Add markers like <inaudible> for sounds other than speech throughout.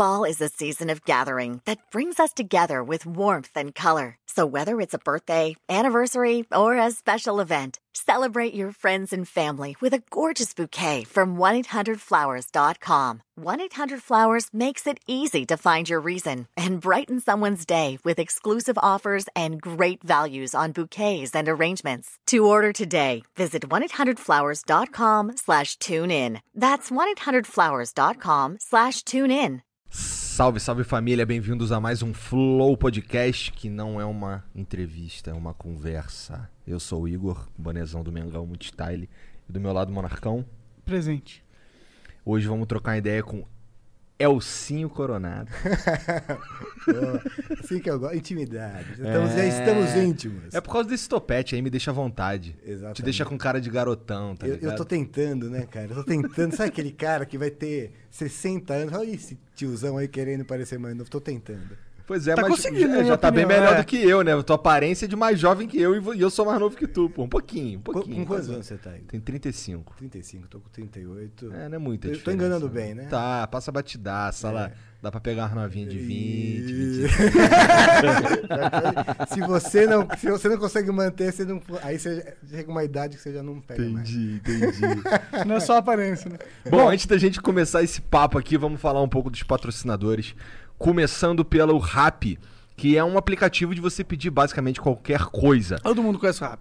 Fall is a season of gathering that brings us together with warmth and color. So whether it's a birthday, anniversary, or a special event, celebrate your friends and family with a gorgeous bouquet from 1-800-Flowers.com. 1-800-Flowers makes it easy to find your reason and brighten someone's day with exclusive offers and great values on bouquets and arrangements. To order today, visit 1-800-Flowers.com slash tune in. That's 1-800-Flowers.com slash tune in. Salve, salve família, bem-vindos a mais um Flow Podcast, que não é uma entrevista, é uma conversa. Eu sou o Igor, bonezão do Mengão Multistyle, e do meu lado Monarcão. Presente. Hoje vamos trocar ideia com Elcinho Coronado. <laughs> Pô, assim que eu gosto. Intimidade. Estamos, Já estamos íntimos. É por causa desse topete aí, me deixa à vontade. Exatamente. Te deixa com cara de garotão, tá eu, ligado? eu tô tentando, né, cara? Eu tô tentando. Sabe aquele cara que vai ter 60 anos? Olha esse tiozão aí querendo parecer mais novo. Tô tentando. Pois é, Tá mas conseguindo, já, minha já tá bem melhor é. do que eu, né? Tua aparência é de mais jovem que eu e eu sou mais novo que tu, pô. Um pouquinho, um pouquinho. com quantos anos você tá aí? Tem 35. 35, tô com 38. É, não é muita Eu tô enganando né? bem, né? Tá, passa batidaça, É. lá. Dá pra pegar uma novinha de 20, E- 20. <laughs> se você não, se você não consegue manter, você não, aí você chega uma idade que você já não pega mais. Entendi, entendi. <laughs> Não é só aparência, né? Bom, antes da gente começar esse papo aqui, vamos falar um pouco dos patrocinadores. Começando pelo Rap, que é um aplicativo de você pedir basicamente qualquer coisa. Todo mundo conhece o rap.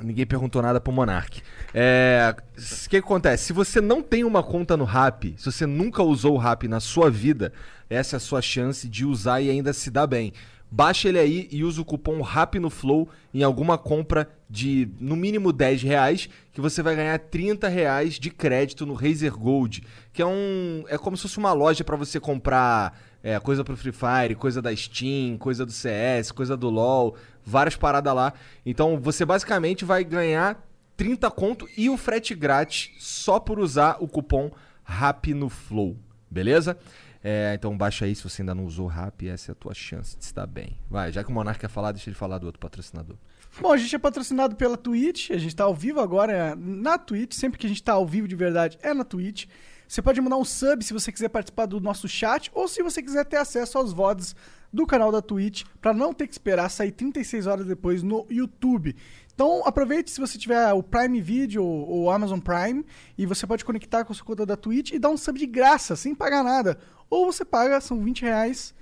Ninguém perguntou nada pro Monark. É, O que acontece? Se você não tem uma conta no Rap, se você nunca usou o Rap na sua vida, essa é a sua chance de usar e ainda se dar bem. Baixa ele aí e usa o cupom RAP no Flow em alguma compra de no mínimo 10 reais, que você vai ganhar 30 reais de crédito no Razer Gold, que é um. É como se fosse uma loja para você comprar é, coisa pro Free Fire, coisa da Steam, coisa do CS, coisa do LoL, várias paradas lá. Então você basicamente vai ganhar 30 conto e o frete grátis só por usar o cupom RAP no Flow, beleza? É, então baixa aí se você ainda não usou RAP, essa é a tua chance de dar bem. Vai, já que o Monark quer falar, deixa ele falar do outro patrocinador. Bom, a gente é patrocinado pela Twitch, a gente tá ao vivo agora é na Twitch, sempre que a gente tá ao vivo de verdade é na Twitch. Você pode mandar um sub se você quiser participar do nosso chat ou se você quiser ter acesso aos VODs do canal da Twitch para não ter que esperar sair 36 horas depois no YouTube. Então aproveite se você tiver o Prime Video ou o Amazon Prime e você pode conectar com a sua conta da Twitch e dar um sub de graça, sem pagar nada. Ou você paga, são 20 reais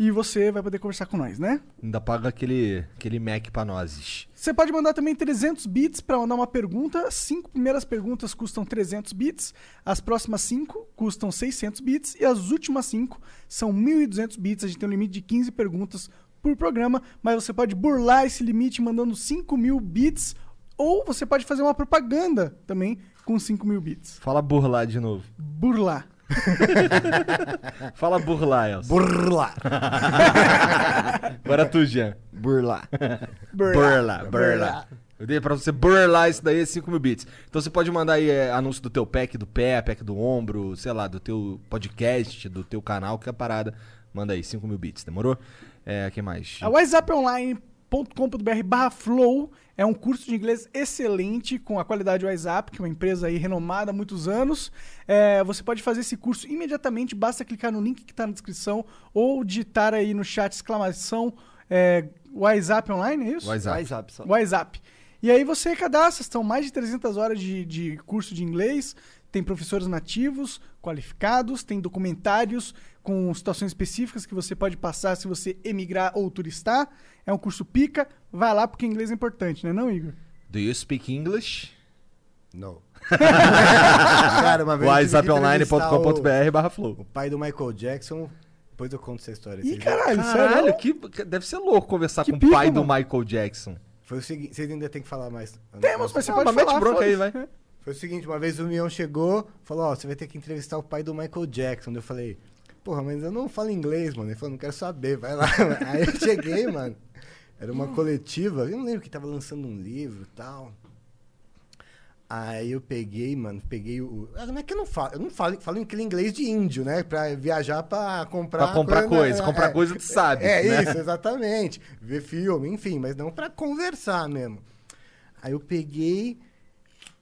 e você vai poder conversar com nós, né? Ainda paga aquele, aquele Mac pra nós. Você pode mandar também 300 bits para mandar uma pergunta. As cinco primeiras perguntas custam 300 bits, as próximas cinco custam 600 bits e as últimas cinco são 1.200 bits. A gente tem um limite de 15 perguntas por programa, mas você pode burlar esse limite mandando 5 mil bits ou você pode fazer uma propaganda também com 5 mil bits. Fala burlar de novo. Burlar. <laughs> Fala burlar, Elcio. Burla! <laughs> Agora tu, Jean. Burla. Burlar, burlar. Eu dei pra você burlar isso daí é 5 mil bits. Então você pode mandar aí é, anúncio do teu pack do pé, pack do ombro, sei lá, do teu podcast, do teu canal, que é a parada. Manda aí, 5 mil bits, demorou? É, que mais? A WhatsApponline.com.br barra flow é um curso de inglês excelente com a qualidade WhatsApp, que é uma empresa aí renomada há muitos anos. É, você pode fazer esse curso imediatamente, basta clicar no link que está na descrição ou digitar aí no chat exclamação é, WhatsApp Online, é isso? WhatsApp. WhatsApp só. WhatsApp. E aí você cadastra, são mais de 300 horas de, de curso de inglês, tem professores nativos, qualificados, tem documentários com situações específicas que você pode passar se você emigrar ou turistar. É um curso pica, vai lá porque inglês é importante, né não, Igor? Do you speak English? Não. <laughs> Cara, uma vez WhatsApponline.com.br barra O, flow. o pai do Michael Jackson. Depois eu conto essa história. Ih, caralho, Caralho, que, que- deve ser louco conversar Que com o pai do mano. Michael Jackson. Foi o seguinte, vocês ainda tem que falar mais. Temos, mas você Ah, pode mas mete falar. bronca aí, vai. Foi o seguinte, uma vez o Mion chegou, falou, ó, você vai ter que entrevistar o pai do Michael Jackson. Eu falei, porra, mas eu não falo inglês, mano. Ele falou, não quero saber, vai lá. <laughs> Aí eu cheguei, mano. Era uma coletiva, eu não lembro que tava lançando um livro e tal. Aí eu peguei, mano, peguei o. ah, Não é que eu não falo, eu não falo, falo aquele inglês de índio, né? Pra viajar pra comprar. Pra comprar coisa, né? comprar É, coisa tu sabe, É, né? isso, exatamente. Ver filme, enfim, mas não pra conversar mesmo. Aí eu peguei,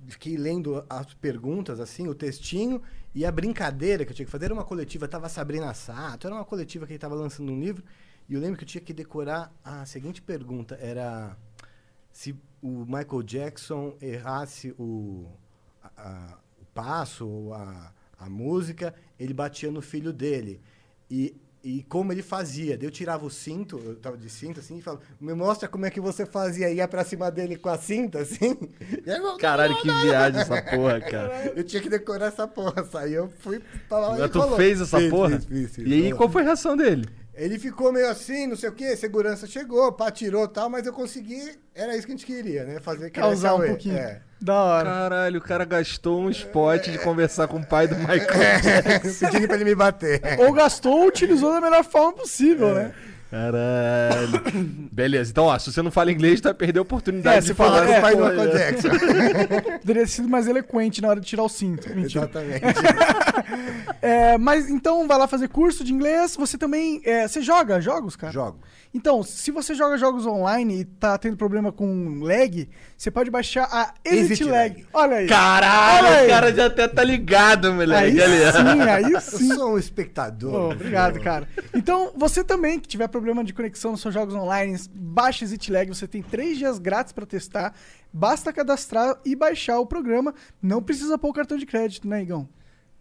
fiquei lendo as perguntas, assim, o textinho, E a brincadeira que eu tinha que fazer era uma coletiva, tava Sabrina Sato, era uma coletiva que ele tava lançando um livro, e eu lembro que eu tinha que decorar a seguinte pergunta, era se o Michael Jackson errasse o, a- o passo, ou a, a música, ele batia no filho dele. E, e como ele fazia. Eu tirava o cinto, eu tava de cinto assim, e falava, me mostra como é que você fazia. Ia pra cima dele com a cinta, <laughs> assim. Eu- Caralho, que viagem essa porra, cara. <laughs> eu tinha que decorar essa porra. Aí eu fui pra lá Mas tu fez essa Fiz, porra? fiz, fiz, e aí, qual foi a reação dele? Ele ficou meio assim, não sei o quê, segurança chegou, pá, tirou e tal, mas eu consegui, era isso que a gente queria, né? Fazer Causar um pouquinho. É. Da hora. Caralho, o cara gastou um spot de conversar com o pai do Michael. <laughs> Pedindo pra ele me bater. Ou gastou ou utilizou da melhor forma possível, É. né? Caralho. <coughs> Beleza, então, ó, se você não fala inglês, tu vai perder a oportunidade É, de falar é, o pai do Michael Michael Jackson. Poderia ter sido mais eloquente na hora de tirar o cinto. Mentira. Exatamente. <laughs> É, mas então vai lá fazer curso de inglês. Você também. é, você joga jogos, cara? Jogo. Então, se você joga jogos online e tá tendo problema com lag, você pode baixar a Exit, Exit lag. Lag. Olha aí. Caralho, Olha aí. o cara já até tá ligado, moleque. Aí ali. sim, aí <laughs> Eu sim. sou um espectador. Pô, obrigado, cara. Então, você também que tiver problema de conexão nos seus jogos online, baixa Exit Lag. Você tem três dias grátis pra testar. Basta cadastrar e baixar o programa. Não precisa pôr o cartão de crédito, né, Igão?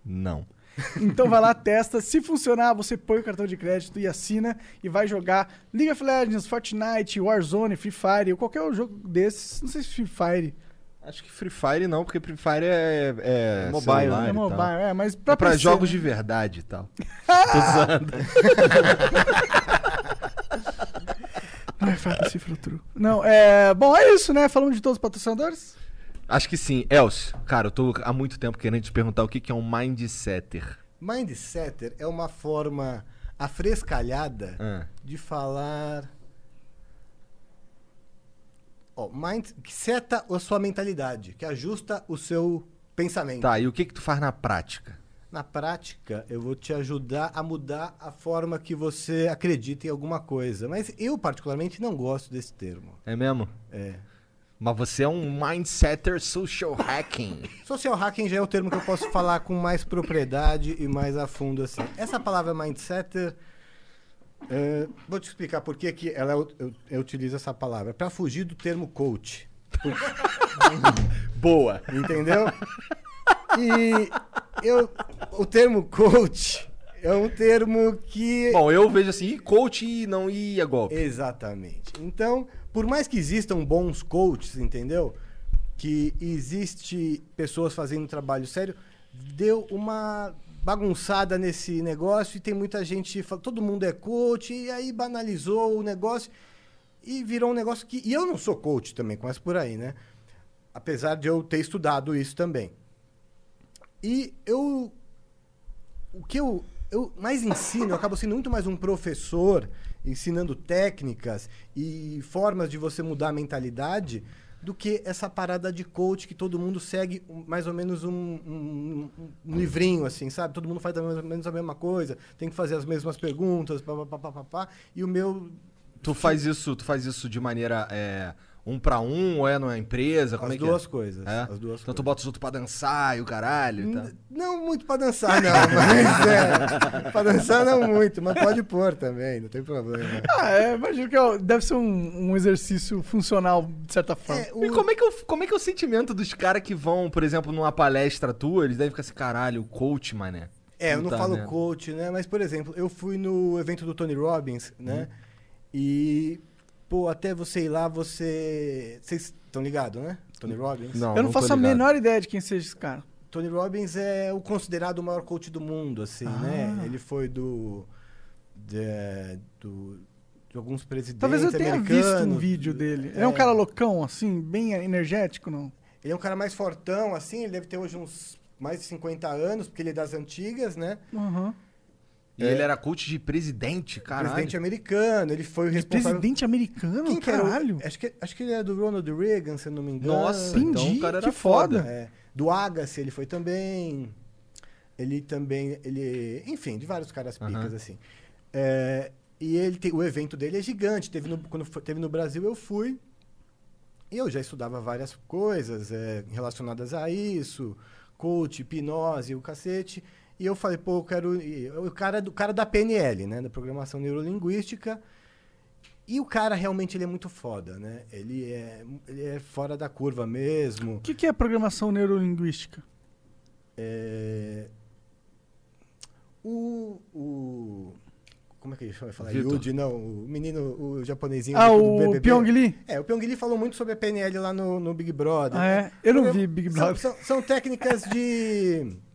Não. Então vai lá, testa. Se funcionar, você põe o cartão de crédito e assina e vai jogar League of Legends, Fortnite, Warzone, Free Fire, ou qualquer jogo desses. Não sei se Free Fire Acho que Free Fire não, porque Free Fire é, é, É mobile, celular é mobile, é, mas pra, É pra PC, jogos né? de verdade e tal. <laughs> Tô zoando. Ai, fala cifra true. Não, é. Bom, é isso, né? Falamos de todos os patrocinadores? Acho que sim. Elcio, cara, eu tô há muito tempo querendo te perguntar o que que é um mindsetter. Mindsetter é uma forma afrescalhada Ah. de falar. Ó, mind que seta a sua mentalidade, que ajusta o seu pensamento. Tá, e o que que tu faz na prática? Na prática, eu vou te ajudar a mudar a forma que você acredita em alguma coisa. Mas eu, particularmente, não gosto desse termo. É mesmo? É. Mas você é um mindsetter social hacking. <laughs> Social hacking já é o termo que eu posso falar com mais propriedade e mais a fundo assim. Essa palavra mindsetter, é, vou te explicar por que que ela eu, eu, eu utilizo essa palavra para fugir do termo coach, <laughs> Boa. entendeu? E eu, o termo coach é um termo que Bom, eu vejo assim, "Ih, coach e não ia golpe. Exatamente. Então, por mais que existam bons coaches, entendeu? Que existe pessoas fazendo trabalho sério, deu uma bagunçada nesse negócio e tem muita gente, todo mundo é coach e aí banalizou o negócio e virou um negócio que e eu não sou coach também, começa por aí, né? Apesar de eu ter estudado isso também. E eu o que eu, eu mais ensino, eu acabo sendo muito mais um professor, ensinando técnicas e formas de você mudar a mentalidade, do que essa parada de coach que todo mundo segue mais ou menos um, um- um- livrinho, assim, sabe? Todo mundo faz mais ou menos a mesma coisa, tem que fazer as mesmas perguntas, pá, pá, pá, pá, pá, e o meu... Tu faz isso, tu faz isso de maneira é, um pra um ou é numa empresa? Como as é que duas é? coisas. É? As duas então tu coisas. bota os outros pra dançar e o caralho e tal. N- Não muito pra dançar, não, <laughs> mas é. pra dançar não muito, mas pode pôr também, não tem problema. Ah, é, imagino que é- deve ser um, um exercício funcional, de certa forma. É, o- E como é, que é o, como é que é o sentimento dos caras que vão, por exemplo, numa palestra tua, eles devem ficar assim, caralho, coach, mané. É, eu não Puta falo merda. coach, né? Mas, por exemplo, eu fui no evento do Tony Robbins, né? Uhum. E, pô, até você ir lá, você. Vocês estão ligados, né? Tony Robbins? Não, eu não, tô faço a menor ideia de quem seja esse cara. Tony Robbins é o considerado o maior coach do mundo, assim, Ah. né? Ele foi do. de- do de alguns presidentes Talvez eu tenha visto um vídeo dele. Ele é um É. cara loucão, assim, bem energético, não? Ele é um cara mais fortão, assim, ele deve ter hoje uns mais de 50 anos, porque ele é das antigas, né? Aham. E ele era coach de presidente, caralho. Presidente americano, ele foi o responsável... Presidente americano, Quem que era caralho. Acho que, acho que ele é do Ronald Reagan, se eu não me engano. Nossa, Entendi, então o cara era que foda. É, do Agassi ele foi também. Ele também, ele, enfim, de vários caras picas assim. É, e ele tem, o evento dele é gigante. Teve no, quando foi- teve no Brasil eu fui. E eu já estudava várias coisas é, relacionadas a isso, coach, hipnose, o cacete. E eu falei, pô, eu quero. O cara, do cara da PNL, né? Da programação neurolinguística. E o cara realmente ele é muito foda, né? Ele é, ele é fora da curva mesmo. O que, que é programação neurolinguística? É... O, o. Como é que a gente vai falar? Vitor. Yuji, não. O menino, o japonesinho. Ah, do o BBB. Pyong Lee? É, o Pyong Lee falou muito sobre a PNL lá no, no Big Brother. Ah, é? Eu não vi Big são- Brother. São, são técnicas de. <laughs>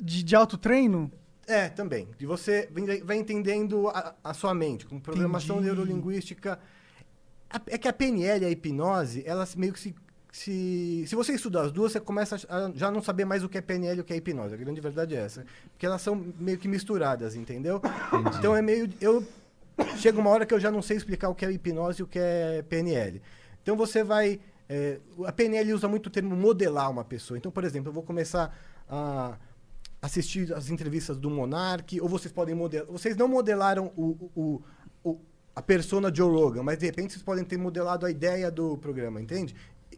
De, de autotreino? É, também. De você vai- entendendo a, a sua mente, com programação Entendi. neurolinguística. É que a PNL e a hipnose, elas meio que se. Se, se você estudar as duas, você começa a já não saber mais o que é PNL e o que é hipnose. A grande verdade é essa. Porque elas são meio que misturadas, entendeu? Então é meio. Eu, chega uma hora que eu já não sei explicar o que é hipnose e o que é PNL. Então você vai. é, a PNL usa muito o termo modelar uma pessoa. Então, por exemplo, eu vou começar a assistir as entrevistas do Monark, ou vocês podem modelar. Vocês não modelaram o, o, o- a persona Joe Rogan, mas de repente vocês podem ter modelado a ideia do programa, entende?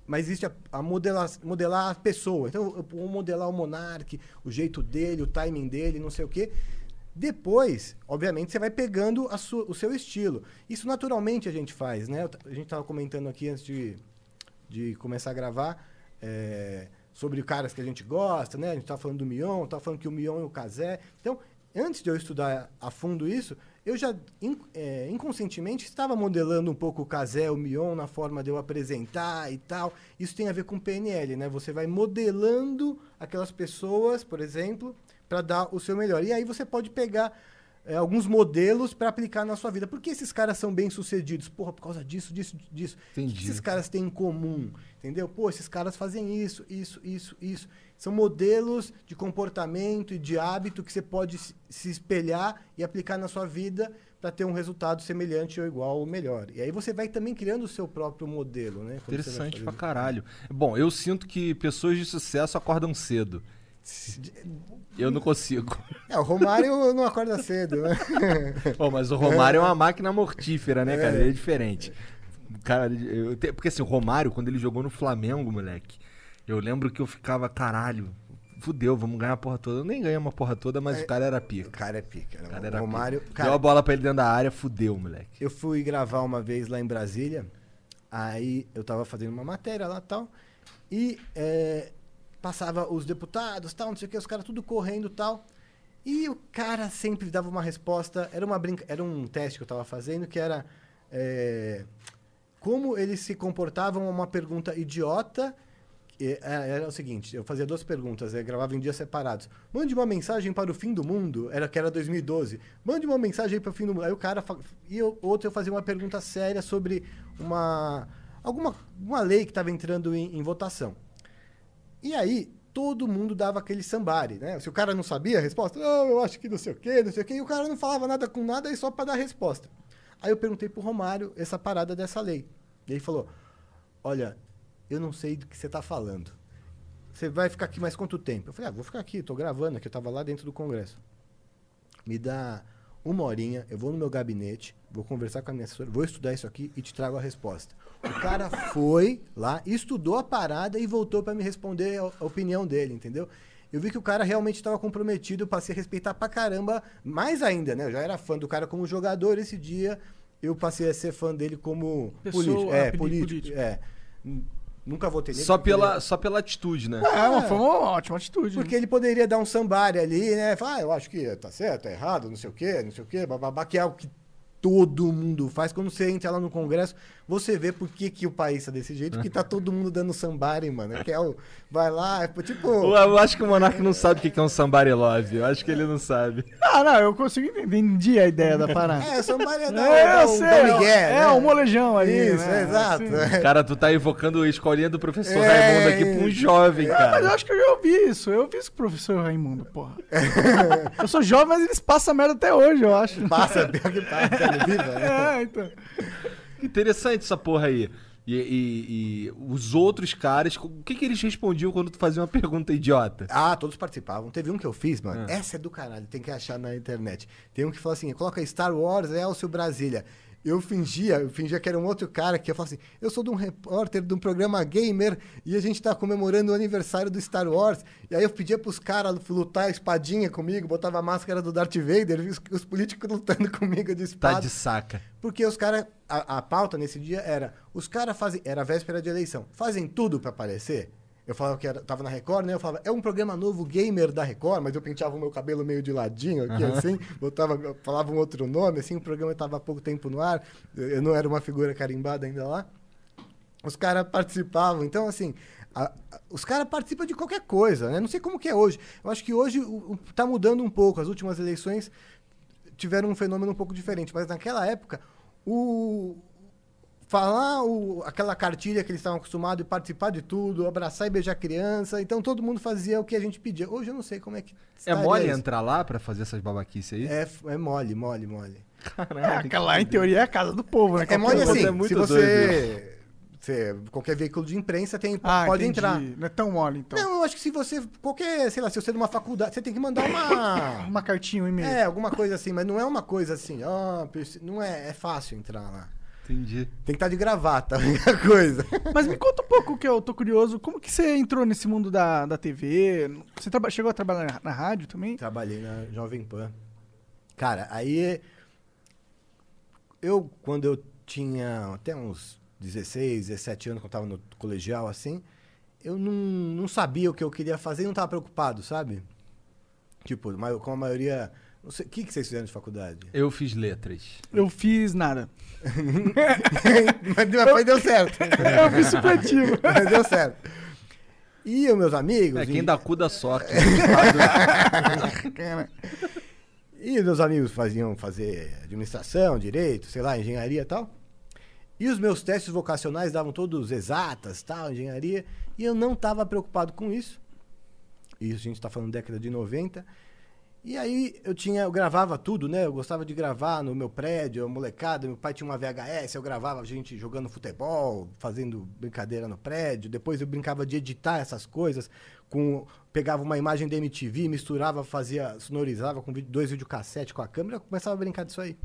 Mas existe a, a modelar, modelar a pessoa. Então, eu vou modelar o Monark, o jeito dele, o timing dele, não sei o quê. Depois, obviamente, você vai pegando sua- o seu estilo. Isso naturalmente a gente faz, né? A gente estava comentando aqui antes de, de começar a gravar é, sobre caras que a gente gosta, né? A gente estava falando do Mion, estava falando que o Mion e o Kazé. Então, antes de eu estudar a fundo isso, eu já in- é, inconscientemente estava modelando um pouco o Kazé, o Mion na forma de eu apresentar e tal. Isso tem a ver com PNL, né? Você vai modelando aquelas pessoas, por exemplo, para dar o seu melhor. E aí você pode pegar é, alguns modelos para aplicar na sua vida. Por que esses caras são bem sucedidos? Porra, por causa disso, disso, disso. O que Entendi. esses caras têm em comum? Entendeu? Pô, esses caras fazem isso, isso, isso, isso. São modelos de comportamento e de hábito que você pode se- espelhar e aplicar na sua vida para ter um resultado semelhante ou igual ou melhor. E aí você vai também criando o seu próprio modelo, né? Interessante pra caralho. Bom, eu sinto que pessoas de sucesso acordam cedo. Eu não consigo. É, o Romário não acorda cedo, né? <laughs> Pô, mas o Romário é uma máquina mortífera, né, cara? Ele é diferente. Cara, eu te- porque assim, o Romário, quando ele jogou no Flamengo, moleque, eu lembro que eu ficava, caralho, fudeu, vamos ganhar a porra toda. Eu nem ganhei uma porra toda, mas o cara era O pica. cara é pica. né? O cara O era Romário. pica. Cara, Deu a bola pra ele dentro da área, fudeu, moleque. Eu fui gravar uma vez lá em Brasília, aí eu tava fazendo uma matéria lá e tal, e é, passava os deputados tal, não sei o que, os caras tudo correndo tal. E o cara sempre dava uma resposta, era, uma brinca, era um teste que eu tava fazendo, que era é, como eles se comportavam a uma pergunta idiota. é, Era o seguinte, eu fazia duas perguntas, eu gravava em dias separados. Mande uma mensagem para o fim do mundo, era que era 2012. Mande uma mensagem para o fim do mundo. Aí o cara e eu, outro eu fazia uma pergunta séria sobre uma alguma uma lei que estava entrando em, em votação. E aí, todo mundo dava aquele sambari, né? Se o cara não sabia a resposta, não, eu acho que não sei o quê, não sei o quê, e o cara não falava nada com nada aí só para dar a resposta. Aí eu perguntei pro Romário essa parada dessa lei. E ele falou: Olha, eu não sei do que você tá falando. Você vai ficar aqui mais quanto tempo? Eu falei: Ah, vou ficar aqui, tô gravando aqui, eu tava lá dentro do Congresso. Me dá uma horinha, eu vou no meu gabinete, vou conversar com a minha assessora, vou estudar isso aqui e te trago a resposta. O cara foi lá, estudou a parada e voltou para me responder a, a opinião dele, entendeu? Eu vi que o cara realmente estava comprometido, eu passei a respeitar pra caramba, mais ainda, né? Eu já era fã do cara como jogador esse dia, eu passei a ser fã dele como Pessoa, político. É, político. É. Nunca votei nele. Só pela, ele- só pela atitude, né? É, uma, foi uma ótima atitude. porque ele poderia dar um sambari ali, né? Falar, ah, eu acho que tá certo, tá errado, não sei o quê, não sei o quê, bababá, que é o que todo mundo faz. Quando você entra lá no Congresso, você vê por que, que o país tá desse jeito, porque tá todo mundo dando sambari, mano. Que é o, vai lá, é tipo... Eu, eu acho que o Monark não sabe o que que é um somebody love. Eu acho que ele não sabe. Ah, não, eu consigo entender, a ideia da parada. É, sambari é dar, É, um é, migué, é né? um molejão ali, Isso, né? exato. Assim. Cara, tu tá evocando a escolinha do professor É, Raimundo aqui pra um jovem, Mas eu cara. acho que eu já ouvi isso. Eu ouvi isso com o professor Raimundo, porra. <laughs> eu sou jovem, mas eles passam merda até hoje, eu acho. Passa, pior que passa, tá viva? <laughs> É, então. Interessante essa porra aí. E, e- e os outros caras, o que, que eles respondiam quando tu fazia uma pergunta idiota? Ah, todos participavam. Teve um que eu fiz, mano. Ah. Essa é do caralho, tem que achar na internet. Tem um que fala assim: coloca Star Wars, Elcio Brasília. Eu fingia, eu fingia que era um outro cara que ia falar assim: eu sou de um repórter de um programa gamer e a gente tá comemorando o aniversário do Star Wars. E aí eu pedia pros caras lutar espadinha comigo, botava a máscara do Darth Vader, os, os políticos lutando <laughs> comigo de espada. Tá de saca. Porque os caras. A, a pauta nesse dia era: os caras fazem. Era a véspera de eleição. Fazem tudo pra aparecer. Eu falava que era, tava na Record, né? Eu falava, é um programa novo gamer da Record, mas eu penteava o meu cabelo meio de ladinho aqui, assim, botava, falava um outro nome, assim, o programa estava há pouco tempo no ar, eu não era uma figura carimbada ainda lá. Os caras participavam, então, assim, a- a- os caras participam de qualquer coisa, né? Não sei como que é hoje. Eu acho que hoje o- o- tá mudando um pouco. As últimas eleições tiveram um fenômeno um pouco diferente, mas naquela época, o falar o- aquela cartilha que eles estavam acostumados e participar de tudo, abraçar e beijar criança, então todo mundo fazia o que a gente pedia. Hoje eu não sei como é que É mole isso. entrar lá pra fazer essas babaquices aí? É, é mole, mole, mole. É, aquela lá, em teoria, é a casa do povo, né? É mole coisa assim, é muito se você, você- qualquer veículo de imprensa tem Ah, pode entendi. entrar. Não é tão mole, então. Não, eu acho que se você qualquer, sei lá, se você é de uma faculdade, você tem que mandar uma <coughs> Uma cartinha, um e-mail. É, alguma coisa assim, mas não é uma coisa assim, ó, preci- não é, é fácil entrar lá. Entendi. Tem que estar de gravata, <laughs> a única coisa. Mas me conta um pouco, que eu tô curioso. Como que você entrou nesse mundo da, da TV? Você traba- chegou a trabalhar na, na rádio também? Trabalhei na Jovem Pan. Cara, aí eu, quando eu tinha até uns 16, 17 anos, quando eu tava no colegial, assim, eu não, não sabia o que eu queria fazer e não tava preocupado, sabe? Tipo, ma- com a maioria... não sei- O que, que vocês fizeram de faculdade? Eu fiz letras. Eu fiz nada. <laughs> mas, deu- mas deu certo. Eu fiz supletivo. <laughs> mas deu certo. E os meus amigos... É, e- quem dá cu dá sorte. <laughs> E meus amigos faziam fazer administração, direito, sei lá, engenharia e tal. E os meus testes vocacionais davam todos exatas, tal, engenharia. E eu não estava preocupado com isso. Isso a gente está falando década de 90. E aí eu tinha, eu gravava tudo, né? Eu gostava de gravar no meu prédio, a molecada. Meu pai tinha uma VHS, eu gravava a gente jogando futebol, fazendo brincadeira no prédio. Depois eu brincava de editar essas coisas. Com, pegava uma imagem da MTV, misturava, fazia, sonorizava com dois videocassetes com a câmera, começava a brincar disso aí.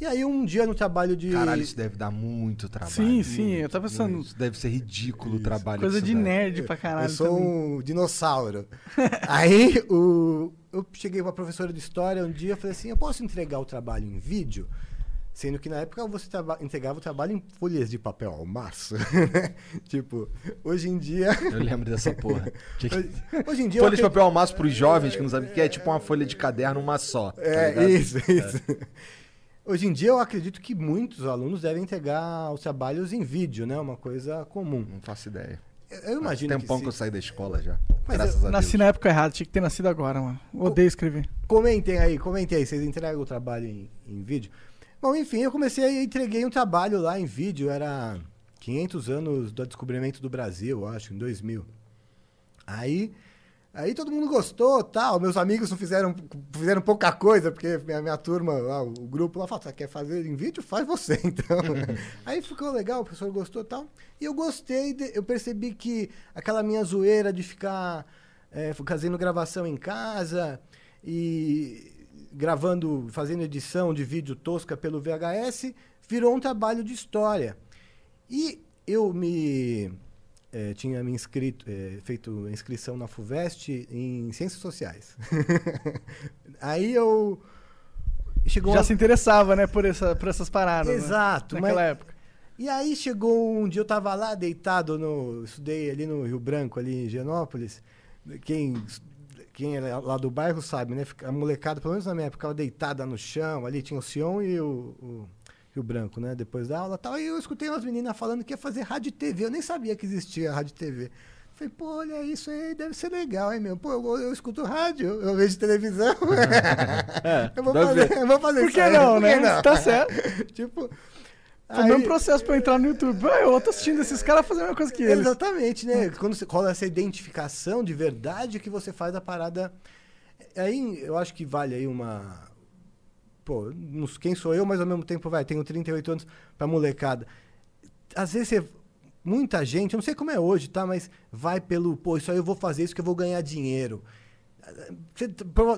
E aí um dia no trabalho de. Caralho, isso deve dar muito trabalho. Sim, sim, eu tava pensando. Isso deve ser ridículo o trabalho. Coisa de isso dá. nerd pra caralho. Eu sou também. um dinossauro. <laughs> Aí o, eu cheguei pra professora de história um dia e falei assim: eu posso entregar o trabalho em vídeo? Sendo que na época você traba- entregava o trabalho em folhas de papel ao maço. <laughs> tipo, hoje em dia. Eu lembro dessa porra. <laughs> Hoje, hoje em dia. eu Folha de papel ao maço pros jovens que não sabem o que é, tipo uma folha de caderno, uma só. tá É, ligado? isso, isso. Hoje em dia eu acredito que muitos alunos devem entregar os trabalhos em vídeo, né? Uma coisa comum. Não faço ideia. Eu, eu imagino Tempão que, que, eu saí da escola já. Mas graças eu a Deus. Nasci na época errada, tinha que ter nascido agora, mano. Odeio escrever. Comentem aí, comentem aí, vocês entregam o trabalho em, em vídeo? Bom, enfim, eu comecei e entreguei um trabalho lá em vídeo, era 500 anos do descobrimento do Brasil, eu acho, em 2000. Aí, aí todo mundo gostou, tal, meus amigos não fizeram, fizeram pouca coisa, porque minha, minha turma, lá, o grupo lá falou, "Você quer fazer em vídeo? Faz você, <laughs> então. <laughs> aí ficou legal, o professor gostou, tal. E eu gostei, de- eu percebi que aquela minha zoeira de ficar é, fazendo gravação em casa e gravando, fazendo edição de vídeo tosca pelo VHS, virou um trabalho de história. E eu me eh, tinha me inscrito, eh, feito inscrição na FUVEST em Ciências Sociais. <laughs> Aí eu chegou Já uma- se interessava, né, por, essa, por essas paradas. né? Exato, mas- Naquela época. E aí chegou um dia, eu tava lá deitado no. Estudei ali no Rio Branco, ali em Genópolis. Quem, quem é lá do bairro sabe, né? A molecada, pelo menos na minha época, ficava deitada no chão, ali tinha o Sion e o, o Rio Branco, né? Depois da aula e tal. E eu escutei umas meninas falando que ia fazer rádio TV. Eu nem sabia que existia rádio TV. Falei, pô, olha isso aí, deve ser legal, hein, meu? Pô, eu, eu escuto rádio, eu vejo televisão. <laughs> eu, vou fazer, eu vou fazer Por isso que aí, não, por né? que não? Tá certo. <laughs> tipo. Foi o aí- mesmo processo pra entrar no YouTube. Ah, eu tô assistindo esses caras fazendo a mesma coisa que eles. Exatamente, né? Quando você rola essa identificação de verdade que você faz a parada. Aí eu acho que vale aí uma. Pô, quem sou eu, mas ao mesmo tempo, vai, tenho 38 anos pra molecada. Às vezes você. Muita gente, eu não sei como é hoje, tá? Mas vai pelo, pô, isso aí eu vou fazer isso que eu vou ganhar dinheiro. você-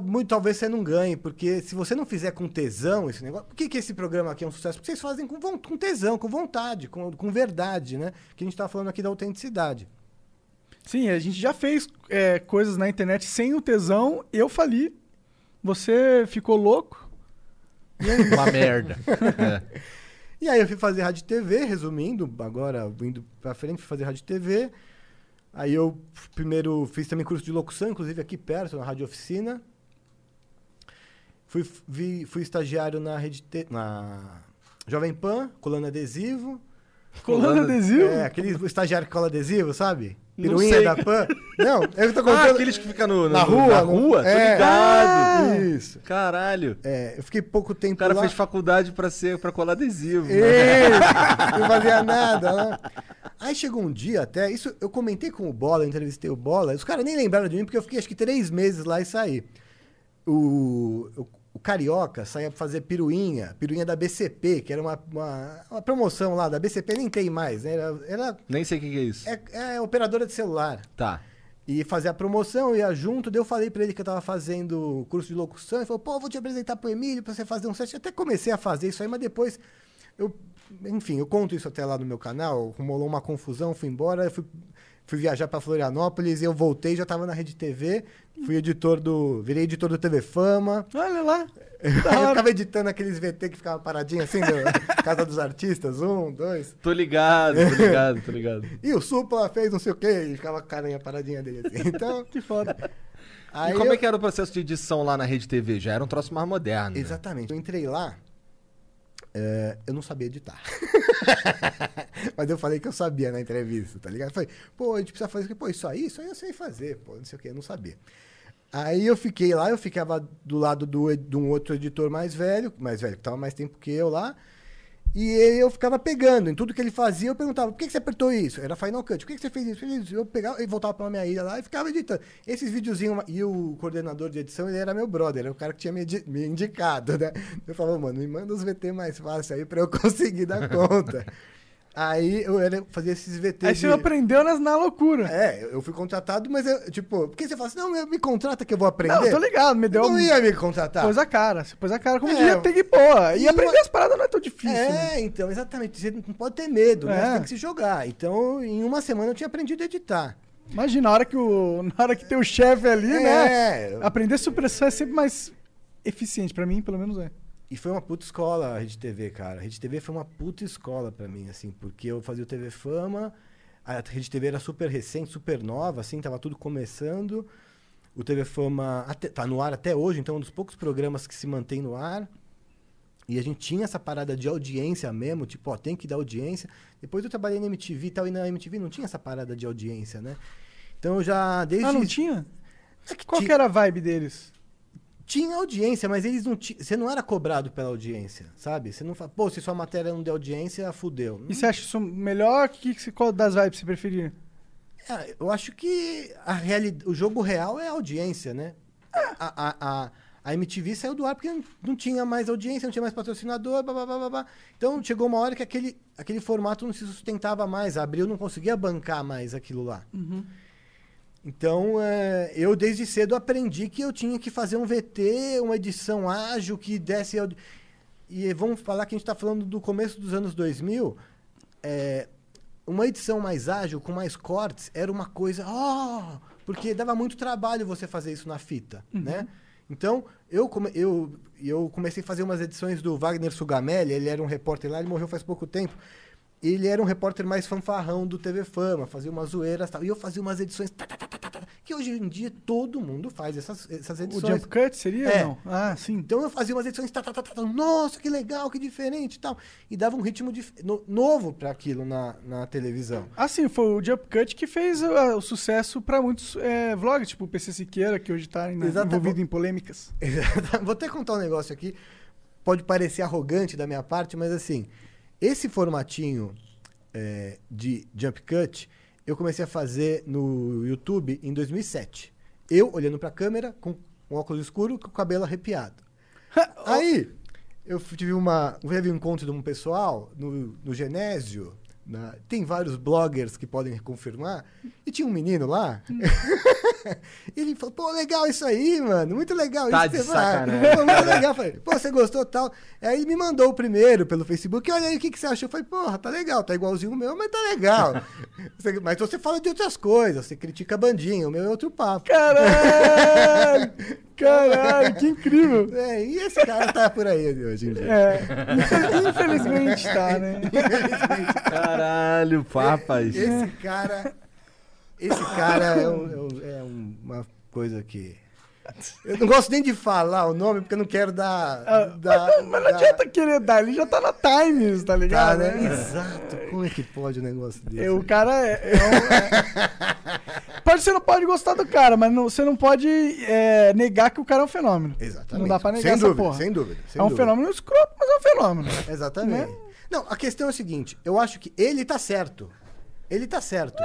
muito talvez você não ganhe, porque se você não fizer com tesão esse negócio. Por que, que esse programa aqui é um sucesso? Porque vocês fazem com, com tesão, com vontade, com, com verdade, né? Que a gente tá falando aqui da autenticidade. Sim, a gente já fez é, coisas na internet sem o tesão, eu fali. Você ficou louco? <laughs> Uma merda. <laughs> É. E aí eu fui fazer rádio e TV, resumindo, agora indo pra frente, fui fazer rádio e TV. Aí eu primeiro fiz também curso de locução, inclusive aqui perto, na Rádio Oficina. Fui, vi- fui estagiário na rede T- na Jovem Pan, colando adesivo. Colando Colando- adesivo? É, aquele estagiário que cola adesivo, sabe? Piruinha da Pan. Não, eu tô Ah, contando. aqueles que ficam no, no- Na rua, Na rua? Tô É. ligado. Isso. Caralho. É, eu fiquei pouco tempo O cara lá. fez faculdade pra, ser, pra colar adesivo. né? Isso, <laughs> não fazia nada, né? Aí chegou um dia até, isso eu comentei com o Bola, eu entrevistei o Bola, os caras nem lembraram de mim, porque eu fiquei acho que três meses lá e saí. O, o, o Carioca saía pra fazer piruinha, piruinha da BCP, que era uma, uma, uma promoção lá, da BCP nem tem mais, né? Era, era- Nem sei o que, que é isso. é, é operadora de celular. Tá. E fazia a promoção, ia junto, daí eu falei pra ele que eu tava fazendo curso de locução, ele falou, pô, vou te apresentar pro Emílio pra você fazer um set. Eu até comecei a fazer isso aí, mas depois eu, enfim, eu conto isso até lá no meu canal, rolou uma confusão, fui embora, eu fui, fui viajar pra Florianópolis e eu voltei, já tava na Rede TV, fui editor do, virei editor do TV Fama. Olha lá. <laughs> eu ficava editando aqueles VT que ficava paradinho assim, do <laughs> Casa dos Artistas, um, dois. Tô ligado, tô ligado, tô ligado. <laughs> E o Supla fez não sei o quê, e ficava a carinha paradinha dele assim. Então, Que foda. aí e como eu- é que era o processo de edição lá na Rede TV? Já era um troço mais moderno. né? Exatamente. Eu entrei lá, é, eu não sabia editar. <laughs> Mas eu falei que eu sabia na entrevista, tá ligado? Eu falei, pô, a gente precisa fazer isso. Pô, isso aí, isso aí eu sei fazer, pô, não sei o que, eu não sabia. Aí eu fiquei lá, eu ficava do lado do, de um outro editor mais velho, mais velho, que tava mais tempo que eu lá. E eu ficava pegando, em tudo que ele fazia, eu perguntava, por que, você apertou isso? Era Final Cut, por que, você fez isso? Eu pegava e voltava pra minha ilha lá e ficava editando. Esses videozinhos, e o coordenador de edição, ele era meu brother, era o cara que tinha me, me indicado, né? Eu falava, mano, me manda os VT mais fáceis aí pra eu <laughs> conseguir dar conta. Aí eu era, fazia esses VT Aí de... você aprendeu nas, na loucura. É, eu fui contratado, mas eu, tipo, porque você fala assim, não, me contrata que eu vou aprender. Não, tô ligado, me deu Eu não ia me contratar. Pôs a cara. Você pôs a cara como É. devia ter que pôr. E E aprender uma- as paradas não é tão difícil. né? É, então, exatamente. Você não pode ter medo, né? É. Você tem que se jogar. Então, em uma semana eu tinha aprendido a editar. Imagina, na hora que, o, na hora que tem o chefe ali, né? É. Aprender supressão é sempre mais eficiente. Pra mim, pelo menos é. E foi uma puta escola a Rede TV, cara. A Rede TV foi uma puta escola pra mim, assim, porque eu fazia o TV Fama, a Rede TV era super recente, super nova, assim, tava tudo começando. O TV Fama até, tá no ar até hoje, então é um dos poucos programas que se mantém no ar. E a gente tinha essa parada de audiência mesmo, tipo, ó, tem que dar audiência. Depois eu trabalhei na MTV e tal, e na MTV não tinha essa parada de audiência, né? Então eu já, desde... Ah, não tinha? É que Qual ti- que era a vibe deles? Tinha audiência, mas eles não tinham. Você não era cobrado pela audiência, sabe? Você não fala, pô, se sua matéria não der audiência, fudeu. E você acha isso melhor? Que, que, qual das vibes você preferia? É, eu acho que a reali... o jogo real é a audiência, né? A, a, a, a MTV saiu do ar porque não, não tinha mais audiência, não tinha mais patrocinador, blá, blá, blá, blá. Então chegou uma hora que aquele, aquele formato não se sustentava mais. A Abril não conseguia bancar mais aquilo lá. Então, é, eu desde cedo aprendi que eu tinha que fazer um VT, uma edição ágil que desse. E vamos falar que a gente está falando do começo dos anos 2000. é, uma edição mais ágil, com mais cortes, era uma coisa. Oh! Porque dava muito trabalho você fazer isso na fita, né? Então, eu, come, eu, eu comecei a fazer umas edições do Wagner Sugamelli, ele era um repórter lá, ele morreu faz pouco tempo. Ele era um repórter mais fanfarrão do TV Fama, fazia umas zoeiras e tal. E eu fazia umas edições tá, tá, tá, tá, tá, tá, que hoje em dia todo mundo faz essas, essas O edições. jump cut seria? É. Não. Ah, sim. Então eu fazia umas edições, tá, tá, tá, tá, tá, nossa, que legal, que diferente e tal. E dava um ritmo no- novo para aquilo na, na televisão. Ah, sim, foi o Jump Cut que fez ah, o sucesso pra muitos é, vlogs, tipo o PC Siqueira, que hoje tá né, Exato. envolvido em polêmicas. <laughs> Vou até contar um negócio aqui. Pode parecer arrogante da minha parte, mas assim, esse formatinho é, de jump cut eu comecei a fazer no YouTube em 2007. Eu olhando pra câmera com um óculos escuro com o cabelo arrepiado. <laughs> Aí, eu tive uma. Teve um encontro de um pessoal no, no Genésio, na- Tem vários bloggers que podem confirmar. E tinha um menino lá. e <laughs> ele falou, pô, legal isso aí, mano. Muito legal Tá isso. de que você faz." sacanagem. Pô, muito legal. Falei, pô, você gostou tal. Aí ele me mandou o primeiro pelo Facebook. Olha aí, o que, que você achou? Eu falei, porra, tá legal. Tá igualzinho o meu, mas tá legal. Você- mas você fala de outras coisas. Você critica a bandinha. O meu é outro papo. Caralho! <laughs> Caralho, que incrível! É, e esse cara tá por aí hoje em dia. É, infelizmente tá, né? Caralho, papas. Esse cara. Esse cara é, um- é um- é um- uma coisa que. Eu não gosto nem de falar o nome porque eu não quero dar. Ah, dar- mas, não, mas não dar- adianta querer dar, ele já tá na Times, tá Tá, ligado? né? Exato. Como é que pode um negócio desse? É, o cara é. é um- é- <laughs> Pode, você não pode gostar do cara, mas não- você não pode é, negar que o cara é um fenômeno. Exatamente. Não dá pra negar sem essa dúvida, porra. Sem dúvida. sem é um dúvida. fenômeno escroto, mas é um fenômeno. Exatamente. Né? Não, a questão é o seguinte: eu acho que ele tá certo. Ele tá certo.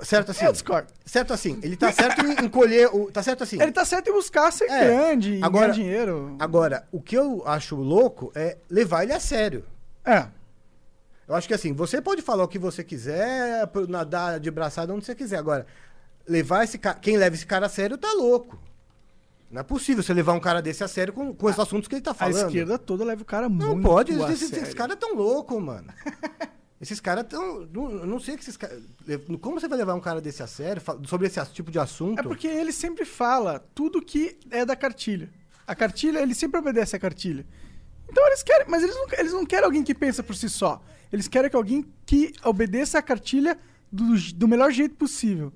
Certo assim. Eu discordo. Certo assim. Ele tá certo em, em colher o. Tá certo assim. Ele tá certo em buscar ser É. grande, Agora- ganhar dinheiro. Agora, o que eu acho louco é levar ele a sério. É. Eu acho que assim, você pode falar o que você quiser, nadar de braçada onde você quiser. Agora, levar esse cara. Quem leva esse cara a sério tá louco. Não é possível você levar um cara desse a sério com, com os assuntos que ele tá A falando. esquerda toda leva o cara Não muito pode, a sério. esses caras tão loucos, mano. <laughs> esses caras tão. Não, eu não sei que esses caras. Como você vai levar um cara desse a sério sobre esse tipo de assunto? É porque ele sempre fala tudo que é da cartilha. A cartilha, ele sempre obedece à cartilha. Então eles querem, mas eles não, eles não querem alguém que pensa por si só. Eles querem que alguém que obedeça à cartilha do, do melhor jeito possível.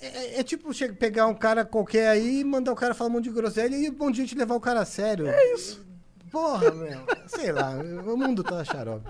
É, é tipo che- pegar um cara qualquer aí mandar o cara falar um monte de groselha e monte de gente levar o cara a sério. É isso. Porra, meu. Sei lá, o mundo tá xarope.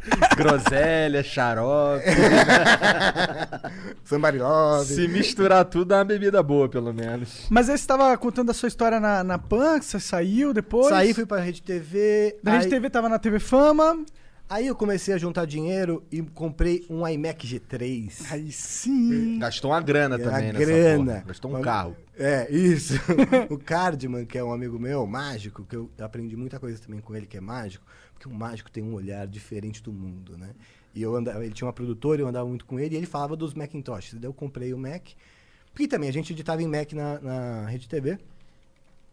<laughs> Groselha, xarope. <laughs> Somebody love. Se misturar tudo, dá uma bebida boa, pelo menos. Mas aí você estava contando a sua história na, na PAN, que você saiu depois. Saí, fui pra Rede TV. Da Rede aí, TV tava na TV Fama. Aí eu comecei a juntar dinheiro e comprei um iMac G3. Aí sim. Gastou uma grana Era também nessa grana. porra. Gastou um Mas- carro. É, isso. <laughs> o Cardman, que é um amigo meu, mágico, que eu aprendi muita coisa também com ele, que é mágico, porque um mágico tem um olhar diferente do mundo, né? E eu andava, ele tinha uma produtora, eu andava muito com ele, e ele falava dos Macintoshes. Daí eu comprei o Mac, porque também a gente editava em Mac na, na Rede TV. e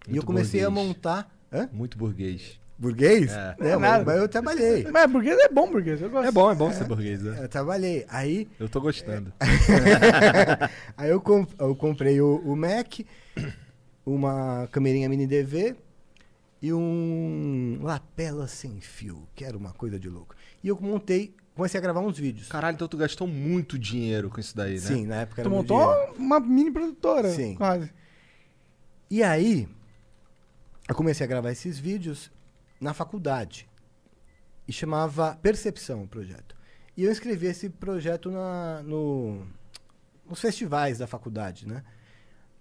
eu Muito comecei a burguês. montar. Hã? Muito burguês. Burguês? É. É, É mas, mas eu trabalhei. Mas burguês é bom, burguês. Eu gosto. É bom, é bom ser burguês, né? Eu trabalhei. Aí Eu tô gostando. <laughs> Aí eu, com- eu comprei o, o Mac, uma câmerinha mini DV e um lapela sem fio, que era uma coisa de louco. E eu montei, comecei a gravar uns vídeos. Caralho, então tu gastou muito dinheiro com isso daí, né? Sim, na época era Tu montou dinheiro. uma mini produtora. Sim. Quase. E aí, eu comecei a gravar esses vídeos na faculdade. E chamava Percepção o projeto. E eu inscrevi esse projeto na, no, nos festivais da faculdade, né?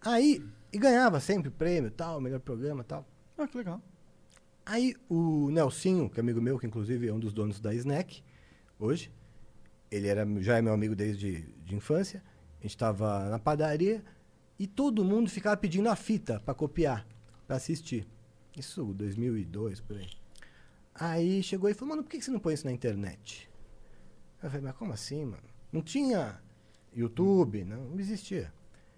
Aí, e ganhava sempre prêmio, tal, melhor programa, tal. Ah, que legal. Aí o Nelsinho, que é amigo meu, que inclusive é um dos donos da Snack, hoje, ele era, já é meu amigo desde de infância, a gente estava na padaria e todo mundo ficava pedindo a fita para copiar, para assistir. Isso 2002, por aí. Aí chegou e falou, mano, por que você não põe isso na internet? Eu falei, mas como assim, mano? Não tinha YouTube, não, não existia.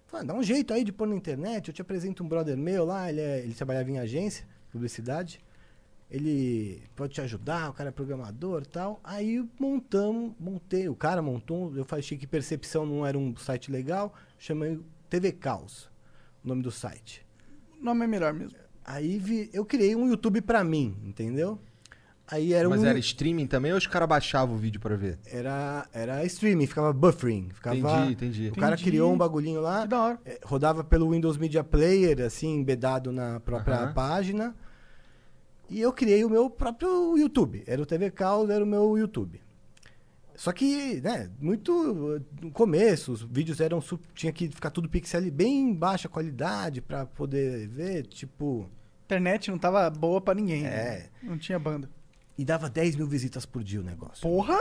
Falei, dá um jeito aí de pôr na internet, eu te apresento um brother meu lá, ele, é- ele trabalhava em agência, publicidade. Ele pode te ajudar, o cara é programador e tal. Aí montamos, montei, o cara montou, eu achei que Percepção não era um site legal, chamei TV Caos, o nome do site. O nome é melhor mesmo. Aí vi- eu criei um YouTube pra mim, entendeu? Aí era Mas um era streaming também ou os caras baixavam o vídeo pra ver? era era streaming, ficava buffering, ficava Entendi, entendi. O cara Entendi. criou um bagulhinho lá, Que da hora. eh, rodava pelo Windows Media Player, assim, embedado na própria página. E eu criei o meu próprio YouTube. Era o TV Caos, era o meu YouTube. Só que, né, muito eh, no começo, os vídeos eram tinha que ficar tudo pixel bem baixa qualidade pra poder ver, tipo, internet não tava boa pra ninguém. É. né? Não tinha banda. e dava 10 mil visitas por dia o negócio. Porra!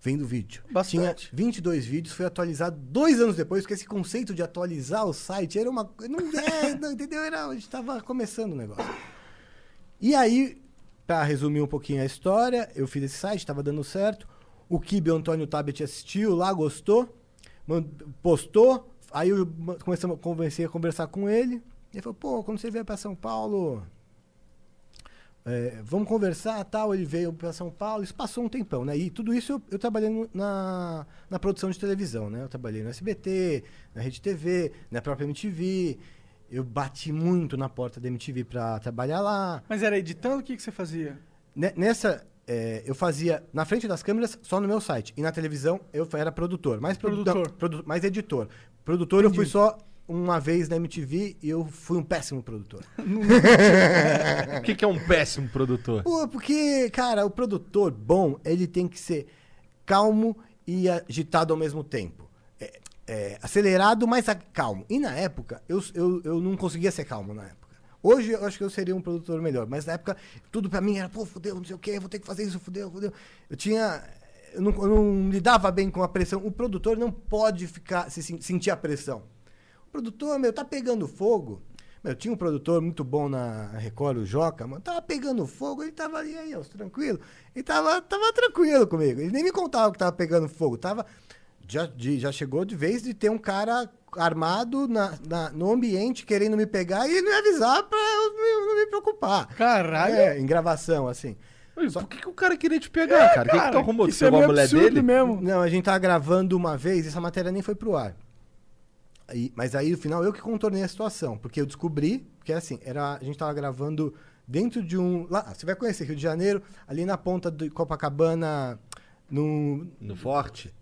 Vendo vídeo. Bastante. Tinha 22 vídeos, foi atualizado dois anos depois, porque esse conceito de atualizar o site era uma. Não, é, <laughs> não, entendeu? Era, a gente tava começando o negócio. E aí, pra resumir um pouquinho a história, eu fiz esse site, tava dando certo. O Kibe Antônio Tabet assistiu lá, gostou, postou. Aí eu comecei a conversar com ele. Ele falou, pô, quando você vier pra São Paulo, é, vamos conversar tal. Ele veio pra São Paulo, isso passou um tempão, né? E tudo isso eu, eu trabalhei na, na produção de televisão, né? Eu trabalhei no SBT, na Rede TV, na própria MTV. Eu bati muito na porta da MTV pra trabalhar lá. Mas era editando, o que, que você fazia? Ne- Nessa, é, eu fazia na frente das câmeras só no meu site. E na televisão eu era produtor. Mais produtor. Produ- mais editor. Produtor eu fui só uma vez na MTV e eu fui um péssimo produtor. <laughs> O que, que é um péssimo produtor? Pô, porque, cara, o produtor bom, ele tem que ser calmo e agitado ao mesmo tempo. É, é, acelerado, mas calmo. E na época, eu, eu, eu não conseguia ser calmo na época. Hoje eu acho que eu seria um produtor melhor, mas na época tudo pra mim era, pô, fudeu, não sei o quê, vou ter que fazer isso, fudeu, fudeu. Eu tinha. Eu não, eu não lidava bem com a pressão. O produtor não pode ficar se sen- sentir a pressão. Produtor, meu, tá pegando fogo. Meu, tinha um produtor muito bom na Record, o Joca, mano. Tava pegando fogo, ele tava ali, aí, ó, tranquilo. Ele tava, tava tranquilo comigo. Ele nem me contava que tava pegando fogo. Tava. Já, de- já chegou de vez de ter um cara armado na, na- no ambiente querendo me pegar e não me avisar pra eu não, não me preocupar. Caralho. É, em gravação, assim. Ui, Por que, que o cara queria te pegar, cara? O que, que tu arrumou? Tu isso é pegou a mulher dele? mesmo. Não, a gente tava gravando uma vez, essa matéria nem foi pro ar. Aí- mas aí, no final, eu que contornei a situação. Porque eu descobri, porque assim, era, a gente tava gravando dentro de um. Lá, você vai conhecer Rio de Janeiro, ali na ponta de Copacabana, no, No forte?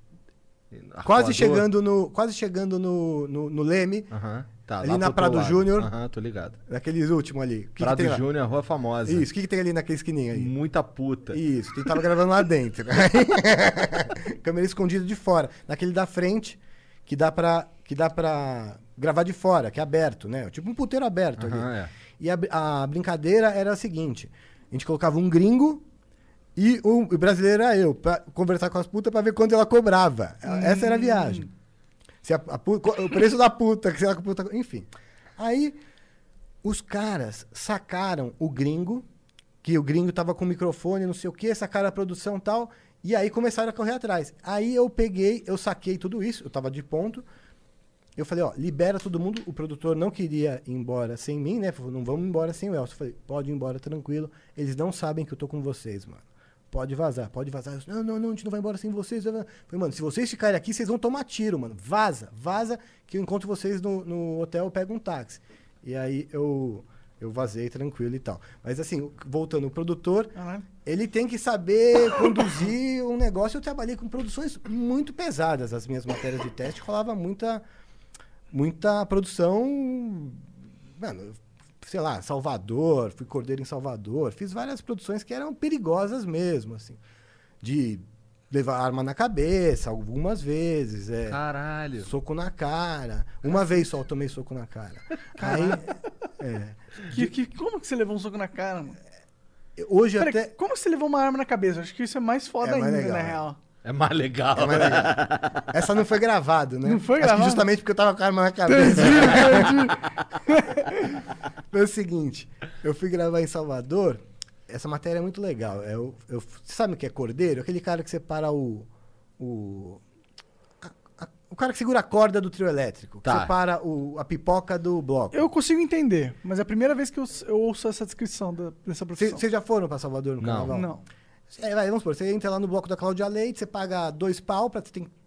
quase Arcoador? chegando no. Quase chegando no, no, no Leme, Aham, tá, ali na Prado. Júnior. Aham, tô ligado. naqueles últimos ali. Que que Prado? Júnior, rua famosa. Isso, o que, que tem ali naquele esquininho aí? Muita puta. Isso, que tava gravando lá dentro. <laughs> <laughs> Câmera escondida de fora. Naquele da frente, que dá pra, que dá pra gravar de fora, que é aberto, né? Tipo um puteiro aberto Aham, ali. é. E a, a brincadeira era a seguinte: a gente colocava um gringo e o, o brasileiro era eu, pra conversar com as putas pra ver quanto ela cobrava. Essa era a viagem. Se a- a o preço da puta, que sei lá puta. Enfim. Aí os caras sacaram o gringo, que o gringo tava com microfone, não sei o que, sacaram a produção e tal, e aí começaram a correr atrás. Aí eu peguei, eu saquei tudo isso, eu tava de ponto. Eu falei, ó, libera todo mundo. O produtor não queria ir embora sem mim, né? Falou, não vamos embora sem o Elcio. Eu falei, pode ir embora tranquilo. Eles não sabem que eu tô com vocês, mano. Pode vazar, pode vazar. Eu, não, não, não, a gente não vai embora sem vocês. Eu falei, mano, se vocês ficarem aqui, vocês vão tomar tiro, mano. Vaza, vaza, que eu encontro vocês no, no hotel, eu pego um táxi. E aí eu, eu vazei tranquilo e tal. Mas assim, voltando, o produtor, ele tem que saber <coughs> conduzir um negócio. Eu trabalhei com produções muito pesadas. As minhas matérias de teste rolava muita, muita produção. Mano, sei lá, Salvador, fui cordeiro em Salvador. Fiz várias produções que eram perigosas mesmo, assim. De levar arma na cabeça algumas vezes. É, Caralho. Soco na cara. Uma vez só eu tomei soco na cara. Aí, é, Que, que- como que você levou um soco na cara, mano? hoje Peraí, até. como que você levou uma arma na cabeça? Acho que isso é mais foda É mais ainda, legal, na é. real. É mais legal. É mais legal. Essa não foi gravado, né? Não foi Acho que gravado? justamente porque eu tava com a arma na cabeça. Foi <laughs> o seguinte, eu fui gravar em Salvador, essa matéria é muito legal. É o, eu, você sabe o que é cordeiro? Aquele cara que separa o... o a- a- o cara que segura a corda do trio elétrico, que Tá. separa o, a pipoca do bloco. Eu consigo entender, mas é a primeira vez que eu, eu ouço essa descrição da- dessa profissão. Vocês já foram pra Salvador no Não. carnaval? Não. É, vai, vamos supor, você entra lá no bloco da Cláudia Leite, você paga dois pau pra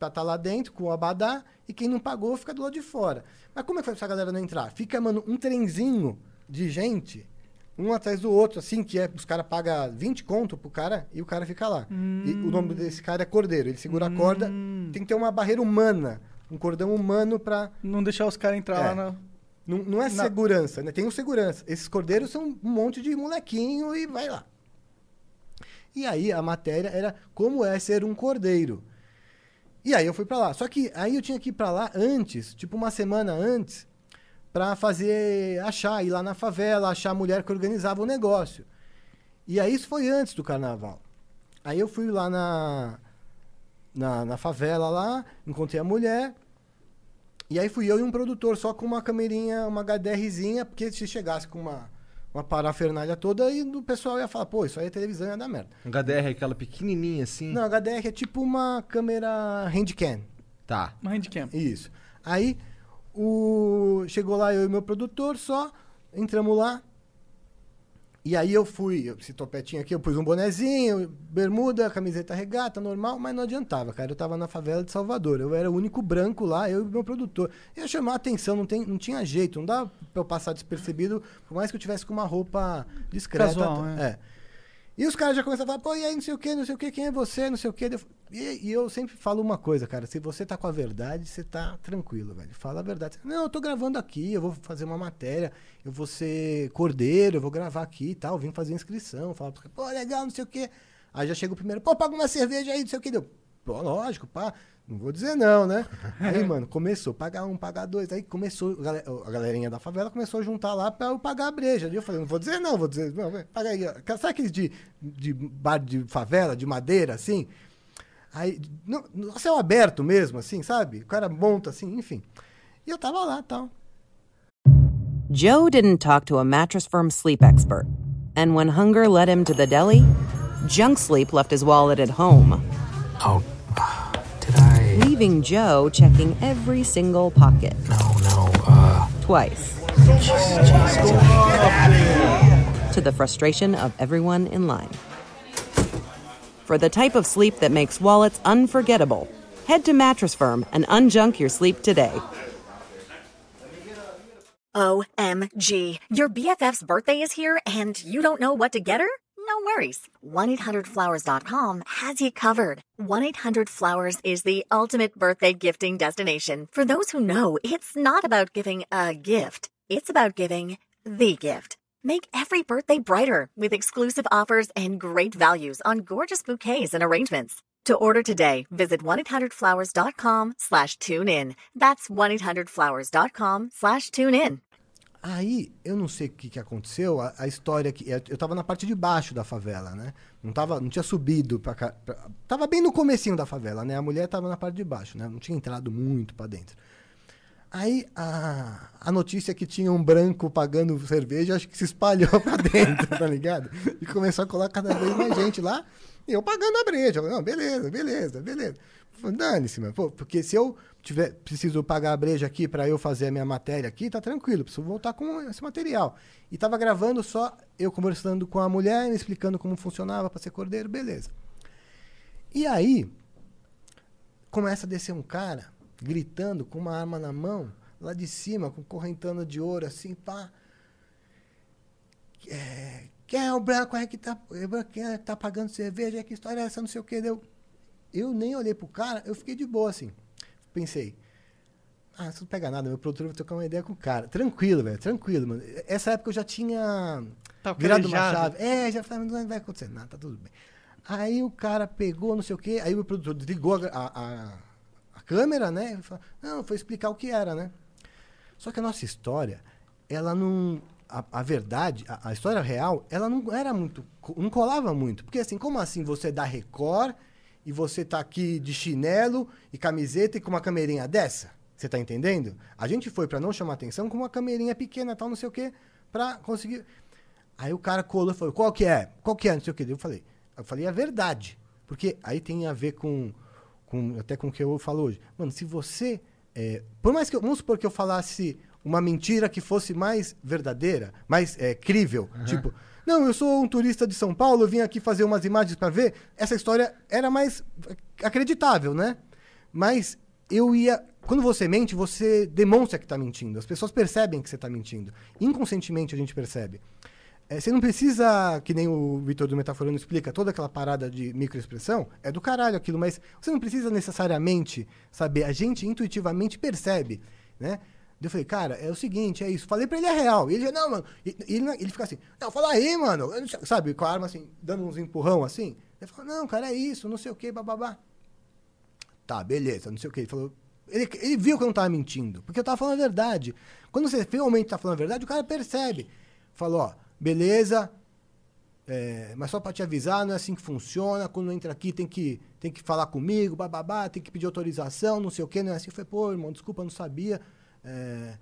estar lá dentro com o abadá, e quem não pagou fica do lado de fora. Mas como é que faz pra essa galera não entrar? Fica, mano, um trenzinho de gente, um atrás do outro, assim, que é, os caras pagam 20 conto pro cara e o cara fica lá. E o nome desse cara é Cordeiro, ele segura a corda, tem que ter uma barreira humana, um cordão humano pra... Não deixar os caras entrar É. lá na. Não, não é Não. segurança, né? Tem o segurança. Esses cordeiros são um monte de molequinho e vai lá. E aí a matéria era como é ser um cordeiro. E aí eu fui pra lá. Só que aí eu tinha que ir pra lá antes, tipo uma semana antes, pra fazer achar, ir lá na favela, achar a mulher que organizava o negócio. E aí isso foi antes do carnaval. Aí eu fui lá na, na, na favela lá, encontrei a mulher. E aí fui eu e um produtor, só com uma camerinha, uma HDRzinha, porque se chegasse com uma, uma parafernália toda e o pessoal ia falar, pô, isso aí é televisão, ia dar merda. HDR é aquela pequenininha assim. Não, HDR é tipo uma câmera handcam. Tá. Uma handcam. Isso. Aí, o... chegou lá eu e meu produtor só, entramos lá. E aí eu fui, esse topetinho aqui, eu pus um bonezinho, bermuda, camiseta regata, normal, mas não adiantava, cara. Eu tava na favela de Salvador, eu era o único branco lá, eu e meu produtor. Ia chamar a atenção, não, tem, não tinha jeito, não dava pra eu passar despercebido, por mais que eu tivesse com uma roupa discreta. Casual, é. é. E os caras já começaram a falar, pô, e aí, não sei o que, não sei o que, quem é você, não sei o que. E, e eu sempre falo uma coisa, cara, se você tá com a verdade, você tá tranquilo, velho. Fala a verdade. Não, eu tô gravando aqui, eu vou fazer uma matéria, eu vou ser cordeiro, eu vou gravar aqui e tal, vim fazer inscrição, falar pros caras, pô, legal, não sei o que. Aí já chega o primeiro, pô, paga uma cerveja aí, não sei o que. Deu, pô, lógico, pá. Não vou dizer não, né? <laughs> Aí, mano, começou, pagar um, pagar dois. Aí começou, a gale- a galerinha da favela começou a juntar lá pra eu pagar a breja. Aí eu falei, não vou dizer não, vou dizer, não, paga aí. Sabe aqueles de, de bar de favela, de madeira, assim? Aí, no, no céu aberto mesmo, assim, sabe? O cara monta assim, enfim. E eu tava lá, tal. Joe didn't talk to a Mattress Firm sleep expert. And when hunger led him to the deli, Junk Sleep left his wallet at home, Oh, did I? leaving Joe checking every single pocket No, no, uh. twice. To the frustration of everyone in line. For the type of sleep that makes wallets unforgettable, head to Mattress Firm and unjunk your sleep today. OMG. Your BFF's birthday is here and you don't know what to get her? No worries. 1-800-Flowers.com has you covered. 1-800-Flowers is the ultimate birthday gifting destination for those who know it's not about giving a gift. It's about giving the gift. Make every birthday brighter with exclusive offers and great values on gorgeous bouquets and arrangements. To order today, visit 1-800-Flowers.com slash tune in. That's 1-800-Flowers.com slash tune in. Aí, eu não sei o que, que aconteceu, a, a história que. Eu tava na parte de baixo da favela, né? Não, tava, não tinha subido pra cá. tava bem no comecinho da favela, né? A mulher tava na parte de baixo, né? Não tinha entrado muito pra dentro. Aí a, a notícia que tinha um branco pagando cerveja, acho que se espalhou pra dentro, tá ligado? E começou a colar cada vez mais gente lá, e eu pagando a breja. Não, beleza, beleza, beleza. Dane-se, mano. Porque se eu tiver, preciso pagar a breja aqui pra eu fazer a minha matéria aqui, tá tranquilo, preciso voltar com esse material. E tava gravando só eu conversando com a mulher, me explicando como funcionava pra ser cordeiro, beleza. E aí, começa a descer um cara gritando com uma arma na mão, lá de cima, com correntana de ouro, assim, pá. É, quem é o branco aí que tá, é quem é que tá pagando cerveja? Que história é essa? Não sei o que. Deu. Eu nem olhei pro cara, eu fiquei de boa, assim. Pensei, ah, isso não pega nada, meu produtor vai trocar uma ideia com o cara. Tranquilo, velho, tranquilo, mano. Essa época eu já tinha Tava virado uma chave. É, já falei, não vai acontecer nada, tá tudo bem. Aí o cara pegou, não sei o quê, aí o produtor desligou a, a, a câmera, né? Não, foi explicar o que era, né? Só que a nossa história, ela não. A, a verdade, a, a história real, ela não era muito. não colava muito. Porque assim, como assim você dá Record e você tá aqui de chinelo e camiseta e com uma camerinha dessa? Você tá entendendo? A gente foi pra não chamar atenção com uma camerinha pequena, tal, não sei o quê, pra conseguir. Aí o cara colou e falou, qual que é? Qual que é? Não sei o que. Eu falei, eu falei a verdade. Porque aí tem a ver com, com até com o que eu falo hoje. Mano, se você. é, por mais que eu. Vamos supor que eu falasse uma mentira que fosse mais verdadeira, mais é, crível. Tipo, não, eu sou um turista de São Paulo, eu vim aqui fazer umas imagens pra ver. Essa história era mais acreditável, né? Mas eu ia. Quando você mente, você demonstra que tá mentindo. As pessoas percebem que você tá mentindo. Inconscientemente a gente percebe. É, você não precisa, que nem o Vitor do Metaforando explica, toda aquela parada de microexpressão, é do caralho aquilo, mas você não precisa necessariamente saber. A gente intuitivamente percebe, né? Eu falei, cara, é o seguinte, é isso. Falei pra ele a real. E ele, não, mano. E, ele, ele fica assim, não, fala aí, mano. Sabe, com a arma assim, dando uns empurrão assim. Ele falou, não, cara, é isso, não sei o que, bababá. Tá, beleza, não sei o que. Ele falou. Ele, ele viu que eu não tava mentindo, porque eu tava falando a verdade. Quando você realmente tá falando a verdade, o cara percebe. Falou, ó, beleza, é, mas só pra te avisar, não é assim que funciona. Quando entra aqui, tem que, tem que falar comigo, bababá, tem que pedir autorização, não sei o que, não é assim. Eu falei, pô, irmão, desculpa, não sabia. É,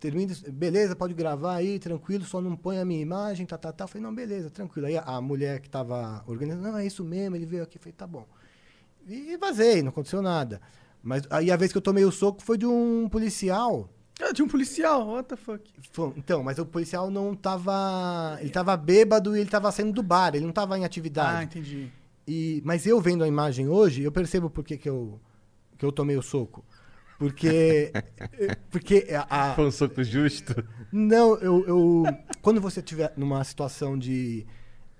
termina, beleza, pode gravar aí, tranquilo, só não põe a minha imagem, tá, tá, tá. Eu falei, não, beleza, tranquilo. Aí a, a mulher que tava organizando, não, é isso mesmo, ele veio aqui, eu falei, tá bom. E vazei, não aconteceu nada. Mas aí a vez que eu tomei o soco foi de um policial. Ah, tinha um policial, what the fuck. Foi- Então, mas o policial não tava. Ele tava bêbado e ele tava saindo do bar, ele não tava em atividade. Ah, entendi. E, mas eu vendo a imagem hoje, eu percebo por que, que, eu, que eu tomei o soco. Porque. <laughs> porque a, a- Foi um soco justo. não, eu, eu- Quando você estiver numa situação de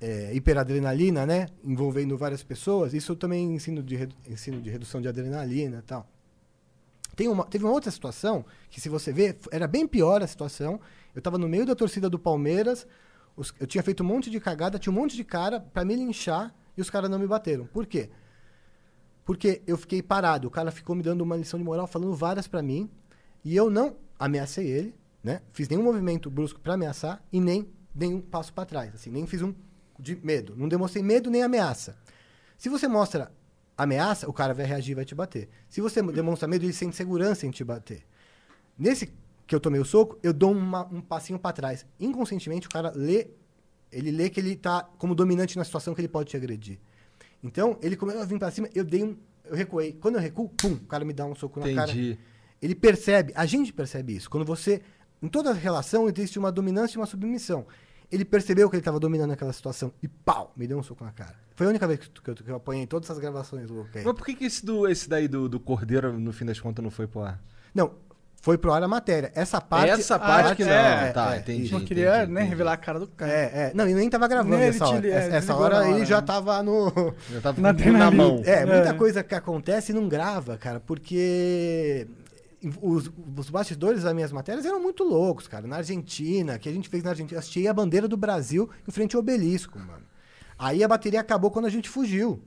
é, hiperadrenalina, né? Envolvendo várias pessoas, isso eu também ensino de, ensino de redução de adrenalina e tal. Tem uma, teve uma outra situação que, se você ver, era bem pior a situação. Eu tava no meio da torcida do Palmeiras, os- eu tinha feito um monte de cagada, tinha um monte de cara pra me linchar e os caras não me bateram. Por quê? Porque eu fiquei parado. O cara ficou me dando uma lição de moral, falando várias pra mim. E eu não ameacei ele, né? Fiz nenhum movimento brusco pra ameaçar e nem dei um passo pra trás. Assim, nem fiz um de medo. Não demonstrei medo nem ameaça. Se você mostra ameaça, o cara vai reagir e vai te bater. Se você demonstra medo, ele sente segurança em te bater. Nesse que eu tomei o soco, eu dou uma- um passinho pra trás. Inconscientemente, o cara lê, ele lê que ele tá como dominante na situação que ele pode te agredir. Então, ele começou a vir pra cima, eu dei um. Eu recuei. Quando eu recuo, pum, o cara me dá um soco na cara. Entendi. Ele percebe, a gente percebe isso. Quando você. Em toda relação existe uma dominância e uma submissão. Ele percebeu que ele estava dominando aquela situação e pau, me deu um soco na cara. Foi a única vez que, eu- que eu, que eu apanhei todas essas gravações loucas aí. Mas por que, que esse, do, esse daí do, do Cordeiro, no fim das contas, não foi pro ar? Não, foi pro ar a matéria. Essa parte. Essa parte que não. é, tá, é, entendi. Não queria entendi, né, entendi. revelar a cara do cara. É, é. Não, ele nem tava gravando Nem essa ele hora. te- é, essa essa hora hora, ele já né? tava no. Eu tava Na na mão. É, muita É. coisa que acontece e não grava, cara, porque os, os bastidores das minhas matérias eram muito loucos, cara. Na Argentina, que a gente fez na Argentina, assisti a bandeira do Brasil em frente ao obelisco, mano. Aí a bateria acabou quando a gente fugiu.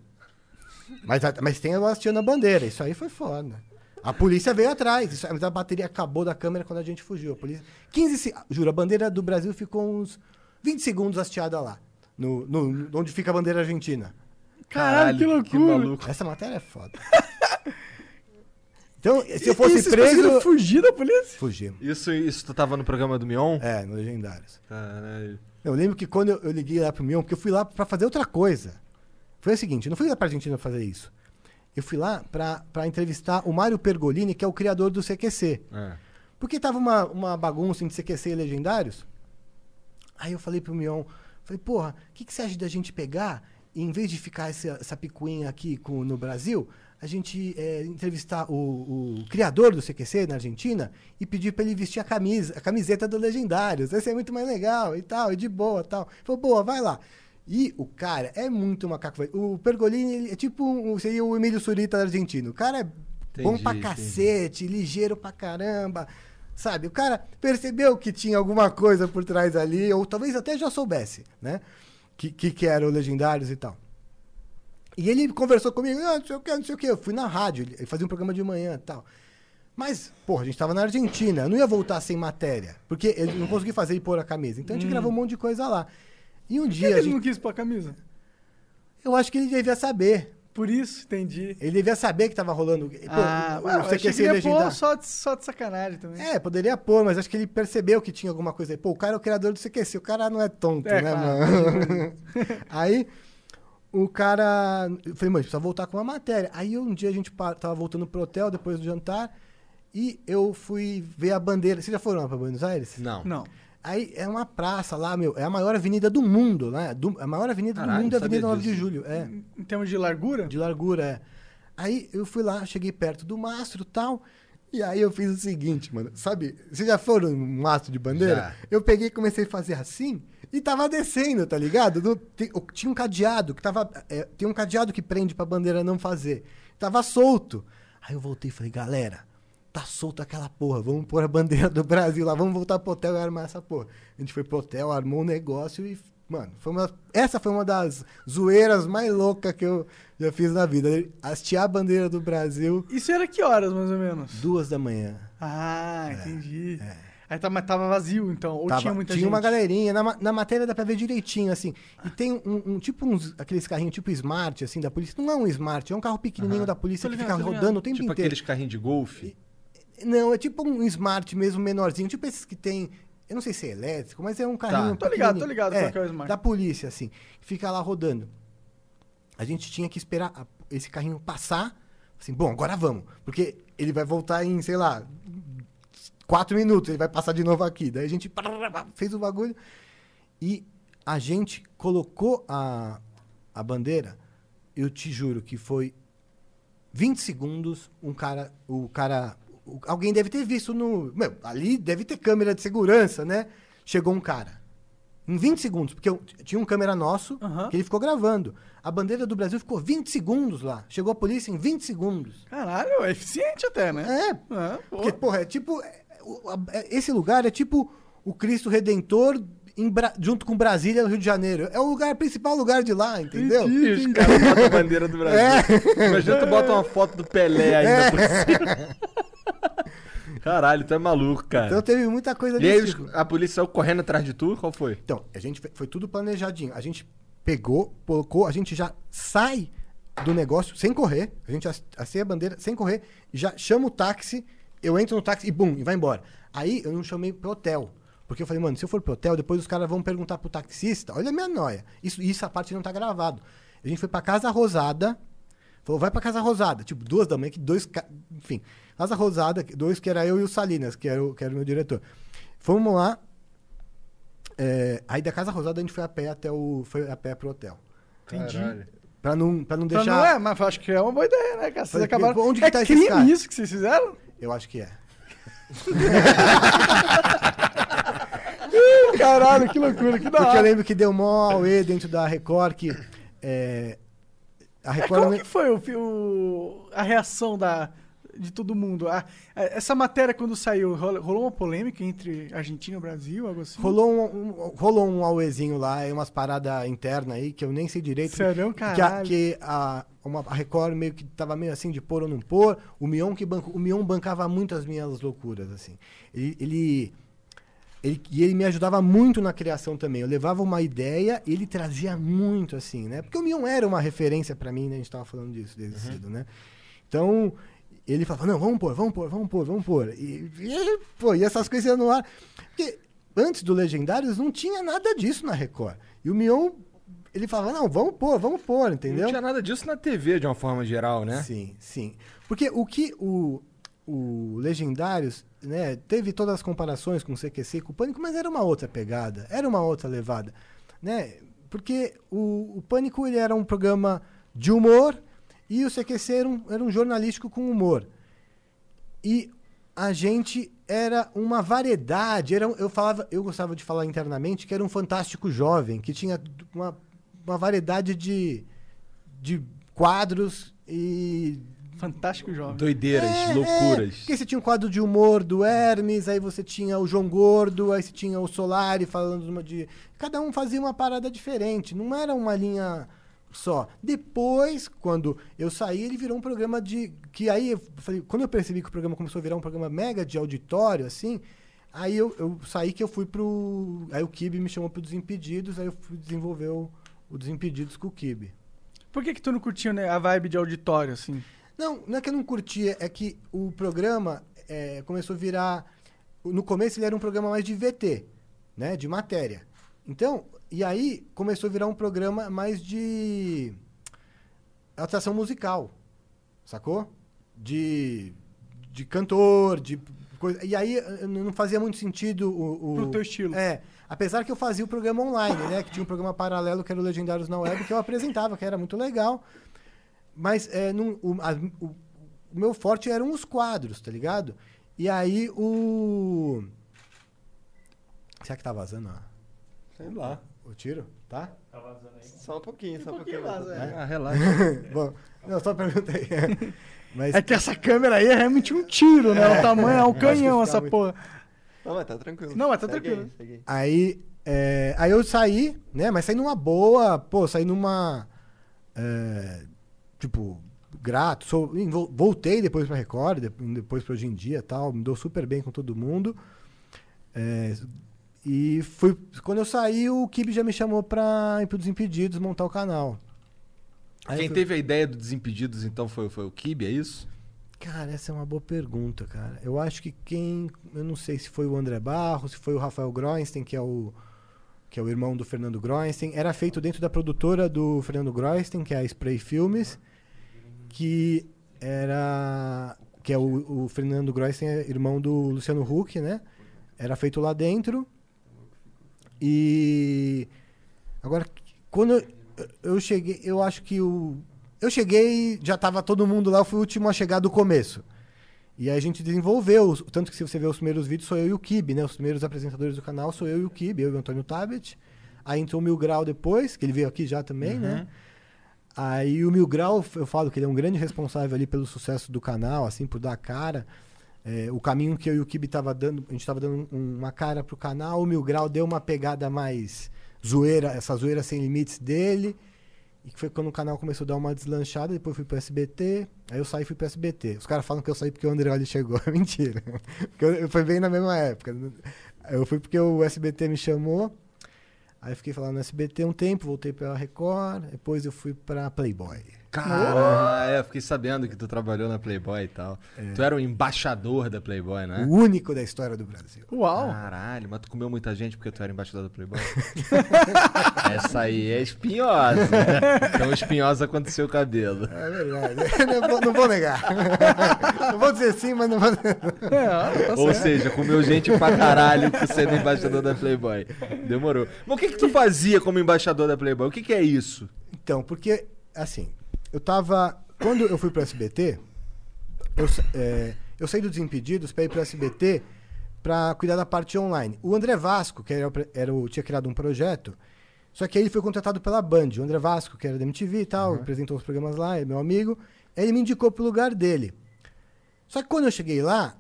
Mas, a- mas tem eu assistindo a bandeira, isso aí foi foda. A polícia veio atrás, isso- mas a bateria acabou da câmera quando a gente fugiu. A polícia, 15 se- Juro, a bandeira do Brasil ficou uns 20 segundos hasteada lá. No, no- onde fica a bandeira argentina. Caralho, que loucura. maluco. Essa matéria é foda. <laughs> então, se eu fosse E vocês preso. conseguiram fugir da polícia? Fugimos. Isso, isso tu tava no programa do Mion? É, no Legendários. Caralho. Eu lembro que quando eu, eu liguei lá pro Mion, porque eu fui lá pra fazer outra coisa. Foi o seguinte, eu não fui lá pra Argentina fazer isso. Eu fui lá pra, pra entrevistar o Mário Pergolini, que é o criador do CQC. É. Porque tava uma, uma bagunça entre CQC e Legendários. Aí eu falei pro Mion, falei, porra, o que, que você acha da gente pegar, e em vez de ficar essa, essa picuinha aqui com, no Brasil, a gente é, entrevistar o, o criador do CQC na Argentina e pedir pra ele vestir a camisa, a camiseta do Legendários. Esse é muito mais legal e tal, e de boa tal. Falei, boa, vai lá. E o cara é muito macaco. O Pergolini é tipo um, seria o Emílio Surita argentino. O cara é bom Entendi, pra entendi. cacete, ligeiro pra caramba. Sabe, o cara percebeu que tinha alguma coisa por trás ali, ou talvez até já soubesse, né? Que, que, que era o Legendários e tal. E ele conversou comigo, ah, não sei o que, não sei o que. Eu fui na rádio, ele fazia um programa de manhã e tal. Mas, porra, a gente tava na Argentina, eu não ia voltar sem matéria, porque ele não conseguia fazer e pôr a camisa. Então a gente gravou um monte de coisa lá. E um Por que dia ele gente, não quis pôr a camisa? eu acho que ele devia saber. Por isso, entendi. Ele devia saber que tava rolando. Pô, ah, o- ué, eu o achei que CQC ele ia legendário. pôr só de, só de sacanagem também. É, poderia pôr, mas acho que ele percebeu que tinha alguma coisa aí. Pô, o cara é o criador do CQC, o cara não é tonto, É, né, claro. mano? <laughs> aí, o cara... Eu falei, mano, precisa voltar com uma matéria. Aí, um dia, a gente tava voltando pro hotel, depois do jantar, e eu fui ver a bandeira. Vocês já foram lá pra Buenos Aires? Não. Não. Aí, é uma praça lá, meu, é a maior avenida do mundo, né? Do- a maior avenida Caralho, do mundo é a Avenida sabia 9 de disso. Julho, é. Em termos de largura? De largura, é. Aí eu fui lá, cheguei perto do mastro e tal. E aí eu fiz o seguinte, mano. Sabe, vocês já foram num mastro de bandeira? Já. Eu peguei e comecei a fazer assim e tava descendo, tá ligado? No- tinha um cadeado que tava. é, tem um cadeado que prende pra bandeira não fazer. Tava solto. Aí eu voltei e falei, galera, tá solto aquela porra. Vamos pôr a bandeira do Brasil lá, vamos voltar pro hotel e armar essa porra. A gente foi pro hotel, armou um negócio e. Mano, foi uma, essa foi uma das zoeiras mais loucas que eu já fiz na vida. Hastear a bandeira do Brasil Isso era que horas, mais ou menos? duas da manhã. Ah, entendi. Aí tava, mas tava vazio, então. Ou É, Tava- tinha muita tinha gente? uma galerinha. Na, na matéria dá pra ver direitinho, assim. E tem um, um- tipo uns, aqueles carrinhos tipo Smart, assim, da polícia. Não é um Smart, é um carro pequenininho da polícia Tô que ligado, fica ligado. rodando o tempo Tipo inteiro. aqueles carrinhos de golfe. Não, é tipo um smart mesmo, menorzinho. Tipo esses que tem. Eu não sei se é elétrico, mas é um carrinho. Tô ligado, tô ligado qual que é o smart. Da polícia, assim. Fica lá rodando. A gente tinha que esperar a- esse carrinho passar. Assim, bom, agora vamos. Porque ele vai voltar em, sei lá, quatro minutos. Ele vai passar de novo aqui. Daí a gente fez o bagulho. E a gente colocou a, a bandeira. Eu te juro que foi 20 segundos, um cara, o cara, o- alguém deve ter visto no, meu, ali deve ter câmera de segurança, né? Chegou um cara. Em 20 segundos, porque eu- tinha um câmera nosso, Aham. que ele ficou gravando. A bandeira do Brasil ficou 20 segundos lá. Chegou a polícia em 20 segundos. Caralho, é eficiente até, né? É, pô. porque, porra, é tipo. é, Esse lugar é tipo o Cristo Redentor em Bra- junto com Brasília, no Rio de Janeiro. É o lugar, principal lugar de lá, entendeu? E os caras botam a bandeira do Brasil. Imagina tu bota uma foto do Pelé ainda por cima. Caralho, tu é maluco, cara. Então teve muita coisa e aí desse os- tipo. a polícia saiu correndo atrás de tu? Qual foi? Então, a gente foi tudo planejadinho. A gente pegou, colocou, a gente já sai do negócio sem correr. A gente ac- aceia a bandeira sem correr, já chama o táxi, eu entro no táxi e bum, e vai embora. Aí eu não chamei pro hotel. Porque eu falei, mano, se eu for pro hotel, depois os caras vão perguntar pro taxista. Olha a minha noia. Isso, isso a parte não tá gravado. A gente foi pra Casa Rosada. Falou, vai pra Casa Rosada. Tipo, duas da manhã, que dois. Enfim, Casa Rosada, dois que era eu e o Salinas, que era o, que era o meu diretor. Fomos lá. é, aí da Casa Rosada a gente foi a pé até o. Foi a pé pro hotel. Entendi. Pra não, pra não Então deixar. não é, mas eu acho que é uma boa ideia, né, cara? Vocês acabaram... onde que é tá crime isso que vocês fizeram? Eu acho que é. Caralho, que loucura, que da Porque eu hora. lembro que deu mó auê dentro da Record que. é, a É, Record. como não- que foi o, o- a reação da, de todo mundo? A- a- essa matéria, quando saiu, rolo- rolou uma polêmica entre Argentina e Brasil, algo assim? Rolou um, um- rolou um auezinho lá, e umas paradas internas aí que eu nem sei direito. Sério, que a, caralho. que a, uma, a Record meio que tava meio assim de pôr ou não pôr. O Mion que banco, o Mion bancava muito as minhas loucuras, assim. Ele, ele, ele- e ele me ajudava muito na criação também. Eu levava uma ideia e ele trazia muito, assim, né? Porque o Mion era uma referência pra mim, né? A gente tava falando disso desde cedo, né? Então, ele falava, não, vamos pôr, vamos pôr, vamos pôr, vamos pôr. E, e, pô, e essas coisas iam no ar. Porque antes do Legendários não tinha nada disso na Record. E o Mion, ele falava, não, vamos pôr, vamos pôr, entendeu? Não tinha nada disso na TV, de uma forma geral, né? Sim, sim. Porque o que o, o Legendários, né, teve todas as comparações com o CQC e com o Pânico, mas era uma outra pegada, era uma outra levada, né? Porque o, o Pânico ele era um programa de humor e o CQC era um, era um jornalístico com humor. E a gente era uma variedade, era, eu falava, eu gostava de falar internamente que era um fantástico jovem, que tinha uma, uma variedade de, de quadros e Fantástico jovem. Doideiras, é, loucuras. É, porque você tinha um quadro de humor do Hermes, aí você tinha o João Gordo, aí você tinha o Solari falando de uma de. Cada um fazia uma parada diferente, não era uma linha só. Depois, quando eu saí, ele virou um programa de. Que aí eu falei, quando eu percebi que o programa começou a virar um programa mega de auditório, assim, aí eu, eu saí que eu fui pro. Aí o Kibe me chamou pro Desimpedidos, aí eu fui desenvolver o, o Desimpedidos com o Kibe. Por que que tu não curtiu né, a vibe de auditório, assim? Não, não é que eu não curtia, é que o programa é, começou a virar. No começo ele era um programa mais de VT, né? De matéria. Então, e aí começou a virar um programa mais de atração musical. Sacou? De, de cantor, de coisa. E aí eh, não fazia muito sentido o. o Pro teu estilo. É. Apesar que eu fazia o programa online, né? Que tinha um programa paralelo que era o Legendários na Web, que eu apresentava, que era muito legal. Mas é, não- o, a- o- o meu forte eram os quadros, tá ligado? E aí o. Será que tá vazando Sei lá. O tiro? Tá? Só um pouquinho, só um pouquinho. vaza, mais. Ah, relaxa. <laughs> Bom, não, só perguntei. <laughs> Mas É que essa câmera aí é realmente um tiro, né? O tamanho é um canhão, essa muito- porra. Não, mas tá tranquilo. Não, mas tá Segue tranquilo. aí, segue aí. aí, é, aí eu saí, né? Mas saí numa boa, pô, saí numa. é, tipo, grato. Sou, vo- voltei depois pra Record, de- depois pra hoje em dia tal. Me dou super bem com todo mundo. É, e fui. Quando eu saí, o Kibe já me chamou pra ir pro Desimpedidos montar o canal. Aí Quem fui- teve a ideia do Desimpedidos, então, foi, foi o Kibe, é isso? Cara, essa é uma boa pergunta, cara. Eu acho que quem. Eu não sei se foi o André Barros, se foi o Rafael Groenstein, que é o. Que é o irmão do Fernando Groenstein. Era feito dentro da produtora do Fernando Groenstein, que é a Spray Filmes, que era. Que é o, o Fernando Groenstein, é irmão do Luciano Huck, né? Era feito lá dentro. E. Agora, quando eu, eu cheguei, eu acho que o. Eu cheguei, já tava todo mundo lá, eu fui o último a chegar do começo. E aí a gente desenvolveu, tanto que se você ver os primeiros vídeos, sou eu e o Kibe, né? Os primeiros apresentadores do canal sou eu e o Kibe, eu e o Antônio Tabet. Aí entrou o Mil Grau depois, que ele veio aqui já também, né? Aí o Mil Grau, eu falo que ele é um grande responsável ali pelo sucesso do canal, assim, por dar cara. É, o caminho que eu e o Kibe tava dando, a gente tava dando um- uma cara pro canal, o Mil Grau deu uma pegada mais zoeira, essa zoeira sem limites dele. E que foi quando o canal começou a dar uma deslanchada, depois fui pro SBT, aí eu saí e fui pro SBT. Os caras falam que eu saí porque o Andreoli chegou. <laughs> Mentira. Eu, foi bem na mesma época. Eu fui porque o SBT me chamou. Aí fiquei falando no SBT um tempo, voltei pra Record, depois eu fui pra Playboy. Cara, é, eu fiquei sabendo que tu trabalhou na Playboy e tal. Tu era o embaixador da Playboy, né? O único da história do Brasil. Uau! Caralho, mas tu comeu muita gente porque tu era embaixador da Playboy? <laughs> Essa aí é espinhosa. Tão espinhosa quanto o seu cabelo. É verdade. <laughs> não, vou, não vou negar. não vou dizer sim, mas não vou negar. É, tá Ou seja, comeu gente pra caralho por ser embaixador da Playboy. Demorou. Mas o que que tu fazia como embaixador da Playboy? O que que é isso? Então, porque, assim, eu tava. Quando eu fui pro SBT, eu, é, eu saí do Desimpedidos pra ir pro SBT pra cuidar da parte online. O André Vasco, que era, era o, tinha criado um projeto, só que aí ele foi contratado pela Band. O André Vasco, que era da MTV e tal, apresentou os programas lá, é meu amigo. Ele me indicou pro lugar dele. Só que quando eu cheguei lá,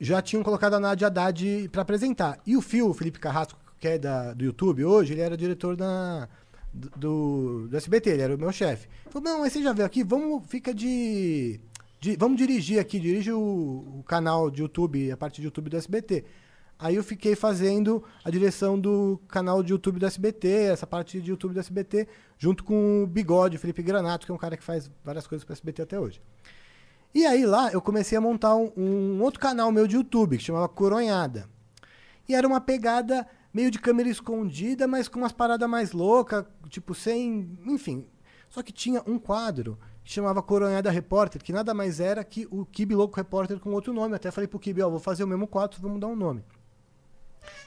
já tinham colocado a Nádia Haddad pra apresentar. E o Fio, o Felipe Carrasco, que é da, do YouTube hoje, ele era diretor da, do, do, SBT, ele era o meu chefe. Falou, não, mas você já veio aqui, vamos, fica de... de- vamos dirigir aqui, dirige o, o canal de YouTube, a parte de YouTube do SBT. Aí eu fiquei fazendo a direção do canal de YouTube do SBT, essa parte de YouTube do SBT, junto com o Bigode, Felipe Granato, que é um cara que faz várias coisas para SBT até hoje. E aí lá eu comecei a montar um, um outro canal meu de YouTube, que chamava Coronhada. E era uma pegada meio de câmera escondida, mas com umas paradas mais loucas, tipo sem. Enfim. Só que tinha um quadro que chamava Coronhada Repórter, que nada mais era que o Kibe Louco Repórter com outro nome. Até falei pro Kibe, ó, vou fazer o mesmo quadro, vamos dar um nome.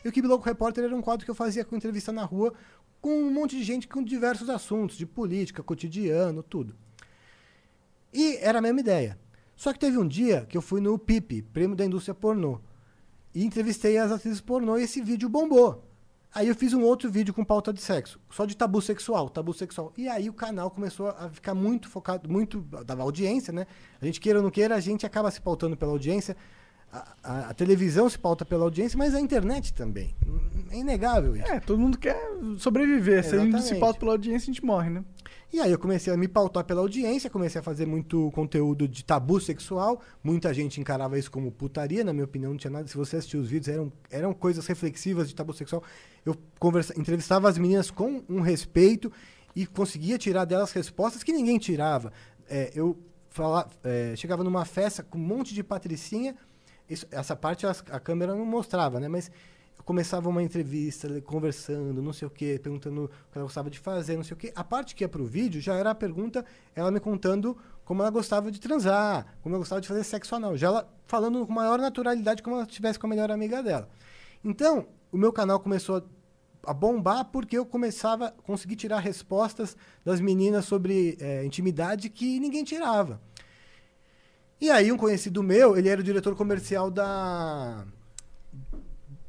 E o Kibe Louco Repórter era um quadro que eu fazia com entrevista na rua com um monte de gente com diversos assuntos, de política, cotidiano, tudo. E era a mesma ideia. Só que teve um dia que eu fui no PIP, Prêmio da Indústria Pornô, e entrevistei as atrizes pornô e esse vídeo bombou. Aí eu fiz um outro vídeo com pauta de sexo, só de tabu sexual, tabu sexual. E aí o canal começou a ficar muito focado, muito dava audiência, né? A gente queira ou não queira, a gente acaba se pautando pela audiência. A, a- a televisão se pauta pela audiência, mas a internet também. É inegável isso. É, todo mundo quer sobreviver. Se a gente se Exatamente. pauta pela audiência, a gente morre, né? E aí eu comecei a me pautar pela audiência, comecei a fazer muito conteúdo de tabu sexual. Muita gente encarava isso como putaria, na minha opinião, não tinha nada. Se você assistir os vídeos, eram, eram coisas reflexivas de tabu sexual. Eu conversa, entrevistava as meninas com um respeito e conseguia tirar delas respostas que ninguém tirava. É, eu fala, é, chegava numa festa com um monte de patricinha. Isso- essa parte as- a câmera não mostrava, né? Mas eu começava uma entrevista, conversando, não sei o quê, perguntando o que ela gostava de fazer, não sei o quê. A parte que ia pro vídeo já era a pergunta, ela me contando como ela gostava de transar, como ela gostava de fazer sexo anal. Já ela falando com maior naturalidade, como ela estivesse com a melhor amiga dela. Então, o meu canal começou a a bombar porque eu começava a conseguir tirar respostas das meninas sobre eh, intimidade que ninguém tirava. E aí um conhecido meu, ele era o diretor comercial da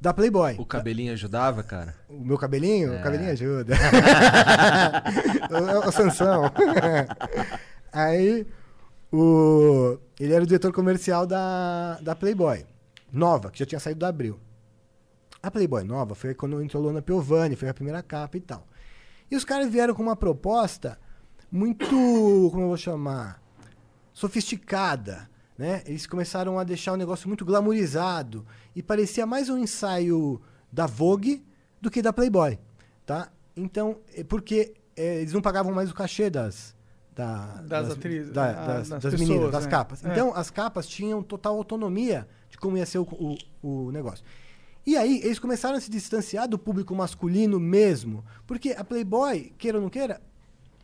da Playboy. O cabelinho ajudava, cara? O meu cabelinho? O cabelinho ajuda. o, <laughs> o Sansão. <laughs> Aí, o, ele era o diretor comercial da, da Playboy. Nova, que já tinha saído da Abril. A Playboy nova foi quando entrou Lona Piovani, foi a primeira capa e tal. E os caras vieram com uma proposta muito, como eu vou chamar, sofisticada, né? Eles começaram a deixar o negócio muito glamourizado e parecia mais um ensaio da Vogue do que da Playboy, tá? Então, é porque é, eles não pagavam mais o cachê das, da- Das atrizes, da- ah, das, das das pessoas, meninas, das né? capas. É. Então, as capas tinham total autonomia de como ia ser o, o, o negócio. E aí, eles começaram a se distanciar do público masculino mesmo. Porque a Playboy, queira ou não queira,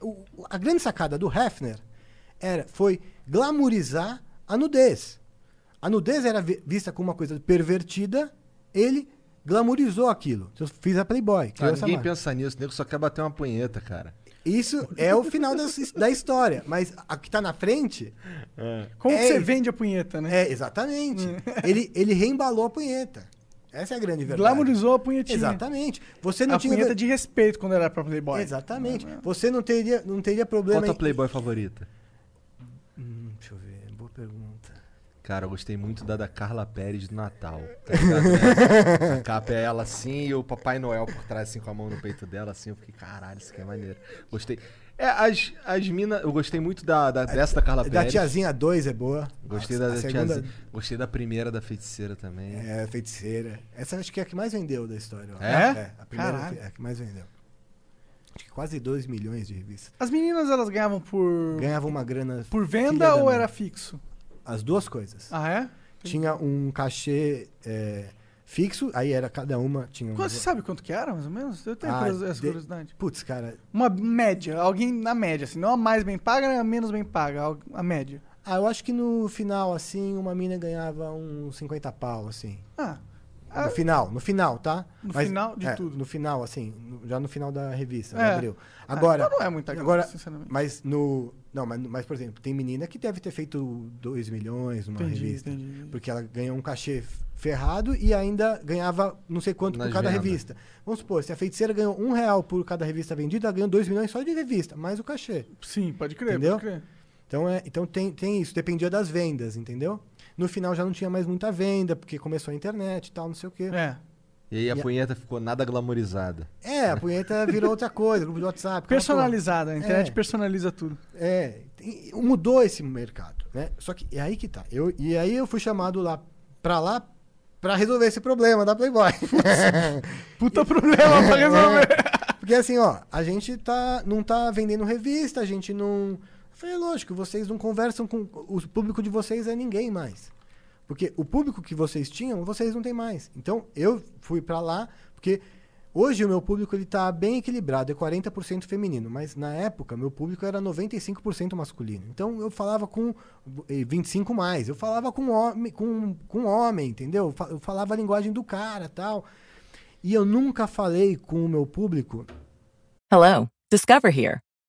o- a grande sacada do Hefner era, foi glamourizar a nudez. A nudez era vi- vista como uma coisa pervertida, ele glamourizou aquilo. Eu fiz a Playboy. Ah, ninguém marca. pensa nisso, o nego só quer bater uma punheta, cara. Isso é o final da, da história. Mas a que tá na frente. Como que É, você vende a punheta, né? É, exatamente. ele, ele reembalou a punheta. Essa é a grande verdade. Glamourizou a punhetinha. Exatamente. Você não a tinha. punheta de respeito quando era pra Playboy. Exatamente. Você não teria, não teria problema. Qual a tua em- Playboy favorita? Cara, eu gostei muito da da Carla Pérez do Natal. Tá ligado, né? A capa é ela assim e o Papai Noel por trás, assim, com a mão no peito dela, assim. Eu fiquei, caralho, isso aqui é maneiro. Gostei. É, as, as minas. Eu gostei muito da, da- dessa da Carla Da Pérez. tiazinha 2 é boa. Gostei da, a da segunda tiazinha. Gostei da primeira da feiticeira também. É, feiticeira. Essa acho que é a que mais vendeu da história. ó. É? a primeira Caralho. é a que mais vendeu. Acho que quase 2 milhões de revistas. As meninas, elas ganhavam por, Ganhava uma grana. por filha venda da ou mãe. era fixo? As duas coisas. Ah, é? Tinha um cachê é, fixo, aí era cada uma. Tinha um. Quanto, você sabe quanto que era, mais ou menos? Eu tenho Ah, essa de- curiosidade. Putz, cara. Uma média, alguém na média, assim, não a mais bem paga, nem a menos bem paga, a média. Ah, eu acho que no final, assim, uma mina ganhava uns 50 pau, assim. Ah, No Ah, final, no final, tá? No final de é, tudo. No final, assim, no- já no final da revista, É. de abril. Agora. Ah, então não é muita grana, agora, sinceramente. Mas no. Não, mas, mas, por exemplo, tem menina que deve ter feito 2 milhões numa Entendi, revista. entendi. Porque ela ganhou um cachê ferrado e ainda ganhava não sei quanto Nas por cada revista. Vamos supor, se a feiticeira ganhou um real por cada revista vendida, ela ganhou 2 milhões só de revista, mais o cachê. Sim, pode crer, Entendeu? pode crer. Então, é, então tem, tem isso, dependia das vendas, entendeu? No final já não tinha mais muita venda, porque começou a internet e tal, não sei o quê. É. E aí a E a- punheta ficou nada glamourizada. É, a punheta virou outra coisa, grupo de WhatsApp. Personalizada, a internet É. personaliza tudo. É, mudou esse mercado, né? Só que é aí que tá. Eu, e aí eu fui chamado lá pra lá pra resolver esse problema da Playboy. <laughs> Puta problema pra resolver. <laughs> Porque assim, ó, a gente tá, não tá vendendo revista, a gente não. Eu falei, lógico, vocês não conversam com. O público de vocês é ninguém mais. Porque o público que vocês tinham, vocês não têm mais. Então, eu fui pra lá, porque hoje o meu público ele tá bem equilibrado, é 40% feminino, mas na época meu público era 95% masculino. Então, eu falava com eh, 25 mais, eu falava com homem, com, com homem, entendeu? Eu falava a linguagem do cara, tal. E eu nunca falei com o meu público Hello, Discover here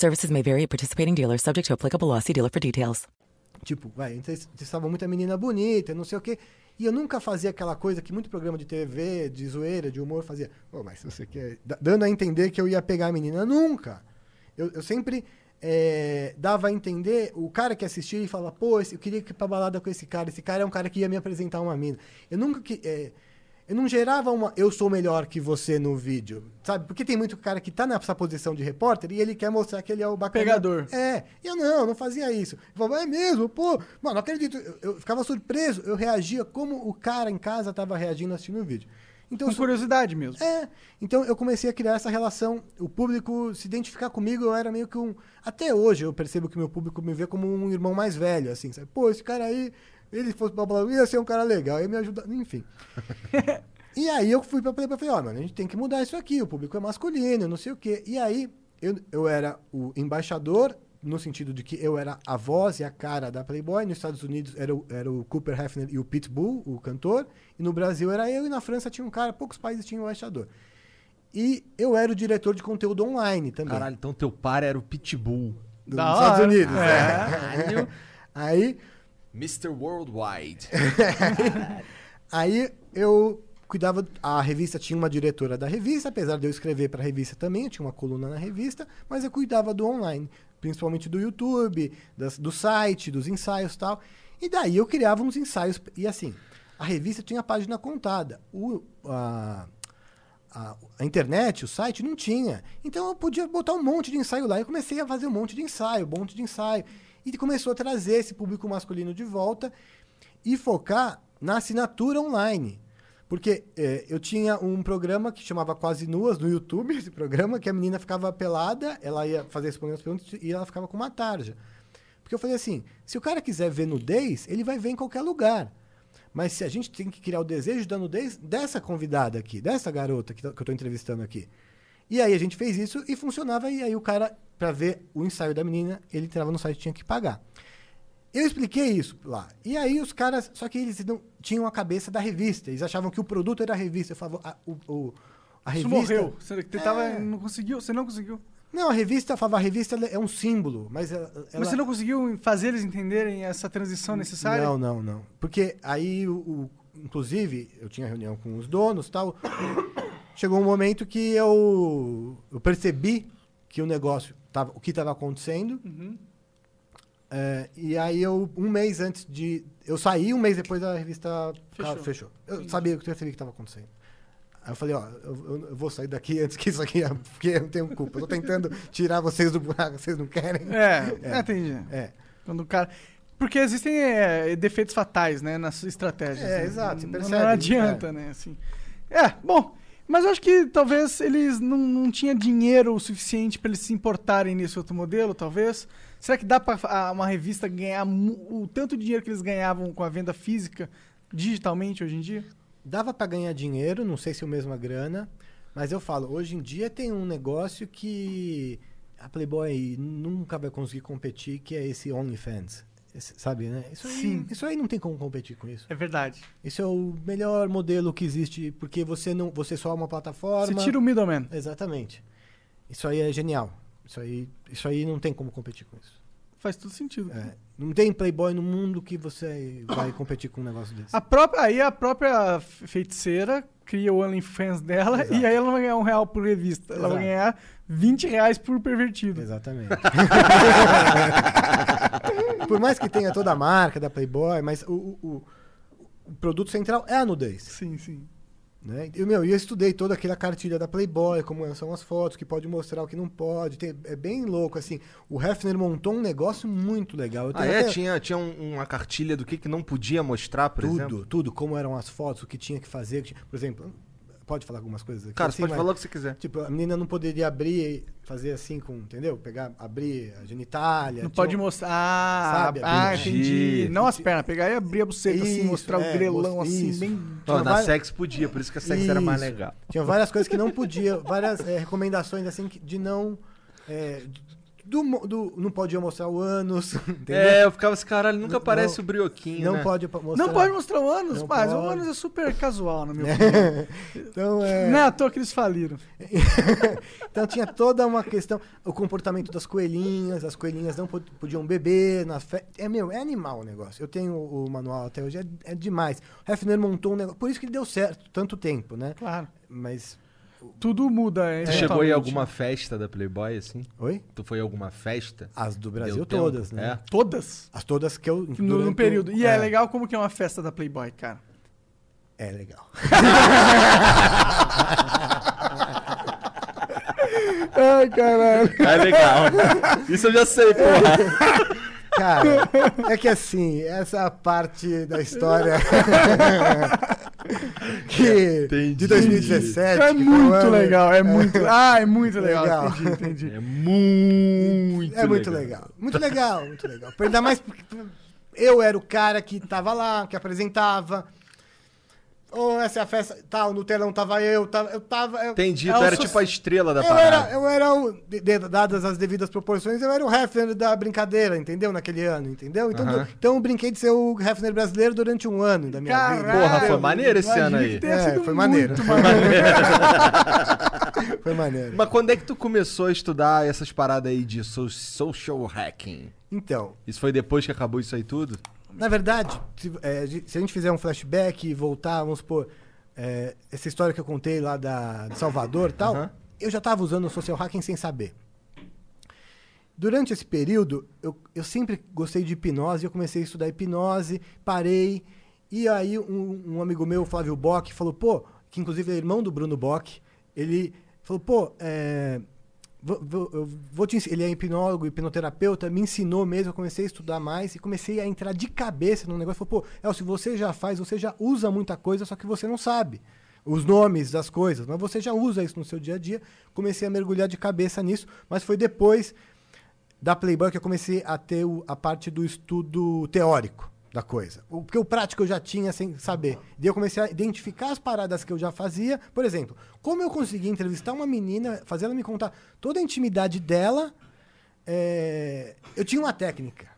Services may vary at participating dealers, subject to applicable law. See dealer for details. Tipo, vai, estavam muita menina bonita, não sei o quê. E eu nunca fazia aquela coisa que muito programa de TV, de zoeira, de humor fazia. Pô, mas você quer. da- Dando a entender que eu ia pegar a menina. Nunca! Eu, eu sempre é, dava a entender, o cara que assistia e falava, pô, eu queria ir pra balada com esse cara, esse cara é um cara que ia me apresentar uma mina. Eu nunca que. é, eu não gerava uma eu sou melhor que você no vídeo, sabe? Porque tem muito cara que tá nessa posição de repórter e ele quer mostrar que ele é o bacana. Pegador. É, eu não, não fazia isso. Eu falava, é mesmo, pô, mano, não acredito. Eu, eu ficava surpreso, eu reagia como o cara em casa tava reagindo assistindo o vídeo. Então, Com curiosidade mesmo. é, então eu comecei a criar essa relação, o público se identificar comigo, eu era meio que um. Até hoje eu percebo que meu público me vê como um irmão mais velho, assim, sabe? Pô, esse cara aí, ele fosse blá, blá, ia ser um cara legal, ia me ajudar, enfim. <laughs> e aí eu fui pra Playboy e falei, ó, mano, a gente tem que mudar isso aqui, o público é masculino, não sei o quê. E aí eu, eu era o embaixador no sentido de que eu era a voz e a cara da Playboy. Nos Estados Unidos era o, era o Cooper Hefner e o Pitbull, o cantor. E no Brasil era eu, e na França tinha um cara, poucos países tinham o embaixador. E eu era o diretor de conteúdo online também. Caralho, então teu par era o Pitbull. dos Estados. Unidos. É. é. <laughs> Aí Mr. Worldwide. <laughs> Aí eu cuidava. A revista tinha uma diretora da revista, apesar de eu escrever para a revista também, eu tinha uma coluna na revista, mas eu cuidava do online, principalmente do YouTube, das- do site, dos ensaios tal. E daí eu criava uns ensaios. E assim, a revista tinha a página contada. O, a, a, a internet, o site, não tinha. Então eu podia botar um monte de ensaio lá. E comecei a fazer um monte de ensaio, um monte de ensaio. E começou a trazer esse público masculino de volta e focar na assinatura online. Porque eh, eu tinha um programa que chamava Quase Nuas no YouTube, <laughs> esse programa, que a menina ficava pelada, ela ia fazer respondendo as perguntas e ela ficava com uma tarja. Porque eu falei assim, se o cara quiser ver nudez, ele vai ver em qualquer lugar. Mas se a gente tem que criar o desejo da nudez dessa convidada aqui, dessa garota que, tá- que eu estou entrevistando aqui. E aí a gente fez isso e funcionava, e aí o cara, para ver o ensaio da menina, ele entrava no site e tinha que pagar. Eu expliquei isso lá. E aí os caras, só que eles não tinham a cabeça da revista. Eles achavam que o produto era a revista. Eu falava, a, o, o- a Isso revista. morreu. Você tentava, É. não conseguiu, você não conseguiu. Não, a revista, eu falava, a revista é um símbolo, mas ela. ela- Mas você não conseguiu fazer eles entenderem essa transição necessária? Não, não, não. Porque aí, o, o- inclusive, eu tinha reunião com os donos e tal. Chegou um momento que eu, eu percebi que o negócio, tava, o que estava acontecendo. Uhum. É, e aí, eu, um mês antes de. Eu saí, um mês depois da revista Fechou. fechou. fechou. Eu sabia, eu percebi o que estava acontecendo. Aí eu falei, ó, eu, eu- vou sair daqui antes que isso aqui, <laughs> porque eu não tenho culpa. Eu tô tentando tirar vocês do buraco, vocês não querem. É, É. entendi. É. Quando o cara. Porque existem é, defeitos fatais, né, nas estratégias. É, né? exato, Não- Não adianta, é. né, assim. É, bom. Mas eu acho que talvez eles não, não tinham dinheiro o suficiente para eles se importarem nesse outro modelo, talvez. Será que dá para uma revista ganhar o tanto dinheiro que eles ganhavam com a venda física digitalmente hoje em dia? Dava pra ganhar dinheiro, não sei se é a mesma grana, mas eu falo, hoje em dia tem um negócio que a Playboy nunca vai conseguir competir, que é esse OnlyFans. Sabe, né? Isso aí, Sim. isso aí não tem como competir com isso. É verdade. Isso é o melhor modelo que existe, porque você não, você só é uma plataforma. Você tira o middleman. Exatamente. Isso aí é genial. Isso aí, isso aí não tem como competir com isso. Faz todo sentido. É, não tem Playboy no mundo que você vai competir com um negócio desse. A própria, aí a própria feiticeira cria o OnlyFans dela Exato. e aí ela não vai ganhar um real por revista. Ela vai Exato. ganhar 20 reais por pervertido. Exatamente. <laughs> Por mais que tenha toda a marca da Playboy, mas o, o- o- produto central é a nudez. Sim, sim. Né? E, meu, eu estudei toda aquela cartilha da Playboy, como são as fotos, que pode mostrar o que não pode. Tem- é bem louco, assim. O Hefner montou um negócio muito legal. Eu Ah, é? até Tinha, tinha um- uma cartilha do que, que não podia mostrar, por tudo, exemplo? tudo, como eram as fotos, o que tinha que fazer. que tinha- Por exemplo, pode falar algumas coisas aqui? Cara, assim, você pode mas- falar o que você quiser. Tipo, a menina não poderia abrir, fazer assim com, entendeu? Pegar, abrir a genitália. Não tinha pode mostrar. Ah, Sabe, ah entendi. entendi. Não as pernas, pegar e abrir a buceta assim, Isso, mostrar é, o grelão assim, isso. bem. Ó, na várias- sex podia, por isso que a sex era mais Isso. legal. Tinha várias coisas que não podia, várias eh, recomendações assim de não. eh, do, do- não podia mostrar o ânus, <laughs> entendeu? É, eu ficava assim, caralho, nunca Não- aparece o brioquinho, não né? pode mostrar. Não pode mostrar o ânus, Não mas o pode. ânus é super casual, na minha <laughs> opinião. Então, é, Não é à toa que eles faliram. <laughs> então tinha toda uma questão, o comportamento das coelhinhas, as coelhinhas não pod- podiam beber nas fe... É meu, é animal o negócio. Eu tenho o, o manual até hoje, é, é demais. O Hefner montou um negócio, por isso que ele deu certo tanto tempo, né? Claro. Mas, Tudo muda. é, Tu chegou em alguma festa da Playboy, assim? oi? Tu foi em alguma festa? As do Brasil Deu tempo? todas, né? É. Todas? As todas que eu No, no período. E é. legal como que é uma festa da Playboy, cara. É legal. <laughs> <laughs> Ai, caralho. É legal. Isso eu já sei, porra. <laughs> Cara, é que assim, essa parte da história <laughs> que Entendi. de 2017 É muito ano- legal, é muito. <laughs> Ah, é muito legal. Legal. Entendi, entendi. É muito É muito legal. Muito legal, muito legal. Ainda mais porque eu era o cara que tava lá, que apresentava. Ou essa é a festa, tal, no telão tava eu, tava, eu tava... Eu, Entendi, É tu era tipo a estrela da eu parada. era, eu era o, de- de- dadas as devidas proporções, eu era o Hefner da brincadeira, entendeu? Naquele ano, entendeu? Então, Aham. do- então eu brinquei de ser o Hefner brasileiro durante um ano da minha vida. Caralho, Porra, foi maneiro esse ano aí. É, foi maneiro. muito maneiro. <laughs> Foi maneiro. Mas quando é que tu começou a estudar essas paradas aí de so- social hacking? Então, Isso foi depois que acabou isso aí tudo? Na verdade, se, é, se a gente fizer um flashback e voltar, vamos supor, é, essa história que eu contei lá da, de Salvador e tal, Aham. eu já estava usando o social hacking sem saber. Durante esse período, eu, eu sempre gostei de hipnose, eu comecei a estudar hipnose, parei, e aí um, um amigo meu, Flávio Bock, falou, pô, que inclusive é irmão do Bruno Bock, ele falou, pô, é, eu vou te ele é hipnólogo, hipnoterapeuta, me ensinou mesmo, eu comecei a estudar mais e comecei a entrar de cabeça no negócio. Falei, pô, Elcio, você já faz, você já usa muita coisa, só que você não sabe os nomes das coisas, mas você já usa isso no seu dia a dia. Comecei a mergulhar de cabeça nisso, mas foi depois da Playboy que eu comecei a ter o- a parte do estudo teórico da coisa. O, porque o prático eu já tinha sem saber. Daí eu comecei a identificar as paradas que eu já fazia. Por exemplo, como eu consegui entrevistar uma menina, fazer ela me contar toda a intimidade dela, é, eu tinha uma técnica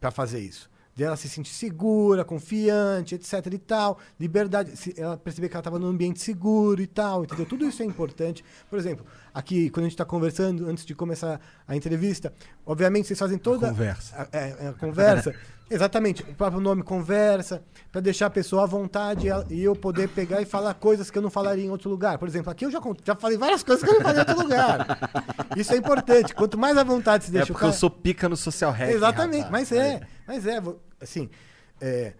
para fazer isso. Dela se sentir segura, confiante, etc e tal, liberdade, ela perceber que ela estava num ambiente seguro e tal, entendeu? Tudo isso é importante. Por exemplo, aqui, quando a gente está conversando, antes de começar a entrevista, obviamente vocês fazem toda... conversa. A, é, é a conversa. <laughs> Exatamente, o próprio nome conversa, para deixar a pessoa à vontade e eu poder pegar e falar coisas que eu não falaria em outro lugar. Por exemplo, aqui eu já, já falei várias coisas que eu não falei em outro lugar. <laughs> Isso é importante. Quanto mais à vontade se É deixa o porque cara... eu sou pica no social hacking. Exatamente, rapaz. mas é, mas é, assim, é,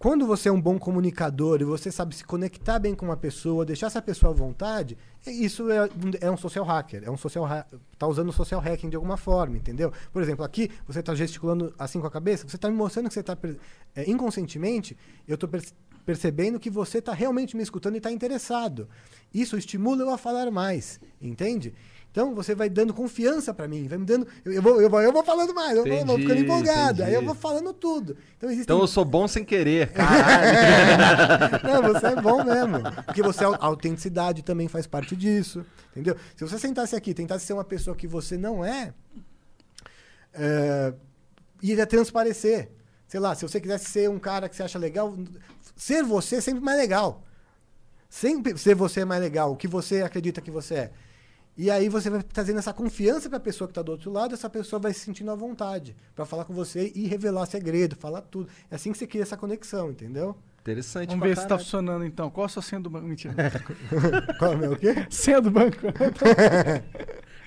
quando você é um bom comunicador e você sabe se conectar bem com uma pessoa, deixar essa pessoa à vontade, é- isso é, um- é um social hacker, é um social tá usando social hacking de alguma forma, entendeu? Por exemplo, aqui você tá gesticulando assim com a cabeça, você tá me mostrando que você tá per- é, inconscientemente, eu tô perce- percebendo que você tá realmente me escutando e tá interessado. Isso estimula eu a falar mais, entende? Então você vai dando confiança pra mim, vai me dando. Eu, eu vou, eu, vou, eu vou falando mais, eu vou, vou Entendi, ficando empolgado, aí eu entendi. vou falando tudo. Então existem. Então eu sou bom sem querer. Caralho. <laughs> Não, você é bom mesmo. Porque você, a autenticidade também faz parte disso. Entendeu? Se você sentasse aqui e tentasse ser uma pessoa que você não é, é iria transparecer. Sei lá, se você quisesse ser um cara que você acha legal, ser você é sempre mais legal. Sempre ser você é mais legal, o que você acredita que você é. E aí você vai trazendo essa confiança para a pessoa que está do outro lado, essa pessoa vai se sentindo à vontade para falar com você e revelar segredo, falar tudo. É assim que você cria essa conexão, entendeu? Interessante Vamos ver se tá caralho. funcionando então. Qual a sua senha do banco? Mentira. <laughs> Qual é o meu quê? <laughs> senha do banco. <laughs>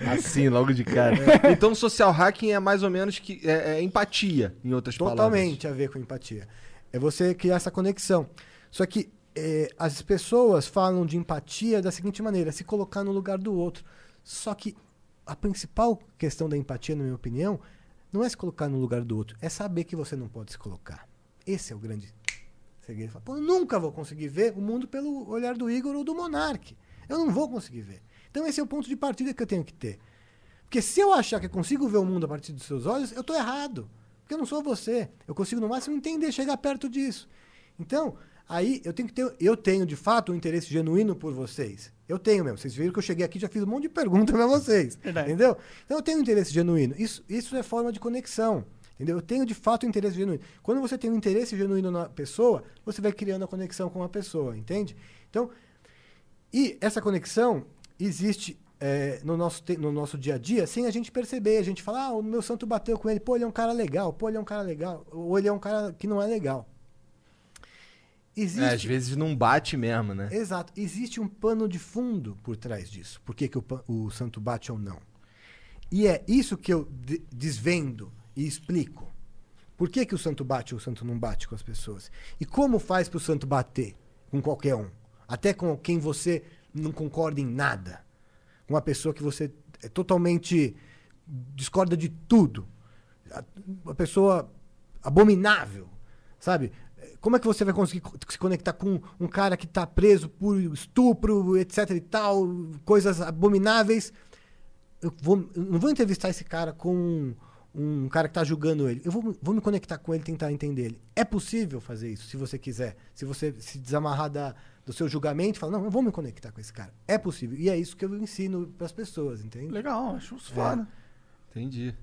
Assim, logo de cara. Então, social hacking é mais ou menos que é, é empatia, em outras palavras. Totalmente a ver com empatia. É você criar essa conexão. Só que é, as pessoas falam de empatia da seguinte maneira: se colocar no lugar do outro. Só que a principal questão da empatia, na minha opinião, não é se colocar no lugar do outro, é saber que você não pode se colocar. Esse é o grande segredo. Pô, eu nunca vou conseguir ver o mundo pelo olhar do Igor ou do Monark. Eu não vou conseguir ver. Então esse é o ponto de partida que eu tenho que ter. Porque se eu achar que eu consigo ver o mundo a partir dos seus olhos, eu estou errado. Porque eu não sou você. Eu consigo no máximo entender, chegar perto disso. Então, aí eu tenho que ter. Eu tenho, de fato, um interesse genuíno por vocês. Eu tenho mesmo. Vocês viram que eu cheguei aqui e já fiz um monte de perguntas para vocês. Verdade. Entendeu? Então eu tenho um interesse genuíno. Isso, isso é forma de conexão. Entendeu? Eu tenho de fato um interesse genuíno. Quando você tem um interesse genuíno na pessoa, você vai criando a conexão com a pessoa, entende? Então, e essa conexão existe é, no, nosso, no nosso dia a dia sem a gente perceber. A gente fala, ah, o meu santo bateu com ele, pô, ele é um cara legal, pô, ele é um cara legal, ou ele é um cara que não é legal. Existe, É, às vezes não bate mesmo, né? Exato. Existe um pano de fundo por trás disso. Por que, que o, o santo bate ou não? E é isso que eu de- desvendo e explico. Por que, que o santo bate ou o santo não bate com as pessoas? E como faz para o santo bater com qualquer um? Até com quem você não concorda em nada. Com uma pessoa que você é totalmente discorda de tudo. Uma pessoa abominável, sabe? Como é que você vai conseguir co- se conectar com um cara que está preso por estupro, etc e tal, coisas abomináveis? Eu, vou- eu não vou entrevistar esse cara com um cara que tá julgando ele. Eu vou, vou me conectar com ele e tentar entender ele. É possível fazer isso, se você quiser. Se você se desamarrar da, do seu julgamento e falar, não, eu vou me conectar com esse cara. É possível. E é isso que eu ensino pras pessoas, entende? Legal, acho foda. Entendi.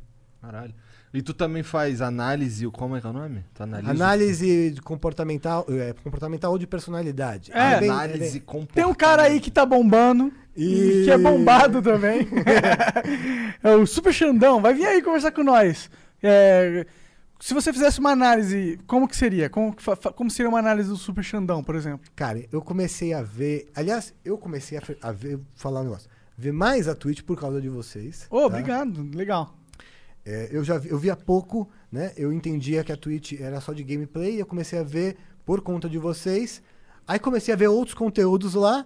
Caralho. E tu também faz análise, como é que é o nome? Tu analisa Análise de comportamental, é, comportamental ou de personalidade. É, bem- análise bem- comportamental. Tem um cara aí que tá bombando e E- que é bombado também. <laughs> é o Super Xandão. Vai vir aí conversar com nós. É, se você fizesse uma análise, como que seria? Como, como seria uma análise do Super Xandão, por exemplo? Cara, eu comecei a ver. Aliás, eu comecei a, a ver, falar um negócio. Ver mais a Twitch por causa de vocês. Ô, tá? obrigado. Legal. É, eu já vi, eu vi há pouco, né? Eu entendia que a Twitch era só de gameplay, eu comecei a ver por conta de vocês. Aí comecei a ver outros conteúdos lá.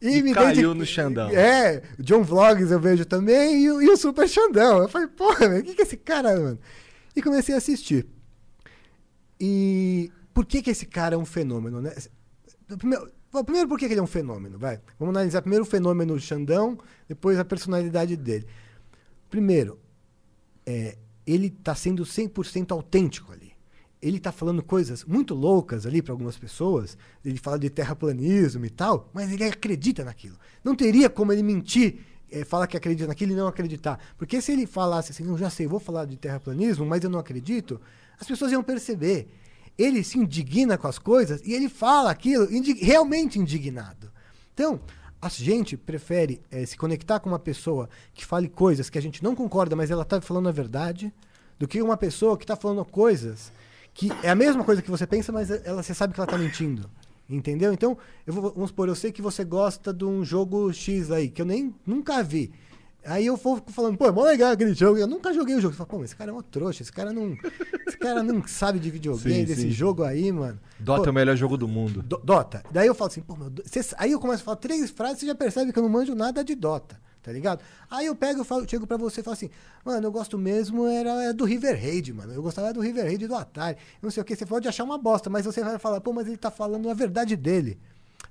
E me caiu identi- no Xandão. É, John Vlogs eu vejo também e, o- e o Super Xandão. Eu falei, porra, o que, que é esse cara, mano? E comecei a assistir. E por que que esse cara é um fenômeno, né? Primeiro, primeiro por que que ele é um fenômeno, vai? Vamos analisar primeiro o fenômeno Xandão, depois a personalidade dele. Primeiro, é, ele tá sendo 100% autêntico ali. Ele tá falando coisas muito loucas ali para algumas pessoas. Ele fala de terraplanismo e tal, mas ele acredita naquilo. Não teria como ele mentir, é, falar que acredita naquilo e não acreditar. Porque se ele falasse assim, não, já sei, vou falar de terraplanismo, mas eu não acredito, as pessoas iam perceber. Ele se indigna com as coisas e ele fala aquilo realmente indignado. Então, a gente prefere eh, se conectar com uma pessoa que fale coisas que a gente não concorda, mas ela está falando a verdade, do que uma pessoa que está falando coisas que é a mesma coisa que você pensa, mas ela você sabe que ela está mentindo. Entendeu? Então, eu vou, vamos supor, eu sei que você gosta de um jogo X aí, que eu nem nunca vi. Aí eu vou falando, pô, é mó legal aquele jogo. Eu nunca joguei o jogo. Você fala, pô, mas esse cara é um trouxa, esse cara não. Esse cara não sabe de videogame, Sim, desse sim. jogo aí, mano. Dota Pô, é o melhor jogo do mundo. Do- Dota. Daí eu falo assim, pô, meu, cê- aí eu começo a falar três frases, você já percebe que eu não manjo nada de Dota, tá ligado? Aí eu pego, eu falo, chego pra você e falo assim, mano, eu gosto mesmo era, era do River Raid, mano. Eu gostava do River Raid do Atari. Não sei o que, você pode achar uma bosta, mas você vai falar, pô, mas ele tá falando a verdade dele.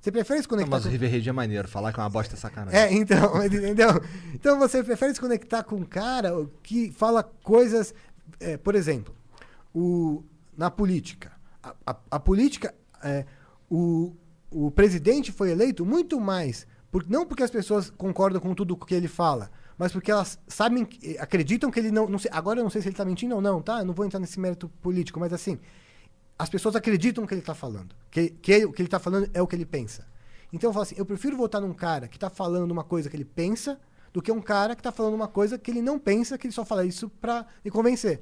Você prefere se Não, conectar mas o com... River Raid é maneiro. Falar que é uma bosta sacanagem. É, então, mas <laughs> entendeu? Então você prefere se conectar com um cara que fala coisas. é, por exemplo, o, na política. A, a- a política. é, o, o presidente foi eleito muito mais. Por, não porque as pessoas concordam com tudo que ele fala, mas porque elas sabem, acreditam que ele não. não sei, agora eu não sei se ele está mentindo ou não, tá? Eu não vou entrar nesse mérito político, mas assim. As pessoas acreditam no que ele está falando. Que, que o que ele está falando é o que ele pensa. Então eu falo assim, eu prefiro votar num cara que tá falando uma coisa que ele pensa do que um cara que tá falando uma coisa que ele não pensa, que ele só fala isso pra me convencer.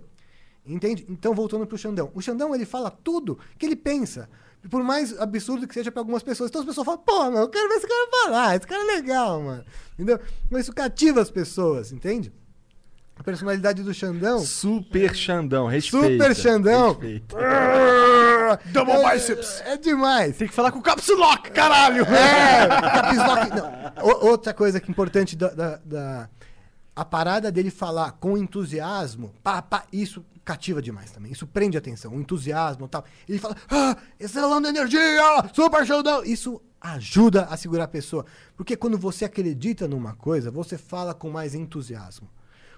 Entende? Então, voltando pro Xandão. O Xandão, ele fala tudo que ele pensa. Por mais absurdo que seja pra algumas pessoas. Então as pessoas falam, pô, eu quero ver esse cara falar. Esse cara é legal, mano. Entendeu? Então isso cativa as pessoas, entende? A personalidade do Xandão... Super Xandão, respeita. Super Xandão. Respeita. Double é, biceps. É demais. Tem que falar com o Caps Lock, caralho! É, Caps Lock. Não. O- outra coisa que é importante da, da- da- a parada dele falar com entusiasmo, pá, pá, isso cativa demais também. Isso prende atenção, o entusiasmo e tal. Ele fala, ah, exalando energia, super showdown. Isso ajuda a segurar a pessoa. Porque quando você acredita numa coisa, você fala com mais entusiasmo.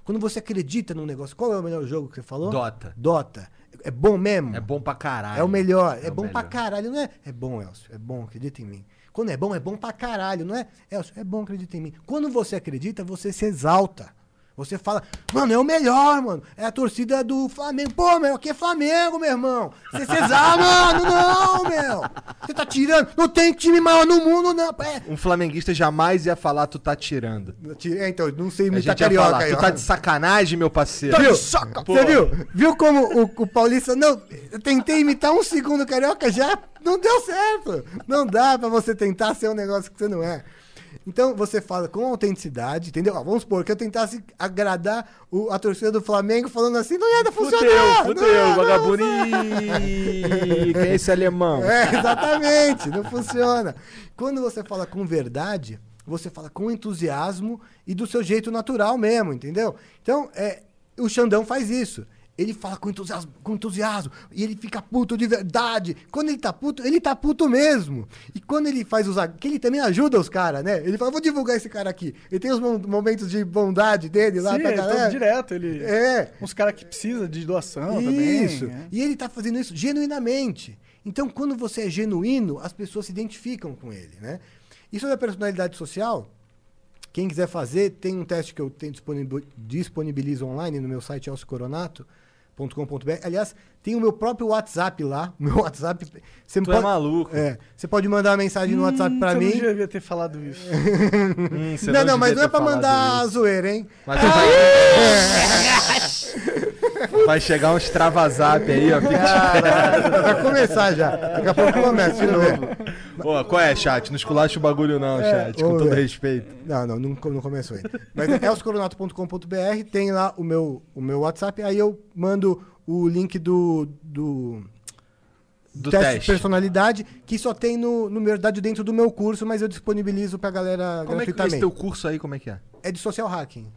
Quando você acredita num negócio, qual é o melhor jogo que você falou? Dota. Dota. É bom mesmo? É bom pra caralho. É o melhor. É, o bom pra melhor. caralho, não é? É bom, Elcio. É bom, acredita em mim. Quando é bom, é bom pra caralho, não é? Elcio, é bom, acredita em mim. Quando você acredita, você se exalta. Você fala, mano, é o melhor, mano. É a torcida do Flamengo. Pô, meu, aqui é Flamengo, meu irmão. Exalta, <laughs> mano, não, meu. Você tá tirando. Não tem time maior no mundo, não. É. Um flamenguista jamais ia falar tu tá tirando. É, então, não sei gente ia carioca falar, tu tá de sacanagem, meu parceiro. Viu? Pô. Você viu? Viu como o, o Paulista. Não, eu tentei imitar um segundo carioca, já não deu certo. Não dá pra você tentar ser um negócio que você não é. Então você fala com autenticidade, entendeu? Ó, vamos supor que eu tentasse agradar o- a torcida do Flamengo falando assim, não ia funcionar. Fudeu, fudeu, vagabundo. Quem é esse alemão? <laughs> É, exatamente, não funciona. Quando você fala com verdade, você fala com entusiasmo e do seu jeito natural mesmo, entendeu? Então, é, o Xandão faz isso. Ele fala com entusiasmo, com entusiasmo, e ele fica puto de verdade. Quando ele tá puto, ele tá puto mesmo. E quando ele faz os. Que ele também ajuda os caras, né? Ele fala, vou divulgar esse cara aqui. Ele tem os mo- momentos de bondade dele lá Sim, pra galera. direto. Ele... É. Uns caras que precisam de doação também. Isso. é. E ele tá fazendo isso genuinamente. Então, quando você é genuíno, as pessoas se identificam com ele, né? Isso é personalidade social. Quem quiser fazer, tem um teste que eu tenho disponibil- disponibilizo online no meu site elscoronato.com.br. Aliás, tem o meu próprio WhatsApp lá. Meu WhatsApp. Você Tu é maluco. É, você pode mandar uma mensagem no WhatsApp Hum, pra você mim. Não devia ter falado isso. Hum, você Não, não, mas não é pra mandar isso. zoeira, hein? Mas. Vai chegar um extravazap aí, ó. Vai começar já. Daqui a pouco começa de novo. Pô, qual é, chat? Não esculacha o bagulho não, chat. Com todo ver. respeito. Não, não, não, não começou ainda. Mas é elscoronato.com.br, tem lá o meu, o meu WhatsApp, aí eu mando o link do, do, Do teste, teste. de personalidade, que só tem no, no verdade dentro do meu curso, mas eu disponibilizo pra galera Como é que é esse gratuitamente. teu curso aí, como é que é? É de social hacking,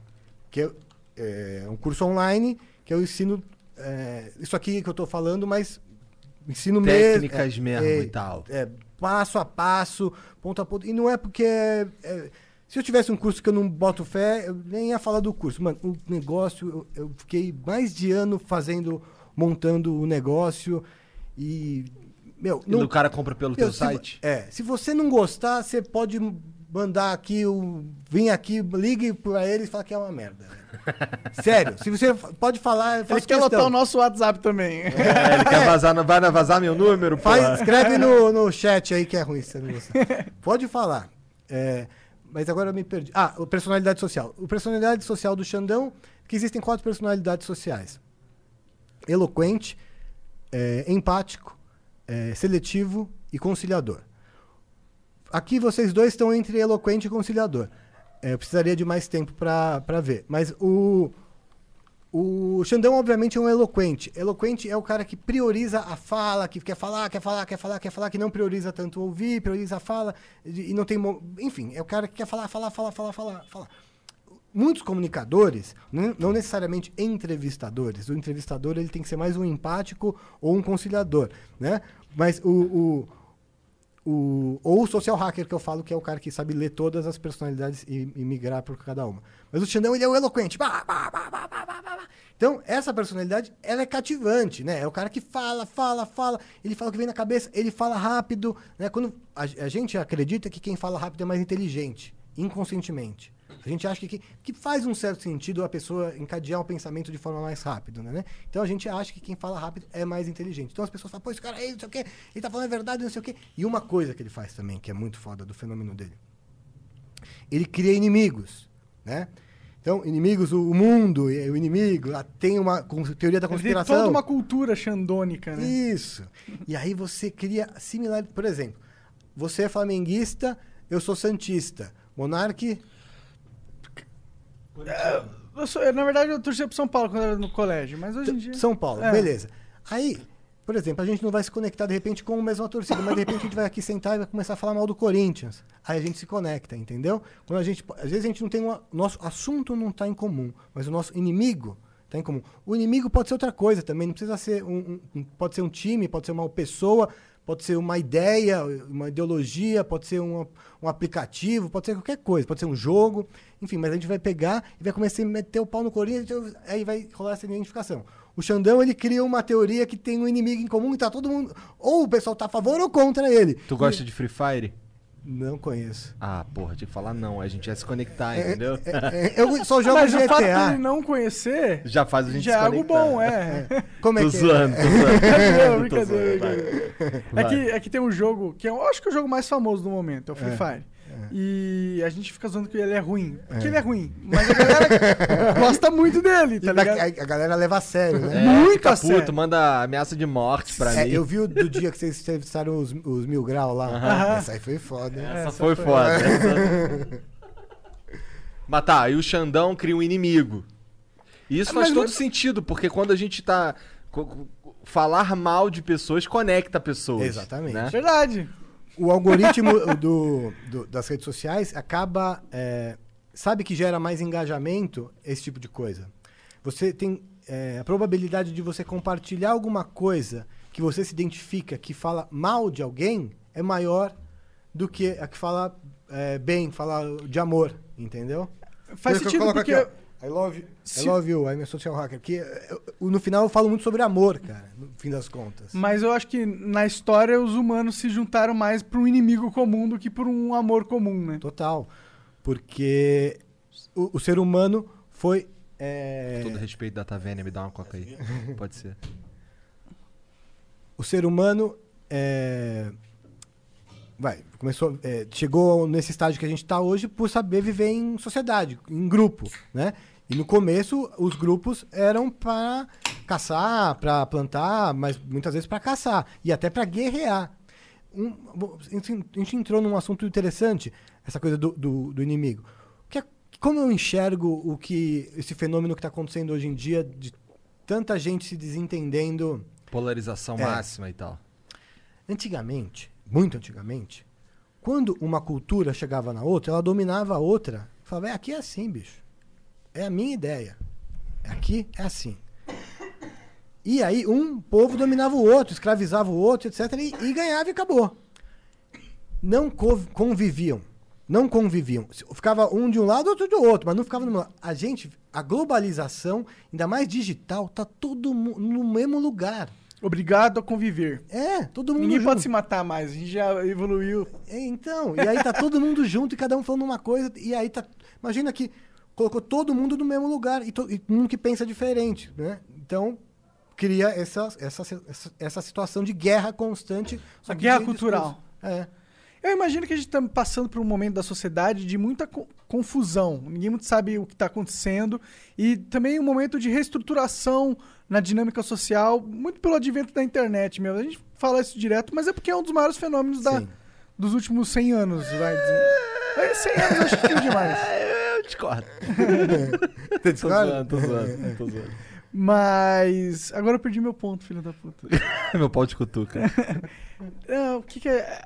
que eu- é um curso online que eu ensino é, isso aqui que eu tô falando, mas ensino Técnicas mesmo. mesmo e tal. É, passo a passo, ponto a ponto. E não é porque. é, se eu tivesse um curso que eu não boto fé, eu nem ia falar do curso. Mano, o negócio, eu, eu fiquei mais de ano fazendo, montando o negócio e. Meu, E o cara compra pelo meu, teu se site? É, se você não gostar, você pode mandar aqui, o, vir aqui, ligue pra ele e falar que é uma merda. <laughs> Sério, se você pode falar, Ele faz quer questão. lotar o nosso WhatsApp também. É, ele quer <laughs> vazar, não vai vazar meu número. Faz, escreve no, no chat aí que é ruim. se você não. <laughs> Pode falar. É, mas agora eu me perdi. Ah, o personalidade social. O personalidade social do Xandão, que existem quatro personalidades sociais. Eloquente, é, empático, é, seletivo e conciliador. Aqui vocês dois estão entre eloquente e conciliador. É, eu precisaria de mais tempo para ver. Mas o, o Xandão, obviamente, é um eloquente. Eloquente é o cara que prioriza a fala, que quer falar, quer falar, quer falar, quer falar, que não prioriza tanto ouvir, prioriza a fala, e não tem. Enfim, é o cara que quer falar, falar, falar, falar, falar, falar. Muitos comunicadores, não não necessariamente entrevistadores, o entrevistador ele tem que ser mais um empático ou um conciliador, né? Mas o, o, o, ou o social hacker, que eu falo que é o cara que sabe ler todas as personalidades e, e migrar por cada uma. Mas o Xandão, ele é o eloquente. Bah, bah, bah. Então, essa personalidade, ela é cativante, né? É o cara que fala, fala, fala, ele fala o que vem na cabeça, ele fala rápido, né? Quando a, a gente acredita que quem fala rápido é mais inteligente, inconscientemente. A gente acha que, que, faz um certo sentido a pessoa encadear um pensamento de forma mais rápida, né? Então a gente acha que quem fala rápido é mais inteligente. Então as pessoas falam, pô, esse cara aí, não sei o quê, ele tá falando a verdade, não sei o quê. E uma coisa que ele faz também, que é muito foda do fenômeno dele. Ele cria inimigos, né? Então, inimigos, o mundo, o inimigo, tem uma teoria da Ele tem conspiração. toda uma cultura xandônica, né? Isso. E aí você cria similar, por exemplo, você é flamenguista, eu sou santista. Monarque, Eu sou- eu, na verdade, eu torcia pro São Paulo quando era no colégio, mas hoje em dia. São Paulo, É. beleza. Aí, por exemplo, a gente não vai se conectar de repente com a mesma torcida, mas de repente a gente vai aqui sentar e vai começar a falar mal do Corinthians. Aí a gente se conecta, entendeu? Quando a gente, às vezes a gente não tem uma, nosso assunto não está em comum, mas o nosso inimigo está em comum. O inimigo pode ser outra coisa também, não precisa ser um, um- um- pode ser um time, pode ser uma pessoa, pode ser uma ideia, uma ideologia, pode ser um, um aplicativo, pode ser qualquer coisa, pode ser um jogo, enfim, mas a gente vai pegar e vai começar a meter o pau no Corinthians, aí vai rolar essa identificação. O Xandão, ele cria uma teoria que tem um inimigo em comum e tá todo mundo, ou o pessoal tá a favor ou contra ele. Tu gosta de Free Fire? Não conheço. Ah, porra, tinha que falar não, a gente ia se conectar, É, entendeu? é, é, eu só jogo mas o fato GTA. dele não conhecer Já faz a gente já se é algo conectar. bom, é. Como é Tô que zoando, tô zoando. <laughs> Brincadeira, Tô brincadeira, zoando, brincadeira. É que, é que tem um jogo que é, eu acho que é o jogo mais famoso do momento, é o Free É, Fire. E a gente fica zoando que ele é ruim. Porque É. ele é ruim. Mas a galera <laughs> gosta muito dele, tá E da- ligado? a, a galera leva a sério, né? É, Muito a sério. puto, manda ameaça de morte pra É, mim. eu vi o do dia que vocês entrevistaram os, os mil grau lá. Aham. Essa aí foi foda. hein? Essa Essa foi, foi- foda. essa- <laughs> Mas tá, e o Xandão cria um inimigo. E isso Ah, faz todo não- sentido, porque quando a gente tá. Falar mal de pessoas conecta pessoas. Exatamente. né? Verdade. O algoritmo <laughs> do, do- das redes sociais acaba. é, sabe que gera mais engajamento esse tipo de coisa. Você tem. é, a probabilidade de você compartilhar alguma coisa que você se identifica que fala mal de alguém é maior do que a que fala é, bem, fala de amor, entendeu? Faz eu sentido porque... aqui, I love, Se- I love you, I'm a social hacker. Que, eu- eu- no final eu falo muito sobre amor, cara, no fim das contas. Mas eu acho que na história os humanos se juntaram mais para um inimigo comum do que por um amor comum, né? Total. Porque o, o ser humano foi. é, Todo respeito da Taverna, me dá uma coca aí. <laughs> Pode ser. o ser humano é, vai começou é, chegou nesse estágio que a gente está hoje por saber viver em sociedade em grupo né e no começo os grupos eram para caçar para plantar mas muitas vezes para caçar e até para guerrear um, a gente entrou num assunto interessante essa coisa do, do, do inimigo que é, como eu enxergo o que esse fenômeno que está acontecendo hoje em dia de tanta gente se desentendendo Polarização É. máxima e tal. Antigamente, muito antigamente, quando uma cultura chegava na outra, ela dominava a outra. Falava, é, aqui é assim, bicho. É a minha ideia. Aqui é assim. E aí um povo dominava o outro, escravizava o outro, etc. E, e ganhava e acabou. Não co- conviviam. Não conviviam. Ficava um de um lado, outro do outro, mas não ficava lado. A gente, a globalização, ainda mais digital, tá todo no mesmo lugar. Obrigado a conviver. É, todo mundo Ninguém junto. pode se matar mais, a gente já evoluiu. É, então, e aí tá todo mundo junto e cada um falando uma coisa, e aí tá. Imagina que colocou todo mundo no mesmo lugar e, to, e um que pensa diferente, né? Então, cria essa, essa, essa, essa situação de guerra constante. A guerra cultural. É. Eu imagino que a gente está passando por um momento da sociedade de muita co- confusão. Ninguém muito sabe o que está acontecendo. E também um momento de reestruturação na dinâmica social, muito pelo advento da internet mesmo. A gente fala isso direto, mas é porque é um dos maiores fenômenos da- dos últimos 100 anos. Vai dizer. É, 100 anos eu acho que é demais. <laughs> Eu discordo. <laughs> tô zoando, tô zoando, tô zoando. Mas. Agora eu perdi meu ponto, filho da puta. <laughs> Meu pau de cutuca. Ah, o que, que é.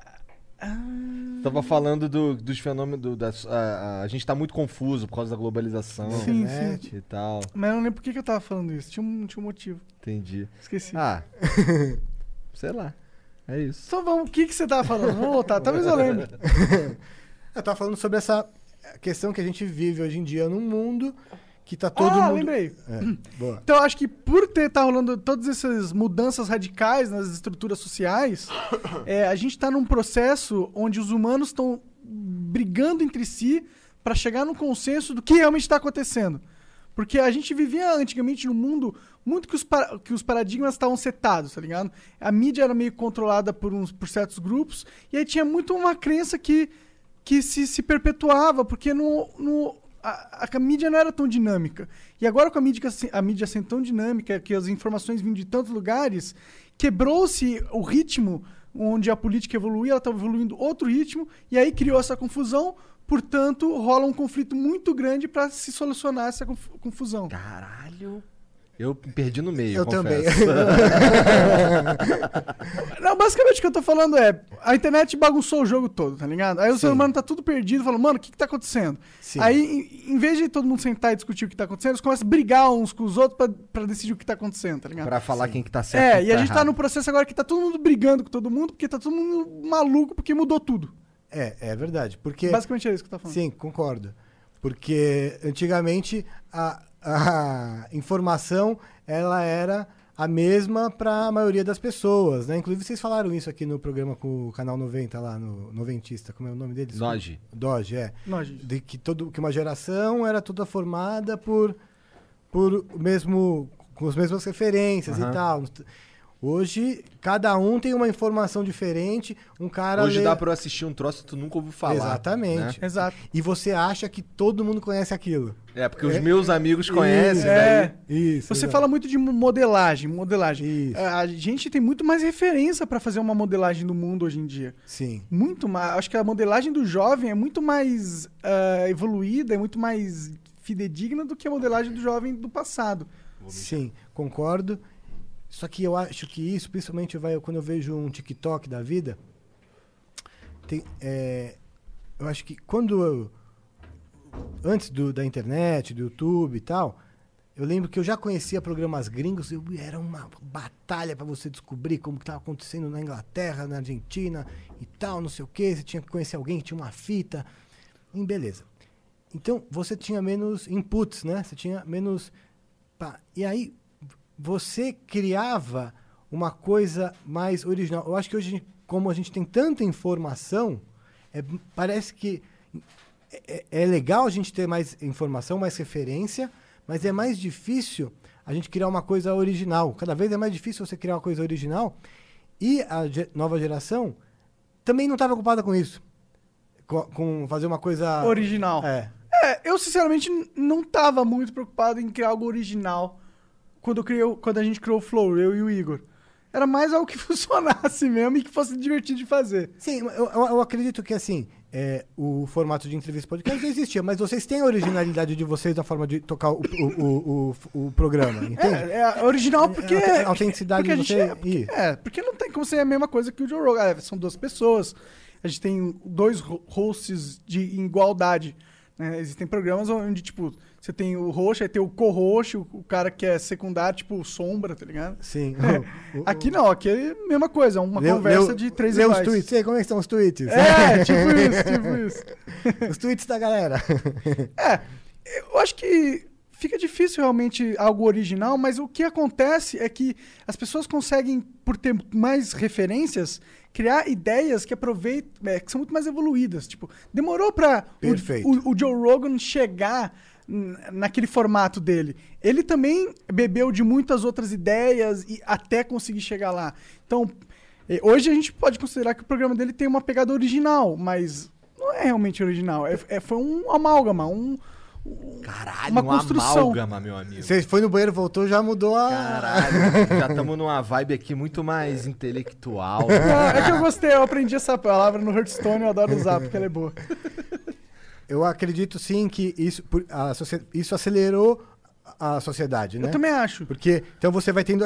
Tava falando do- dos fenômenos. do- das- a, a- a gente tá muito confuso por causa da globalização Sim, Internet. e tal. Mas eu não lembro por que, que eu tava falando isso. Tinha um, tinha um motivo. Entendi. Esqueci. Ah. <laughs> sei lá. É isso. Só vamos. O que, que você tava falando? Vamos voltar. Talvez eu lembre. <laughs> Eu tava falando sobre essa questão que a gente vive hoje em dia num mundo que tá todo ah, mundo. lembrei. É. Então, eu acho que por ter tá rolando todas essas mudanças radicais nas estruturas sociais, <coughs> é, a gente está num processo onde os humanos estão brigando entre si para chegar num consenso do que realmente está acontecendo. Porque a gente vivia antigamente num mundo muito que os, para- que os paradigmas estavam setados, tá ligado? A mídia era meio controlada por, uns, por certos grupos, e aí tinha muito uma crença que, que se, se perpetuava, porque no, no, a, a mídia não era tão dinâmica. E agora com a mídia, a mídia sendo tão dinâmica, que as informações vindo de tantos lugares, quebrou-se o ritmo onde a política evoluía, ela estava evoluindo outro ritmo, e aí criou essa confusão, portanto, rola um conflito muito grande para se solucionar essa conf- confusão. Caralho. Eu perdi no meio. Eu também. <laughs> Não, basicamente o que eu tô falando é, a internet bagunçou o jogo todo, tá ligado? Aí o ser Sim. humano tá tudo perdido, falando, mano, o que que tá acontecendo? Sim. Aí, em, vez de todo mundo sentar e discutir o que tá acontecendo, eles começam a brigar uns com os outros pra, pra decidir o que tá acontecendo, tá ligado? Pra falar quem que tá certo. É, e que a gente tá errado. no processo agora que tá todo mundo brigando com todo mundo, porque tá todo mundo maluco, porque mudou tudo. É, é verdade. Porque. Basicamente é isso que eu tô falando. Sim, concordo. Porque antigamente a, a informação ela era a mesma para a maioria das pessoas, né? Inclusive vocês falaram isso aqui no programa com o canal 90 lá no Noventista, como é o nome deles? Doge. Doge, é. Gente. De que todo que uma geração era toda formada por por o mesmo com as mesmas referências Aham. e tal. Hoje cada um tem uma informação diferente, um cara Hoje lê- dá pra eu assistir um troço que tu nunca ouviu falar. Exatamente. né? Exato. e você acha que todo mundo conhece aquilo. É, porque os meus amigos conhecem, Isso, daí... É. Isso. Você exato. fala muito de modelagem, modelagem. Isso. A gente tem muito mais referência pra fazer uma modelagem do mundo hoje em dia. Sim. Muito mais. Acho que a modelagem do jovem é muito mais ah, evoluída, é muito mais fidedigna do que a modelagem do jovem do passado. Sim, concordo. Só que eu acho que isso, principalmente vai, quando eu vejo um TikTok da vida, tem, é, eu acho que quando eu, antes do- da internet, do YouTube e tal, Eu lembro que eu já conhecia programas gringos, era uma batalha para você descobrir como que estava acontecendo na Inglaterra, na Argentina e tal, não sei o quê. Você tinha que conhecer alguém que tinha uma fita. E beleza. Então, você tinha menos inputs, né? Você tinha menos... pá. E aí, você criava uma coisa mais original. Eu acho que hoje, como a gente tem tanta informação, é- parece que é, é legal a gente ter mais informação, mais referência, mas é mais difícil a gente criar uma coisa original. Cada vez é mais difícil você criar uma coisa original. E a ge- nova geração também não está preocupada com isso. Com, com fazer uma coisa. Original. É. É, eu sinceramente não tava muito preocupado em criar algo original quando, eu criei, quando a gente criou o Flow, eu e o Igor. Era mais algo que <laughs> funcionasse mesmo e que fosse divertido de fazer. Sim, eu, eu- acredito que assim, é, o formato de entrevista podcast já existia, mas vocês têm a originalidade de vocês na forma de tocar o, o, o, o, programa, entende? É, é original porque. É, a autenticidade porque de você é, porque, é, porque não tem como ser a mesma coisa que o Joe Rogan. É, são duas pessoas. A gente tem dois ho- hosts de igualdade. né? Existem programas onde, tipo, você tem o host, aí tem o co-host, o, o cara que é secundário, tipo, o sombra, tá ligado? Sim. <laughs> O- o- Aqui não, aqui é a mesma coisa, é uma Leu- conversa leu- de três leu os iguais. tweets. Como é que estão os tweets? É, <laughs> tipo isso, tipo isso. <laughs> os tweets da galera. É, eu acho que fica difícil realmente algo original, mas o que acontece é que as pessoas conseguem, por ter mais referências, criar ideias que aproveitam, é, que são muito mais evoluídas. Tipo, demorou para Perfeito. o, o Joe Rogan chegar naquele formato dele. Ele também bebeu de muitas outras ideias e até conseguir chegar lá. Então, eh, hoje a gente pode considerar que o programa dele tem uma pegada original, mas não é realmente original. É, é- foi um amálgama, um, Caralho, Uma uma construção. amálgama, meu amigo. Você foi no banheiro, voltou, já mudou a. Caralho, já estamos numa vibe aqui muito mais intelectual. Não, é que eu gostei, eu aprendi essa palavra no Hearthstone, eu adoro usar porque ela é boa. Eu acredito sim que isso, a isso acelerou a sociedade, né? Eu também acho. Porque então você vai tendo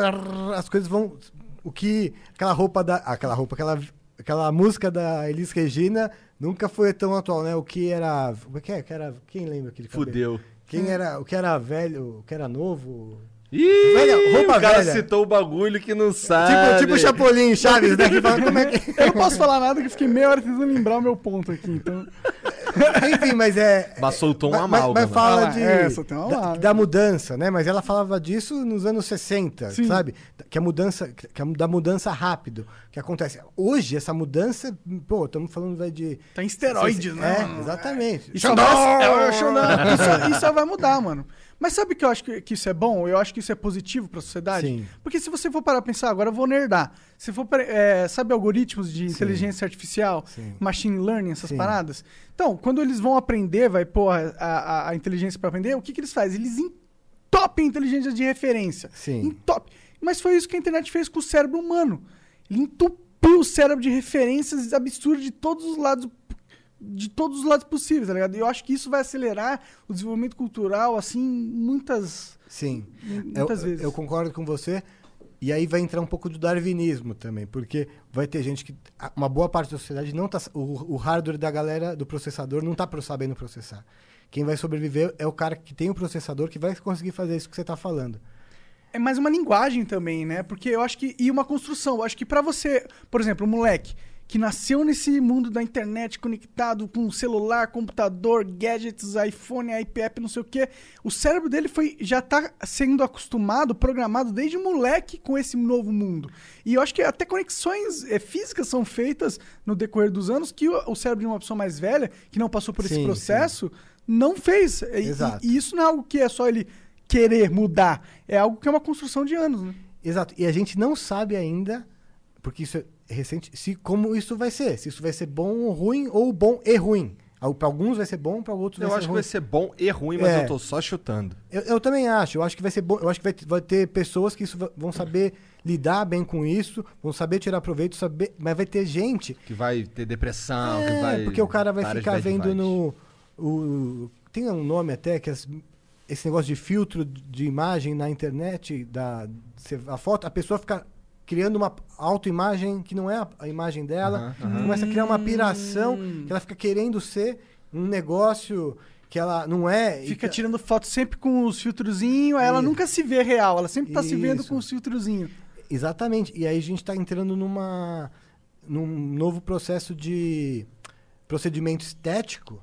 as coisas vão o que aquela roupa da aquela roupa aquela aquela música da Elis Regina nunca foi tão atual, né? O que era o que é? Que era quem lembra aquele cabelo? Fudeu. Quem era o que era velho, o que era novo? Ih, Velha, roupa o cara velha. citou o bagulho que não sabe. Tipo, tipo o Chapolin, Chaves, né? Que fala como é que... Eu não posso falar nada que eu fiquei meia hora tentando lembrar o meu ponto aqui, então. Enfim, mas é. Mas soltou um mas, mas- fala Ah de, é, uma da, da mudança, né? Mas ela falava disso nos anos 60, Sim. sabe? Que a mudança, que a, da mudança rápido que acontece. Hoje, essa mudança, pô, estamos falando velho, de. Tá em esteroides, né? É, mano? exatamente. Isso, vai, é, Xandão. isso, isso vai mudar, mano. Mas sabe que eu acho que, que isso é bom? Eu acho que isso é positivo pra sociedade. Sim. Porque se você for parar pra pensar, agora eu vou nerdar. Se for, é, sabe algoritmos de inteligência artificial, Sim. machine learning, essas Sim. paradas? Então, quando eles vão aprender, vai pôr a, a, a inteligência pra aprender, o que, que eles fazem? Eles entopem a inteligência de referência. Sim. Entope. Mas foi isso que a internet fez com o cérebro humano. Ele entupiu o cérebro de referências absurdas de todos os lados de todos os lados possíveis, tá ligado? E eu acho que isso vai acelerar o desenvolvimento cultural, assim, muitas, Sim. muitas eu, vezes. eu concordo com você. E aí vai entrar um pouco do darwinismo também, porque vai ter gente que. Uma boa parte da sociedade não tá. O, o hardware da galera do processador não tá sabendo processar. Quem vai sobreviver é o cara que tem o processador que vai conseguir fazer isso que você tá falando. É mais uma linguagem também, né? Porque eu acho que. E uma construção. Eu acho que pra você, por exemplo, um moleque que nasceu nesse mundo da internet conectado com celular, computador, gadgets, iPhone, iPad, não sei o quê, o cérebro dele foi já tá sendo acostumado, programado desde moleque com esse novo mundo. E eu acho que até conexões eh, físicas são feitas no decorrer dos anos que o, o cérebro de uma pessoa mais velha, que não passou por esse Sim, processo, não fez. E- e- Exato. e isso não é algo que é só ele querer mudar. É algo que é uma construção de anos, né? Exato. E a gente não sabe ainda, porque isso é recente, se como isso vai ser. Se isso vai ser bom ou ruim, ou bom e ruim. Para alguns vai ser bom, para outros Eu vai acho ser que ruim. vai ser bom e ruim, mas É. eu tô só chutando. Eu, eu também acho. Eu acho que vai ser bom. Eu acho que vai, vai ter pessoas que isso vão saber lidar bem com isso, vão saber tirar proveito, saber. Mas vai ter gente. Que vai ter depressão, É, que vai. porque o cara vai ficar vendo no. O, tem um nome até que as- esse negócio de filtro de imagem na internet, da, a foto, a pessoa fica criando uma autoimagem que não é a, a imagem dela, Aham, aham. começa a criar uma piração, que ela fica querendo ser um negócio que ela não é. Fica que- tirando foto sempre com os filtrozinhos, aí ela nunca se vê real, ela sempre tá se vendo com os filtrozinhos. Exatamente. E aí a gente está entrando numa num novo processo de procedimento estético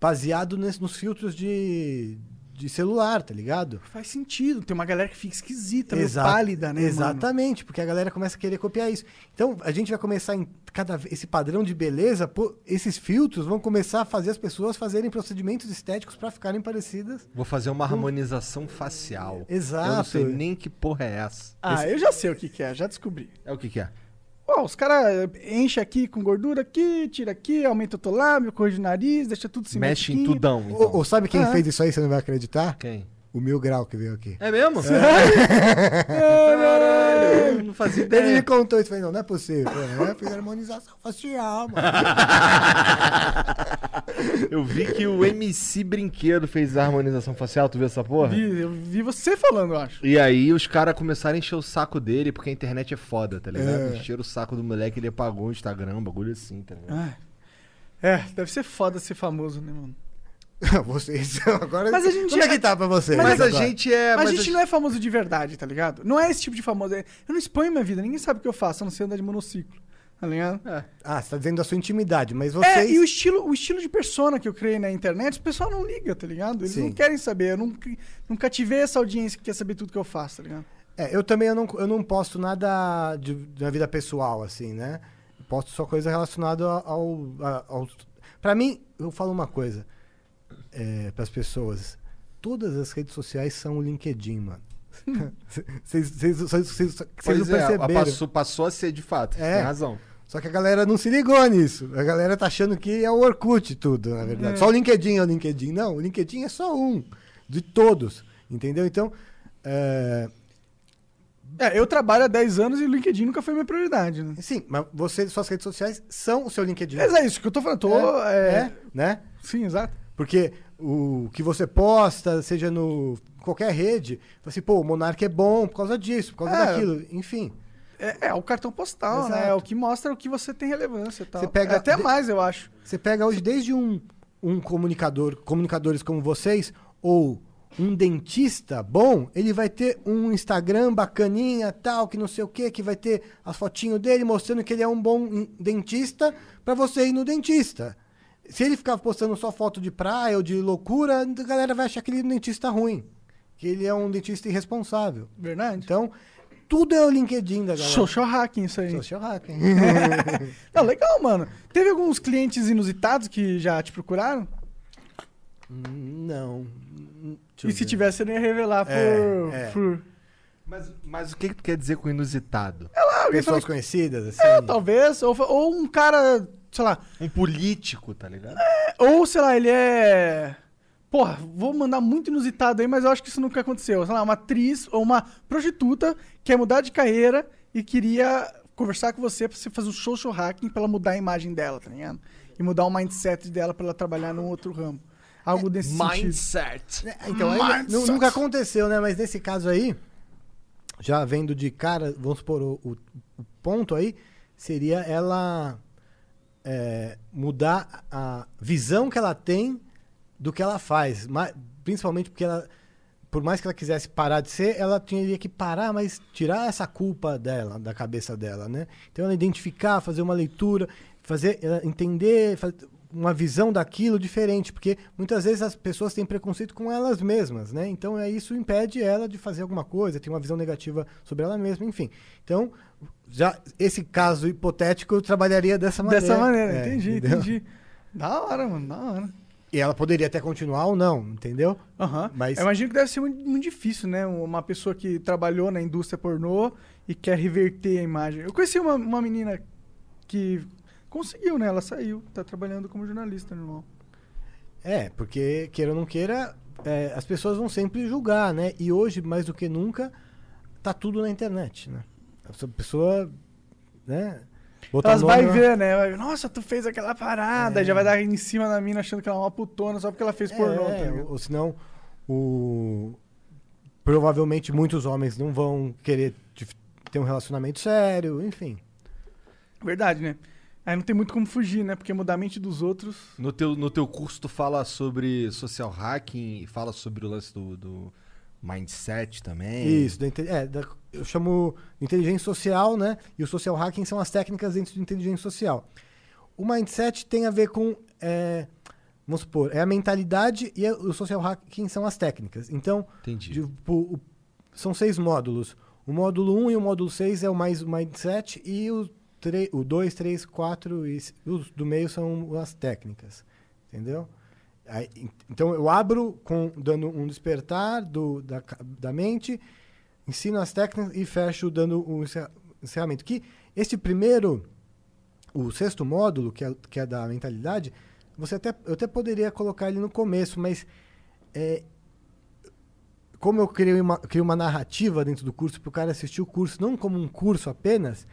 baseado nesse- nos filtros de, de celular, tá ligado? Faz sentido, tem uma galera que fica esquisita, meio pálida, né, mano? Exatamente, porque a galera começa a querer copiar isso. Então, a gente vai começar em cada esse padrão de beleza, pô, esses filtros vão começar a fazer as pessoas fazerem procedimentos estéticos para ficarem parecidas. Vou fazer uma harmonização facial. Exato. Eu não sei nem que porra é essa. Ah, eu já sei o que, que é, já descobri. É o que que é? Ó, os caras enchem aqui com gordura aqui, tira aqui, aumenta o teu lábio, corrige o nariz, deixa tudo Mexe em tudão, então. Ou, ou sabe quem Ah. fez isso aí, você não vai acreditar? Quem? O Mil Grau que veio aqui. É mesmo? Caralho, eu não fazia Ele me ideia. contou isso, falei, não, não é possível. Eu é, fiz harmonização facial, mano. <laughs> Eu vi que o MC Brinquedo fez a harmonização facial, tu viu essa porra? Vi, eu vi você falando, eu acho. E aí os caras começaram a encher o saco dele, porque a internet é foda, tá ligado? É. Encheram o saco do moleque, ele apagou o Instagram, um bagulho assim, tá ligado? Ah, É, deve ser foda ser famoso, né, mano? <laughs> Vocês, agora... Mas a gente Como é é- que tá pra vocês? Mas, a agora? gente é. Mas mas a gente não é famoso de verdade, tá ligado? Não é esse tipo de famoso. é- Eu não exponho minha vida, ninguém sabe o que eu faço, a não ser andar de monociclo. Tá ligado? Ah, você tá dizendo da sua intimidade, mas É, vocês... e o estilo, o estilo de persona que eu criei na internet, o pessoal não liga, tá ligado? Eles Sim. não querem saber. Eu nunca, nunca tive essa audiência que quer saber tudo que eu faço, tá ligado? É, eu também eu não, eu não posto nada de, da vida pessoal, assim, né? Eu posto só coisa relacionada ao, a- ao... Pra mim, eu falo uma coisa é, pras pessoas. Todas as redes sociais são o LinkedIn, mano. Vocês vocês- vocês- vocês- vocês Pois não é, perceberam. passou, passou a ser de fato. É. Tem razão. Só que a galera não se ligou nisso. A galera tá achando que é o Orkut tudo, na verdade. Só o LinkedIn é o LinkedIn. Não, o LinkedIn é só um de todos. Entendeu? Então, é, É, eu trabalho há 10 anos e o LinkedIn nunca foi minha prioridade, né? sim, mas você, suas redes sociais são o seu LinkedIn. Mas é isso que eu tô falando. Tô, É, é, é, né? Sim, exato. Porque o que você posta, seja no qualquer rede, fala assim, pô, o Monark é bom por causa disso, por causa É. daquilo, enfim. É, é o cartão postal, né? Exato. É o que mostra o que você tem relevância tal. Você pega É até de- mais, eu acho. Você pega hoje desde um, um comunicador, comunicadores como vocês, ou um dentista bom, ele vai ter um Instagram bacaninha, tal, que não sei o que, que vai ter as fotinhos dele mostrando que ele é um bom dentista para você ir no dentista. Se ele ficar postando só foto de praia ou de loucura, a galera vai achar que ele é dentista ruim, que ele é um dentista irresponsável. Verdade. Então, tudo é o LinkedIn da galera. Social hacking, isso aí. Social hacking. <laughs> Não, legal, mano. Teve alguns clientes inusitados que já te procuraram? não. Deixa e eu se ver. tivesse, você não ia revelar por. É, é. por- Mas, mas o que, que tu quer dizer com inusitado? Pessoas conhecidas, assim. É, talvez. Ou, ou um cara, sei lá. Um político, tá ligado? Ou, sei lá, ele é. Porra, vou mandar muito inusitado aí, mas eu acho que isso nunca aconteceu. Sei lá, uma atriz ou uma prostituta quer mudar de carreira e queria conversar com você pra você fazer um social hacking pra ela mudar a imagem dela, tá ligado? E mudar o mindset dela pra ela trabalhar num outro ramo. Algo desse sentido. Mindset. É, Então, aí, nu- nunca aconteceu, né? Mas nesse caso aí, já vendo de cara, vamos supor, o, o- o ponto aí seria ela é, mudar a visão que ela tem do que ela faz. Principalmente porque ela, por mais que ela quisesse parar de ser, ela teria que parar, mas tirar essa culpa dela, da cabeça dela, né? Então ela identificar, fazer uma leitura, fazer ela entender, faz- uma visão daquilo diferente, porque muitas vezes as pessoas têm preconceito com elas mesmas, né? Então é isso impede ela de fazer alguma coisa, tem uma visão negativa sobre ela mesma, enfim. Então, já esse caso hipotético eu trabalharia dessa maneira. Dessa maneira, É, entendi, entendeu? entendi. Da hora, mano, da hora. E ela poderia até continuar ou não, entendeu? Aham. Mas- Eu imagino que deve ser muito, muito difícil, né? Uma pessoa que trabalhou na indústria pornô e quer reverter a imagem. Eu conheci uma, uma menina que conseguiu, né? Ela saiu, tá trabalhando como jornalista, normal. É, porque queira ou não queira, é, as pessoas vão sempre julgar, né? E hoje, mais do que nunca, tá tudo na internet, né? Essa pessoa, né? Botar Elas vai ver, né? Vai ver, Nossa, tu fez aquela parada. Já vai dar em cima da mina achando que ela é uma putona só porque ela fez pornô, tá É, ligado? ou senão, o... provavelmente muitos homens não vão querer te- ter um relacionamento sério, enfim. Verdade, né? Aí não tem muito como fugir, né? Porque mudar a mente dos outros. No teu, no teu curso tu fala sobre social hacking e fala sobre o lance do, do mindset também. Isso, da é, da- eu chamo de inteligência social, né? E o social hacking são as técnicas dentro de inteligência social. O mindset tem a ver com, é, vamos supor, é a mentalidade e o social hacking são as técnicas. Então, Entendi. tipo, o- são seis módulos. O módulo 1 e o módulo 6 é o mais o mindset e o, tre- o 2, 3, 4 e os do meio são as técnicas. Entendeu? Aí, en- então eu abro com dando um despertar do, da, da mente, ensino as técnicas e fecho dando um encerra- encerramento. Que este primeiro, o sexto módulo, que é, que é da mentalidade, você até, eu até poderia colocar ele no começo, mas é, como eu criei uma, criei uma narrativa dentro do curso para o cara assistir o curso, não como um curso apenas,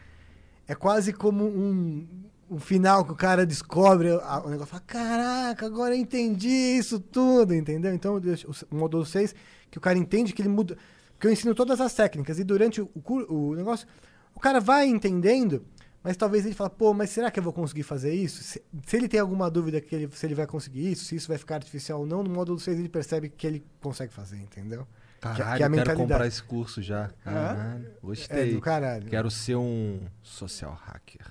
é quase como um, um final que o cara descobre o negócio. Fala, caraca, agora eu entendi isso tudo, entendeu? Então, o, o módulo 6, que o cara entende que ele muda. Que eu ensino todas as técnicas e durante o, cur- o negócio, o cara vai entendendo, mas talvez ele fale, pô, mas será que eu vou conseguir fazer isso? Se, se ele tem alguma dúvida que ele, se ele vai conseguir isso, se isso vai ficar artificial ou não, no módulo 6 ele percebe que ele consegue fazer, entendeu? Caralho, que é eu quero comprar esse curso já. Caralho, É gostei. do caralho. Quero ser um social hacker.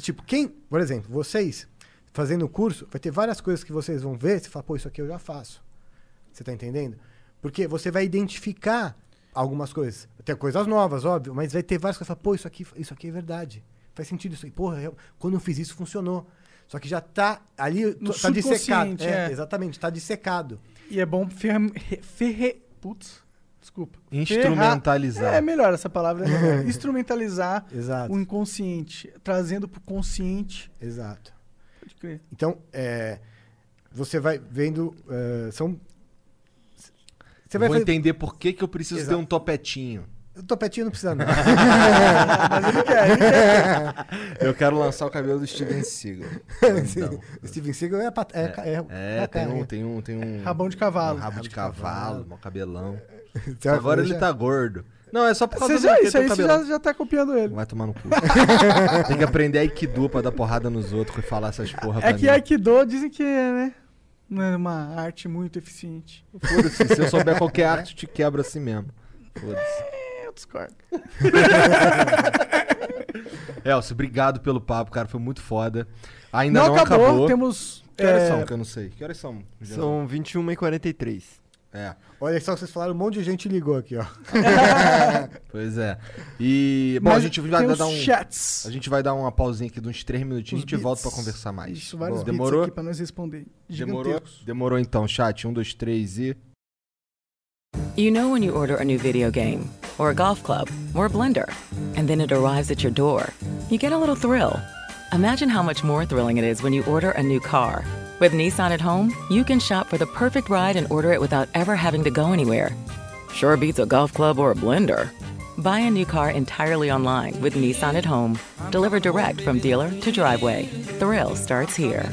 Tipo, quem, por exemplo, vocês fazendo o curso, vai ter várias coisas que vocês vão ver, você fala, pô, isso aqui eu já faço. Você tá entendendo? Porque você vai identificar algumas coisas. Ter coisas novas, óbvio, mas vai ter várias coisas que você fala, pô, isso aqui, isso aqui é verdade. Faz sentido isso aí. Porra, eu- quando eu fiz isso, funcionou. Só que já tá ali, No tá dissecado. É, é. exatamente, tá dissecado. E é bom ferra... ferre... Putz, desculpa. Instrumentalizar. Ferra- É melhor essa palavra. É melhor. <laughs> Instrumentalizar Exato. o inconsciente, trazendo pro consciente. Exato. Pode crer. Então, é, você vai vendo. é, são. Você Eu vai vou fazer- entender por que, que eu preciso Exato. ter um topetinho. O topetinho não precisa, <laughs> não. Mas ele quer, ele quer. <laughs> Eu quero lançar o cabelo do Steven Seagal. Então, o Steven Seagal é, pat- é, é, é, é tem um, tem um, tem um Rabão de cavalo. um rabo de cavalo, um cabelão. Vai <laughs> Agora ele já? tá gordo. Não, é só por causa do isso tem aí o você já, já tá copiando ele. Vai tomar no cu. <laughs> tem que aprender Aikido pra dar porrada nos outros e falar essas porra pra É que mim. Aikido dizem que é, né? Não é uma arte muito eficiente. Foda-se, se eu <laughs> souber qualquer arte, te quebra assim mesmo. Foda-se. Eu discordo. Elcio, obrigado pelo papo, cara. Foi muito foda. Ainda não, não, acabou, acabou. temos. Que horas é, são? Que eu não sei. Que horas são? São 21 e 43. É, Olha só, vocês falaram, um monte de gente ligou aqui, ó. <laughs> pois é. E, bom, a mas gente vai dar um... chats. A gente vai dar uma pausinha aqui de uns 3 minutinhos e a gente volta pra conversar mais. Isso, vários Boa. Demorou? aqui pra nós responder. Demorou? Demorou então, chat. Um, dois, três e. You know when you order a new video game, or a golf club, or a blender, and then it arrives at your door, you get a little thrill. Imagine how much more thrilling it is when you order a new car. With Nissan at home, you can shop for the perfect ride and order it without ever having to go anywhere. Sure beats a golf club or a blender. Buy a new car entirely online with Nissan at home. Deliver direct from dealer to driveway. Thrill starts here.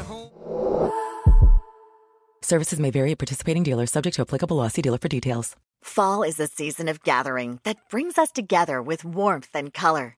Services may vary at participating dealers, subject to applicable. See dealer for details. Fall is a season of gathering that brings us together with warmth and color.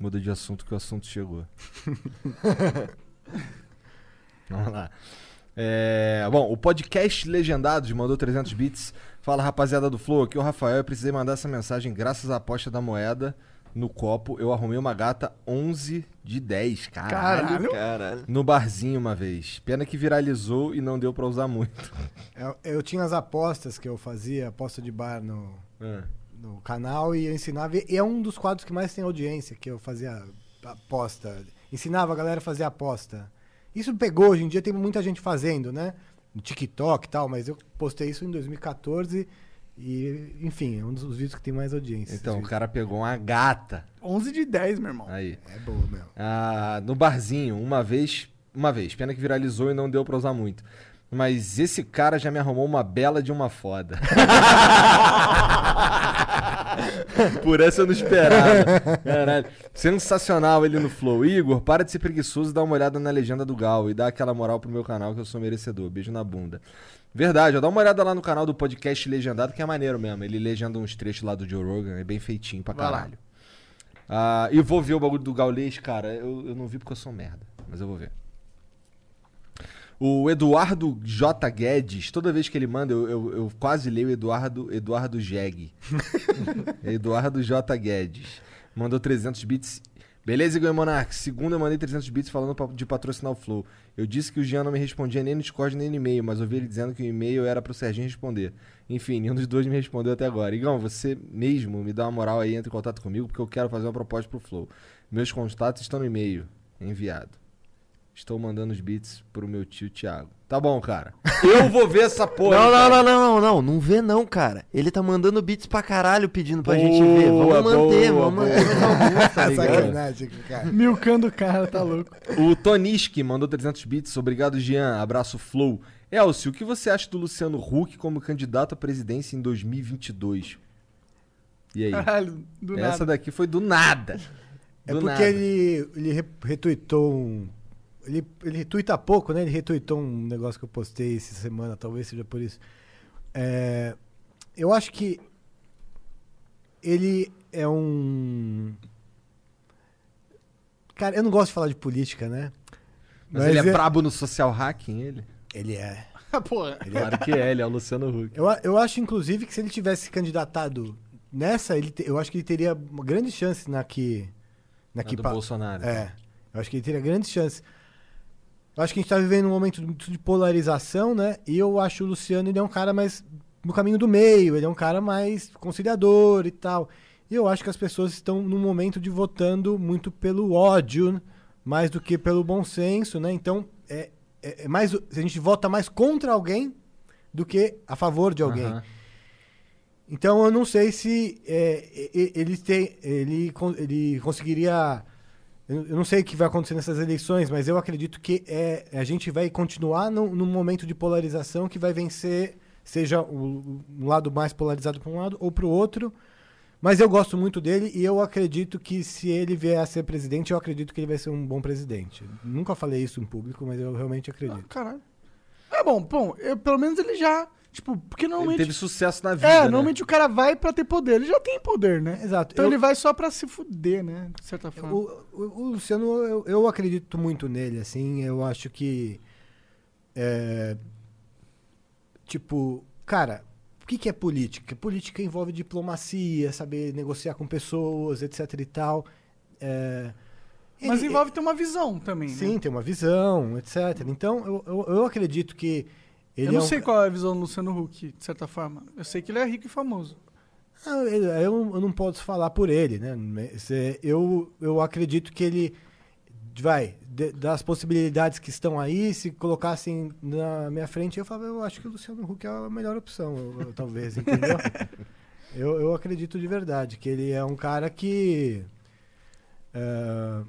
Muda de assunto que o assunto chegou. <laughs> Vamos lá. É, bom, o podcast Legendados mandou 300 bits. Fala rapaziada do Flow, aqui é o Rafael. Eu precisei mandar essa mensagem graças à aposta da moeda no copo. Eu arrumei uma gata 11 de 10. Caralho. Caralho. No barzinho uma vez. Pena que viralizou e não deu pra usar muito. Eu, eu tinha as apostas que eu fazia, aposta de bar no, É. no canal e eu ensinava. E é um dos quadros que mais tem audiência, que eu fazia aposta. Ensinava a galera a fazer aposta. Isso pegou, hoje em dia tem muita gente fazendo, né? No TikTok e tal, mas eu postei isso em 2014 e, enfim, é um dos vídeos que tem mais audiência. Então, o cara pegou uma gata. 11 de 10, meu irmão. Aí. É boa, meu. Ah, no barzinho, uma vez. Uma vez. Pena que viralizou e não deu pra usar muito. Mas esse cara já me arrumou uma bela de uma foda. <laughs> <laughs> Por essa eu não esperava. Caralho. Sensacional ele no Flow. Igor, para de ser preguiçoso e dá uma olhada na legenda do Gal e dá aquela moral pro meu canal que eu sou merecedor. Beijo na bunda. Verdade, ó, dá uma olhada lá no canal do podcast Legendado, que é maneiro mesmo. Ele legenda uns trechos lá do Joe Rogan, é bem feitinho pra caralho. Ah, e vou ver o bagulho do Gaulês, cara. Eu, eu não vi porque eu sou merda, mas eu vou ver. O Eduardo J. Guedes, toda vez que ele manda, eu, eu, eu quase leio Eduardo, Eduardo Jeg. <laughs> Eduardo J. Guedes. Mandou 300 bits. Beleza, Igor Monark? Segunda eu mandei 300 bits falando de patrocinar o Flow. Eu disse que o Jean não me respondia nem no Discord nem no e-mail, mas ouvi ele dizendo que o e-mail era pro Serginho responder. Enfim, nenhum dos dois me respondeu até agora. Igão, você mesmo me dá uma moral aí, entre em contato comigo, porque eu quero fazer uma proposta pro Flow. Meus contatos estão no e-mail. Enviado. Estou mandando os beats pro meu tio Thiago. Tá bom, cara. Eu vou ver essa <laughs> porra. Não, não, não, não, não, não. Não vê não, cara. Ele tá mandando beats pra caralho pedindo pra gente Boa, ver. Vamos manter, boa, vamos manter tá? Sacanagem, cara. Milcando o cara, tá louco. O Toniski mandou 300 bits. Obrigado, Jean. Abraço, Flow. Elcio, o que você acha do Luciano Huck como candidato à presidência em 2022? E aí? Caralho, do Essa nada. daqui foi do nada. É Do porque nada. ele, ele re- retweetou um. Ele, ele retweeta pouco, né? Ele retweetou um negócio que eu postei essa semana, talvez seja por isso. É, eu acho que ele é um. Cara, eu não gosto de falar de política, né? Mas, ele é, é- brabo no social hacking, ele? Ele é. <laughs> Porra. Claro que é, ele é o Luciano Huck. Eu, eu acho, inclusive, que se ele tivesse se candidatado nessa, ele te- eu acho que ele teria uma grande chance na que. Na Na que do pa- Bolsonaro. É. Eu acho que ele teria grandes chances. Eu acho que a gente tá vivendo um momento de polarização, né? E eu acho o Luciano, ele é um cara mais no caminho do meio, ele é um cara mais conciliador e tal. E eu acho que as pessoas estão num momento de votando muito pelo ódio, mais do que pelo bom senso, né? Então, é, é, é mais, a gente vota mais contra alguém do que a favor de alguém. Aham. Então eu não sei se é, ele, ele, ele conseguiria. Eu não sei o que vai acontecer nessas eleições, mas eu acredito que é, a gente vai continuar num, num momento de polarização que vai vencer, seja o, um lado mais polarizado para um lado ou para o outro. Mas eu gosto muito dele e eu acredito que se ele vier a ser presidente, eu acredito que ele vai ser um bom presidente. Nunca falei isso em público, mas eu realmente acredito. Caralho. É bom, bom, eu- pelo menos ele já. Tipo, porque Ele normalmente. teve sucesso na vida. é, né? normalmente o cara vai pra ter poder. Ele já tem poder, né? Exato. Então Eu- ele vai só pra se fuder, né? De certa forma. O, o- o Luciano, eu, eu acredito muito nele, assim, eu acho que. é, tipo, cara, o que, que é política? Política envolve diplomacia, saber negociar com pessoas, etc e tal. É, Mas ele- envolve ter uma visão também, Sim, né? tem uma visão, etc. Então, eu, eu, eu acredito que ele eu não é um- sei qual é a visão do Luciano Huck, de certa forma. Eu sei que ele é rico e famoso. Ah, Eu, eu- não posso falar por ele, né? Eu, eu acredito que ele vai das possibilidades que estão aí, se colocassem na minha frente, eu falava, eu acho que o Luciano Huck é a melhor opção, talvez, entendeu? <laughs> eu, eu acredito de verdade que ele é um cara que é,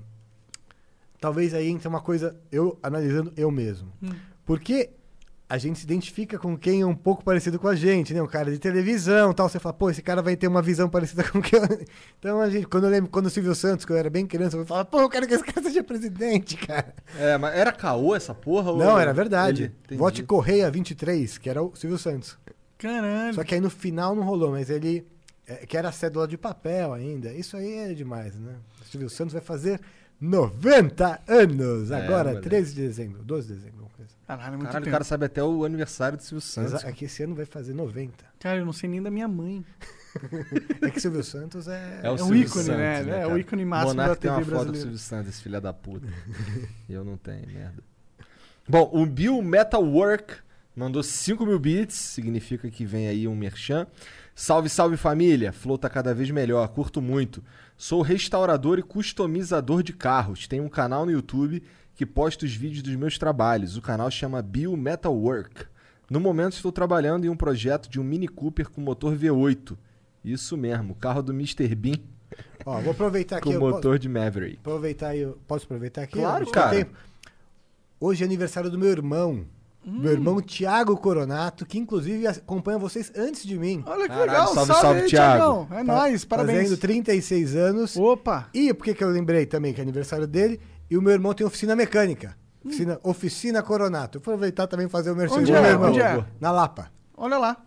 talvez aí entre uma coisa, eu analisando eu mesmo. Porque a gente se identifica com quem é um pouco parecido com a gente, né? Um cara de televisão tal. Você fala, pô, esse cara vai ter uma visão parecida <laughs> com que eu. <laughs> Então a gente, quando eu lembro, quando o Silvio Santos, que eu era bem criança, eu falava, pô, eu quero que esse cara <laughs> seja presidente, cara. É, mas era caô essa porra? ou- Não, era verdade. Ele-. Vote Correia 23, que era o Silvio Santos. Caralho. Só que aí no final não rolou, mas ele. é, que era a cédula de papel ainda. Isso aí é demais, né? O Silvio Santos vai fazer 90 anos, É, agora, moleque. 13 de dezembro, 12 de dezembro. Caralho, é muito Caralho, o tempo. cara sabe até o aniversário do Silvio Santos. É que esse ano vai fazer 90. Cara, eu não sei nem da minha mãe. <laughs> É que Silvio Santos é. É o É um Silvio ícone, Santos, né? É o cara? ícone máximo Monark da tem uma TV foto do brasileira. Silvio Santos, esse filho da puta. <laughs> Eu não tenho, merda. Bom, o Bill Metalwork mandou 5 mil bits, significa que vem aí um merchan. Salve, salve família! Flow tá cada vez melhor, curto muito. Sou restaurador e customizador de carros. Tenho um canal no YouTube que posta os vídeos dos meus trabalhos. O canal chama Bill Metalwork. No momento estou trabalhando em um projeto de um Mini Cooper com motor V8. Isso mesmo, carro do Mr. Bean <laughs> Ó, vou aproveitar aqui. com eu posso motor de Maverick. aproveitar aí. eu- Posso aproveitar aqui? Claro, tem cara. tempo. Hoje é aniversário do meu irmão. Hum. Meu irmão Tiago Coronato, que inclusive acompanha vocês antes de mim. Olha que Caralho, legal. salve, Salve, salve. Thiagão. É Tá nóis, parabéns. Fazendo 36 anos. Opa. E por que, que eu lembrei também que é aniversário dele? E o meu irmão tem oficina mecânica. Oficina, oficina Coronato. Vou aproveitar também e fazer o merchan Hum. Onde do é? meu irmão. Onde é? Na Lapa. Olha lá.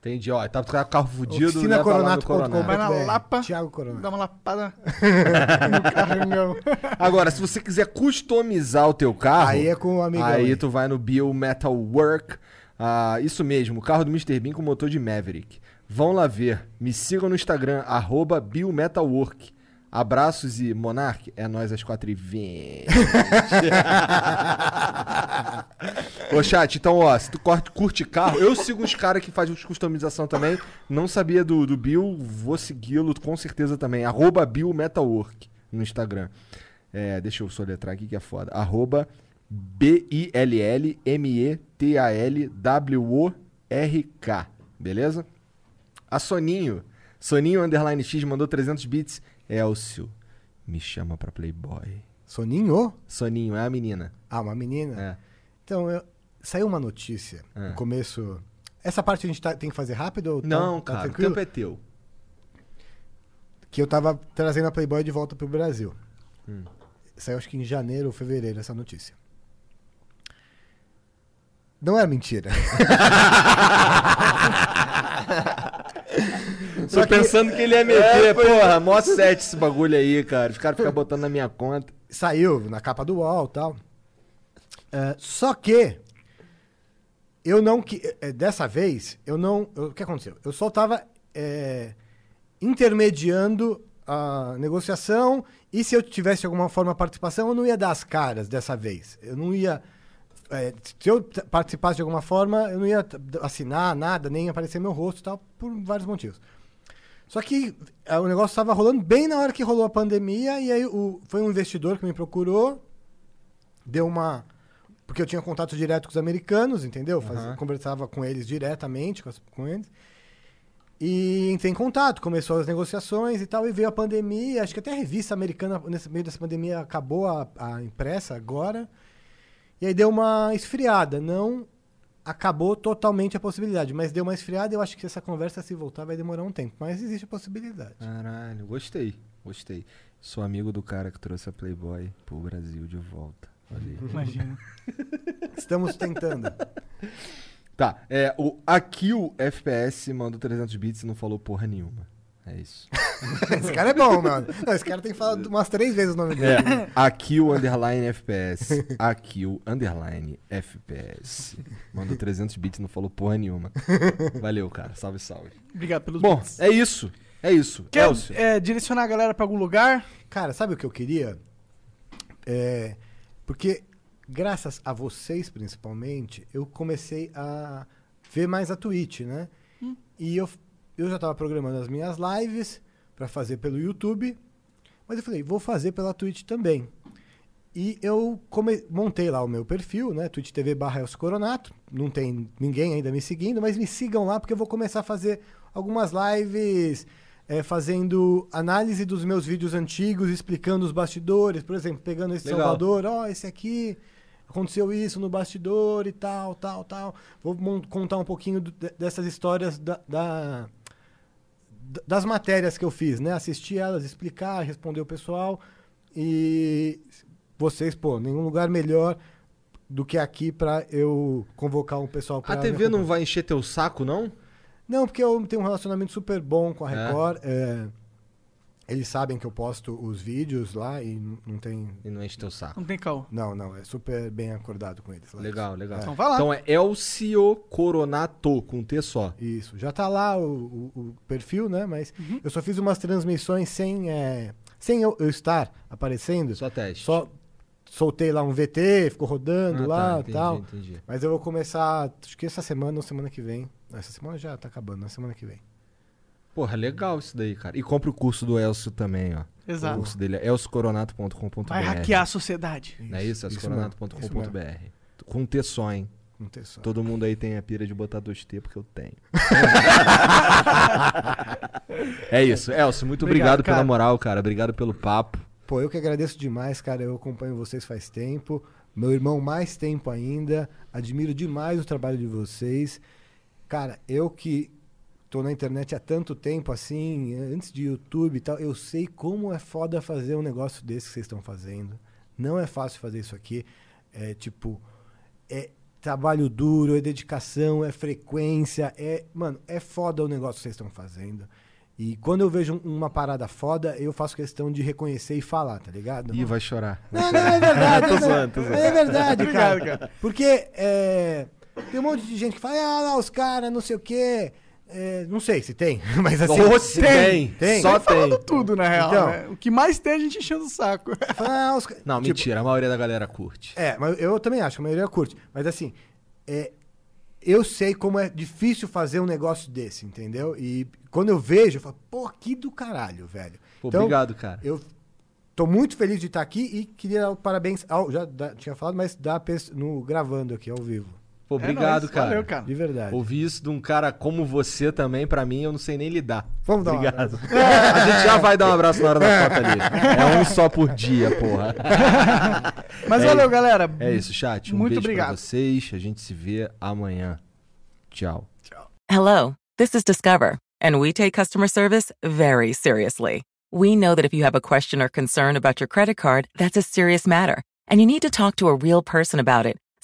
Entendi, ó. Tá com o carro fudido, leva lá no Oficinacoronato.com.br. Vai na Lapa. Thiago Coronato. Dá uma lapada <laughs> no carrangão. Agora, se você quiser customizar o teu carro... Aí é com o amigão Aí aí. tu vai no Bill Metal Work. Ah, isso mesmo, o carro do Mr. Bean com motor de Maverick. Vão lá ver. Me sigam no Instagram, arroba Bill Metal Work. Abraços e Monark, é nós às 4h20. <laughs> Ô chat, então ó, se tu curte, curte carro, eu sigo uns caras que fazem customização também. Não sabia do, do Bill, vou segui-lo com certeza também. Arroba Bill Metalwork no Instagram. É, deixa eu soletrar aqui que é foda. Arroba B-I-L-L-M-E-T-A-L-W-O-R-K. Beleza? A Soninho, Soninho Underline X mandou 300 bits. Elcio, me chama pra Playboy. Soninho? Soninho, é a menina. Ah, uma menina? É. Então, eu- saiu uma notícia É. no começo. Essa parte a gente tá- tem que fazer rápido? Ou tá- Não, tá cara, o tranquilo? tempo é teu. Que eu tava trazendo a Playboy de volta pro Brasil. Hum. Saiu acho que em janeiro ou fevereiro essa notícia. Não é mentira. <laughs> Tô pensando que ele ia meter, porra, mó set esse bagulho aí, cara. Os caras ficam botando na minha conta. Saiu na capa do UOL e tal. É, só que eu não que é, dessa vez eu não eu- o que aconteceu eu só estava intermediando a negociação e se eu tivesse de alguma forma participação eu não ia dar as caras dessa vez eu não ia é, se eu participasse de alguma forma eu não ia assinar nada nem aparecer meu rosto e tal por vários motivos só que é, o negócio estava rolando bem na hora que rolou a pandemia e aí o, foi um investidor que me procurou deu uma porque eu tinha contato direto com os americanos, entendeu? Aham. Conversava com eles diretamente, com, com eles. E entrei em contato, começou as negociações e tal, e veio a pandemia. Acho que até a revista americana, nesse meio dessa pandemia, acabou a, a impressa agora. E aí deu uma esfriada. Não acabou totalmente a possibilidade, mas deu uma esfriada. Eu acho que essa conversa, se voltar, vai demorar um tempo. Mas existe a possibilidade. Caralho, gostei, gostei. Sou amigo do cara que trouxe a Playboy pro Brasil de volta. Olha aí. Imagina. <laughs> Estamos tentando. Tá, é, o Akil FPS mandou 300 bits e não falou porra nenhuma. É isso. <laughs> esse cara é bom, mano. Não, esse cara tem que falar umas três vezes o nome dele. É, Akil underline FPS. Akil underline FPS. Mandou 300 bits e não falou porra nenhuma. Valeu, cara. Salve, salve. Obrigado pelos Bom, bits. é isso. É isso. Quer Elcio. é, direcionar a galera pra algum lugar? Cara, sabe o que eu queria? É, porque, graças a vocês principalmente, eu comecei a ver mais a Twitch, né? E eu eu já estava programando as minhas lives para fazer pelo YouTube, mas eu falei, vou fazer pela Twitch também. E eu come- montei lá o meu perfil, né? Twitch TV barra Elcio Coronato. Não tem ninguém ainda me seguindo, mas me sigam lá porque eu vou começar a fazer algumas lives é, fazendo análise dos meus vídeos antigos, explicando os bastidores. Por exemplo, pegando esse Legal. Salvador, ó, esse aqui, aconteceu isso no bastidor e tal, tal, tal. Vou contar um pouquinho dessas histórias da- da, das matérias que eu fiz, né? Assistir elas, explicar, responder o pessoal. E vocês, pô, nenhum lugar melhor do que aqui pra eu convocar um pessoal pra A TV não vai encher teu saco, não? Não, porque eu tenho um relacionamento super bom com a É? Record. é, eles sabem que eu posto os vídeos lá e não tem. E não enche teu saco. Não tem caô. Não, não, é super bem acordado com eles. lá. Legal, legal. Então vai lá. Então é Elcio Coronato, com T só. Isso, já tá lá o, o- o perfil, né? Mas Uhum. eu só fiz umas transmissões sem, é, sem eu, eu estar aparecendo. Só teste. Só soltei lá um VT, ficou rodando Ah, lá tá, e entendi, tal. entendi. Mas eu vou começar, acho que essa semana ou semana que vem. Essa semana já tá acabando, na semana que vem. Porra, legal isso daí, cara. E compra o curso do Elcio também, ó. O Exato. curso dele é elciocoronato.com.br. Vai hackear a sociedade. Não é isso? elciocoronato.com.br. Com T só, hein? Não tem só. Todo mundo aí tem a pira de botar 2T, porque eu tenho. <laughs> é isso. Elcio, muito Obrigado, obrigado, pela moral, cara. Obrigado pelo papo. Pô, eu que agradeço demais, cara. Eu acompanho vocês faz tempo. Meu irmão, mais tempo ainda. Admiro demais o trabalho de vocês. Cara, eu que tô na internet há tanto tempo assim, antes de YouTube e tal, eu sei como é foda fazer um negócio desse que vocês estão fazendo. Não é fácil fazer isso aqui. É tipo, é trabalho duro, é dedicação, é frequência, é. Mano, é foda o negócio que vocês estão fazendo. E quando eu vejo um- uma parada foda, eu faço questão de reconhecer e falar, tá ligado? Ih, vai chorar. Não, não, é verdade. <laughs> Tô zoando, tô zoando. é verdade, Obrigado, cara. Porque é, tem um monte de gente que fala, ah, lá, os caras, não sei o quê. É, não sei se tem, <laughs> mas assim. Ô, se tem. tem. Só falando tem. tudo, na real. Então. né? O que mais tem é a gente enchendo o saco. <laughs> Ah, os Não, tipo, mentira. A maioria da galera curte. É, mas eu também acho que a maioria curte. Mas assim, é, eu sei como é difícil fazer um negócio desse, entendeu? E quando eu vejo, eu falo, pô, que do caralho, velho. Pô, Então, obrigado, cara. Eu tô muito feliz de estar aqui e queria dar parabéns. Ao, já da- tinha falado, mas dá no, gravando aqui ao vivo. Pô, obrigado, nóis. cara. Valeu, cara. De verdade. Ouvir isso de um cara como você também, pra mim, eu não sei nem lidar. Vamos dar um Obrigado. abraço. <laughs> A gente já vai dar um abraço na hora da foto ali. É um só por dia, porra. <laughs> Mas É valeu, isso. galera. É isso, chat. Um Muito beijo obrigado. pra vocês. A gente se vê amanhã. Tchau. Hello, this is Discover, and we take customer service very seriously. We know that if you have a question or concern about your credit card, that's a serious matter, and you need to talk to a real person about it.